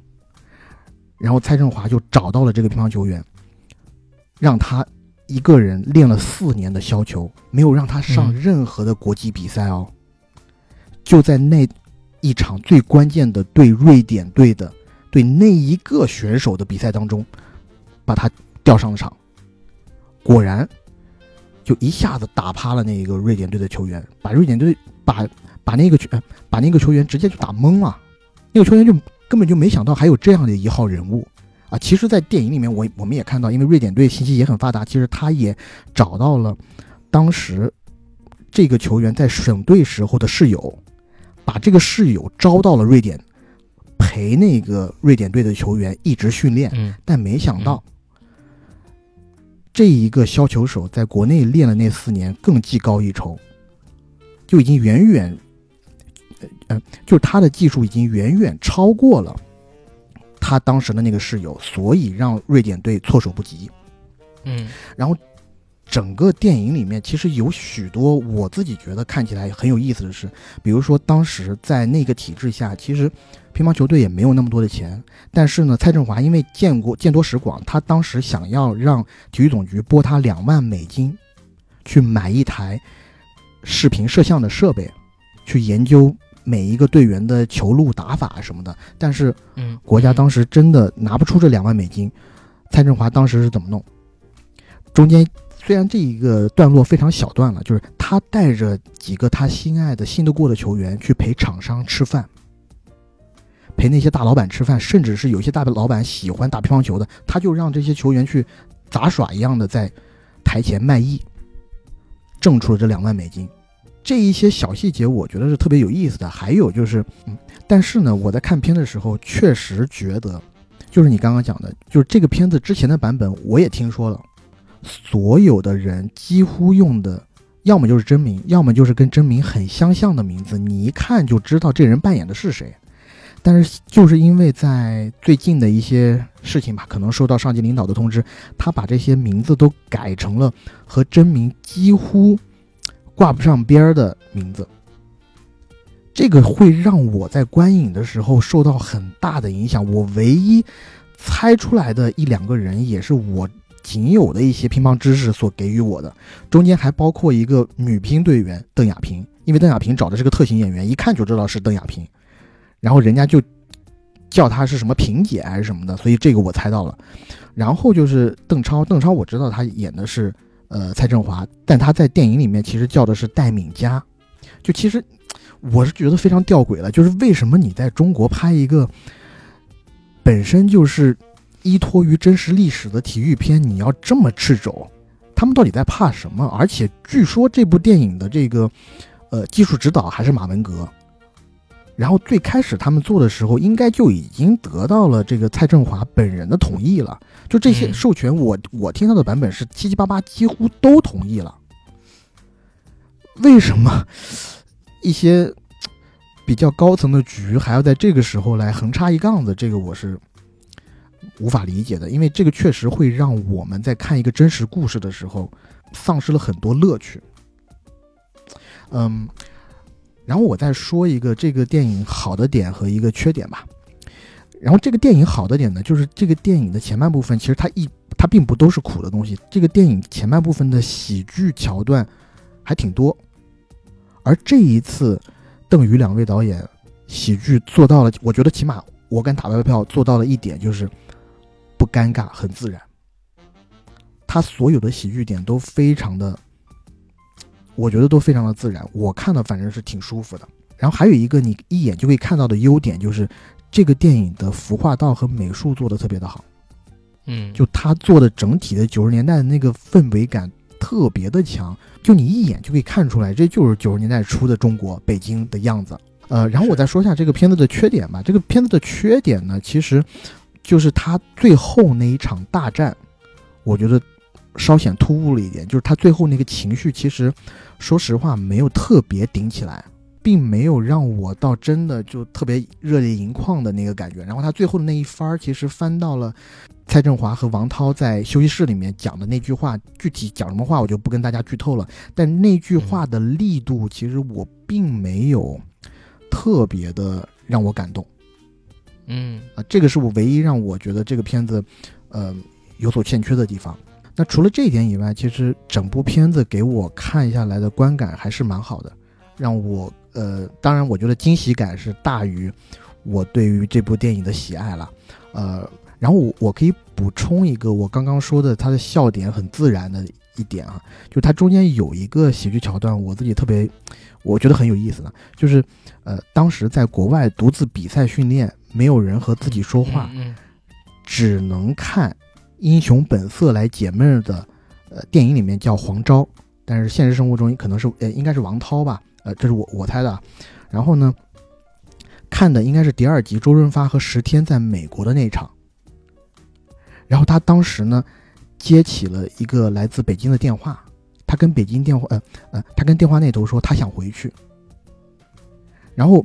然后蔡振华就找到了这个乒乓球员，让他一个人练了四年的削球，没有让他上任何的国际比赛哦。就在那一场最关键的对瑞典队的对那一个选手的比赛当中，把他调上了场。果然，就一下子打趴了那一个瑞典队的球员，把瑞典队把把那个球把那个球员直接就打懵了。那个球员就根本就没想到还有这样的一号人物啊！其实，在电影里面，我我们也看到，因为瑞典队信息也很发达，其实他也找到了当时这个球员在省队时候的室友。把这个室友招到了瑞典，陪那个瑞典队的球员一直训练。嗯，但没想到，这一个削球手在国内练了那四年，更技高一筹，就已经远远，呃，就是他的技术已经远远超过了他当时的那个室友，所以让瑞典队措手不及。嗯，然后。整个电影里面其实有许多我自己觉得看起来很有意思的事，比如说当时在那个体制下，其实乒乓球队也没有那么多的钱，但是呢，蔡振华因为见过见多识广，他当时想要让体育总局拨他两万美金，去买一台视频摄像的设备，去研究每一个队员的球路打法什么的，但是，嗯，国家当时真的拿不出这两万美金，蔡振华当时是怎么弄？中间。虽然这一个段落非常小段了，就是他带着几个他心爱的、信得过的球员去陪厂商吃饭，陪那些大老板吃饭，甚至是有些大老板喜欢打乒乓球的，他就让这些球员去杂耍一样的在台前卖艺，挣出了这两万美金。这一些小细节，我觉得是特别有意思的。还有就是，嗯，但是呢，我在看片的时候确实觉得，就是你刚刚讲的，就是这个片子之前的版本我也听说了。所有的人几乎用的，要么就是真名，要么就是跟真名很相像的名字，你一看就知道这人扮演的是谁。但是就是因为在最近的一些事情吧，可能受到上级领导的通知，他把这些名字都改成了和真名几乎挂不上边儿的名字。这个会让我在观影的时候受到很大的影响。我唯一猜出来的一两个人，也是我。仅有的一些乒乓知识所给予我的，中间还包括一个女乒队员邓亚萍，因为邓亚萍找的是个特型演员，一看就知道是邓亚萍，然后人家就叫她是什么萍姐还是什么的，所以这个我猜到了。然后就是邓超，邓超我知道他演的是呃蔡振华，但他在电影里面其实叫的是戴敏佳。就其实我是觉得非常吊诡了，就是为什么你在中国拍一个本身就是依托于真实历史的体育片，你要这么赤肘？他们到底在怕什么？而且据说这部电影的这个呃技术指导还是马文革。然后最开始他们做的时候，应该就已经得到了这个蔡振华本人的同意了。就这些授权，我我听到的版本是七七八八几乎都同意了。为什么一些比较高层的局还要在这个时候来横插一杠子？这个我是无法理解的，因为这个确实会让我们在看一个真实故事的时候丧失了很多乐趣。嗯。然后我再说一个这个电影好的点和一个缺点吧。然后这个电影好的点呢，就是这个电影的前半部分其实它一它并不都是苦的东西。这个电影前半部分的喜剧桥段还挺多，而这一次邓宇两位导演喜剧做到了，我觉得起码我敢打包票做到了一点，就是不尴尬，很自然。他所有的喜剧点都非常的。我觉得都非常的自然，我看的反正是挺舒服的。然后还有一个你一眼就可以看到的优点，就是这个电影的服化道和美术做的特别的好。嗯，就他做的整体的九十年代的那个氛围感特别的强，就你一眼就可以看出来，这就是九十年代初的中国北京的样子。呃，然后我再说一下这个片子的缺点吧。这个片子的缺点呢，其实就是他最后那一场大战，我觉得。稍显突兀了一点，就是他最后那个情绪，其实说实话没有特别顶起来，并没有让我到真的就特别热泪盈眶的那个感觉。然后他最后的那一番儿，其实翻到了蔡振华和王涛在休息室里面讲的那句话，具体讲什么话我就不跟大家剧透了。但那句话的力度，其实我并没有特别的让我感动。嗯啊，这个是我唯一让我觉得这个片子，呃，有所欠缺的地方。那除了这一点以外，其实整部片子给我看下来的观感还是蛮好的，让我呃，当然我觉得惊喜感是大于我对于这部电影的喜爱了，呃，然后我我可以补充一个我刚刚说的它的笑点很自然的一点啊，就它中间有一个喜剧桥段，我自己特别我觉得很有意思的，就是呃，当时在国外独自比赛训练，没有人和自己说话，只能看。英雄本色来解闷的，呃，电影里面叫黄昭，但是现实生活中可能是呃，应该是王涛吧，呃，这是我我猜的。然后呢，看的应该是第二集周润发和石天在美国的那一场。然后他当时呢，接起了一个来自北京的电话，他跟北京电话，呃呃，他跟电话那头说他想回去。然后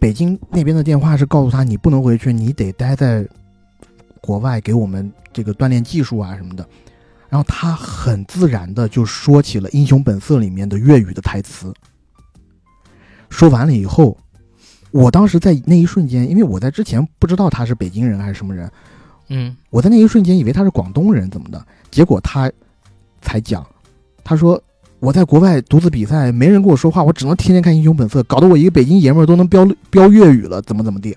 北京那边的电话是告诉他你不能回去，你得待在。国外给我们这个锻炼技术啊什么的，然后他很自然的就说起了《英雄本色》里面的粤语的台词。说完了以后，我当时在那一瞬间，因为我在之前不知道他是北京人还是什么人，嗯，我在那一瞬间以为他是广东人怎么的，结果他才讲，他说我在国外独自比赛，没人跟我说话，我只能天天看《英雄本色》，搞得我一个北京爷们儿都能飙飙粤语了，怎么怎么地，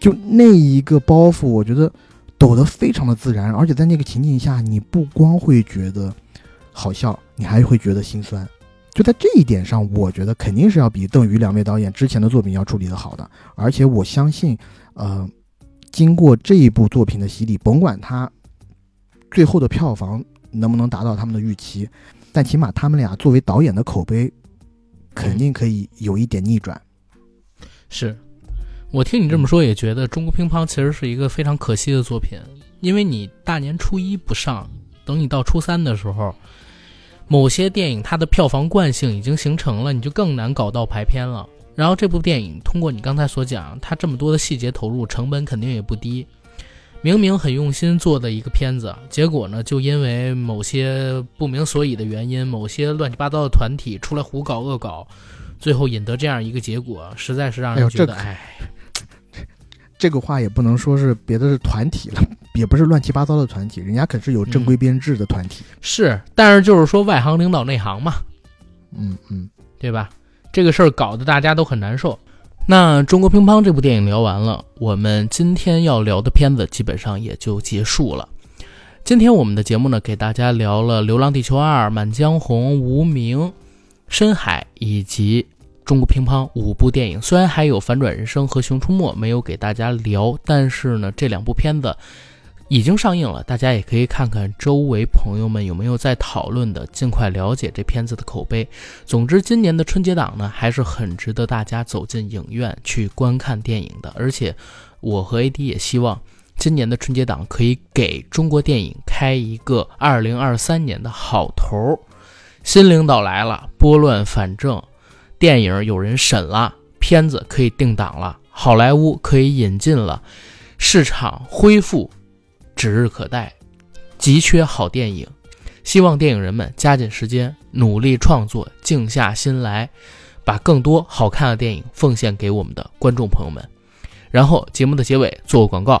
就那一个包袱，我觉得。抖得非常的自然，而且在那个情境下，你不光会觉得好笑，你还会觉得心酸。就在这一点上，我觉得肯定是要比邓宇两位导演之前的作品要处理的好的。而且我相信，呃，经过这一部作品的洗礼，甭管他最后的票房能不能达到他们的预期，但起码他们俩作为导演的口碑，肯定可以有一点逆转。是。我听你这么说，也觉得中国乒乓其实是一个非常可惜的作品，因为你大年初一不上，等你到初三的时候，某些电影它的票房惯性已经形成了，你就更难搞到排片了。然后这部电影通过你刚才所讲，它这么多的细节投入，成本肯定也不低，明明很用心做的一个片子，结果呢，就因为某些不明所以的原因，某些乱七八糟的团体出来胡搞恶搞，最后引得这样一个结果，实在是让人觉得哎。这个话也不能说是别的是团体了，也不是乱七八糟的团体，人家可是有正规编制的团体。是，但是就是说外行领导内行嘛，嗯嗯，对吧？这个事儿搞得大家都很难受。那中国乒乓这部电影聊完了，我们今天要聊的片子基本上也就结束了。今天我们的节目呢，给大家聊了《流浪地球二》《满江红》《无名》《深海》以及中国乒乓五部电影。虽然还有《反转人生》和《熊出没》没有给大家聊，但是呢，这两部片子已经上映了，大家也可以看看周围朋友们有没有在讨论的，尽快了解这片子的口碑。总之，今年的春节档呢，还是很值得大家走进影院去观看电影的。而且，我和 AD 也希望。今年的春节档可以给中国电影开一个二零二三年的好头，新领导来了，拨乱反正，电影有人审了，片子可以定档了，好莱坞可以引进了，市场恢复指日可待，急缺好电影，希望电影人们加紧时间，努力创作，静下心来，把更多好看的电影奉献给我们的观众朋友们。然后节目的结尾做个广告。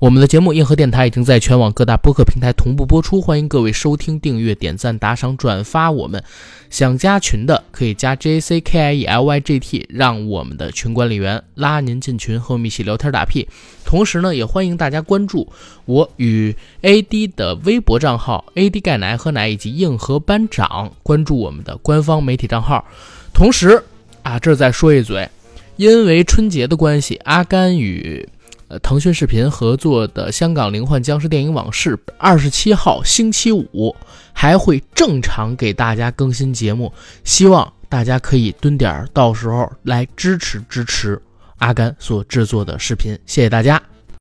我们的节目硬核电台已经在全网各大播客平台同步播出，欢迎各位收听、订阅、点赞、打赏、转发。我们想加群的可以加 J A C K I E L Y G T，让我们的群管理员拉您进群，和我们一起聊天打屁。同时呢，也欢迎大家关注我与 A D 的微博账号 A D 钙奶喝奶以及硬核班长，关注我们的官方媒体账号。同时啊，这再说一嘴，因为春节的关系，阿甘与。腾讯视频合作的《香港灵幻僵尸电影往事》，二十七号星期五还会正常给大家更新节目，希望大家可以蹲点儿，到时候来支持支持阿甘所制作的视频，谢谢大家。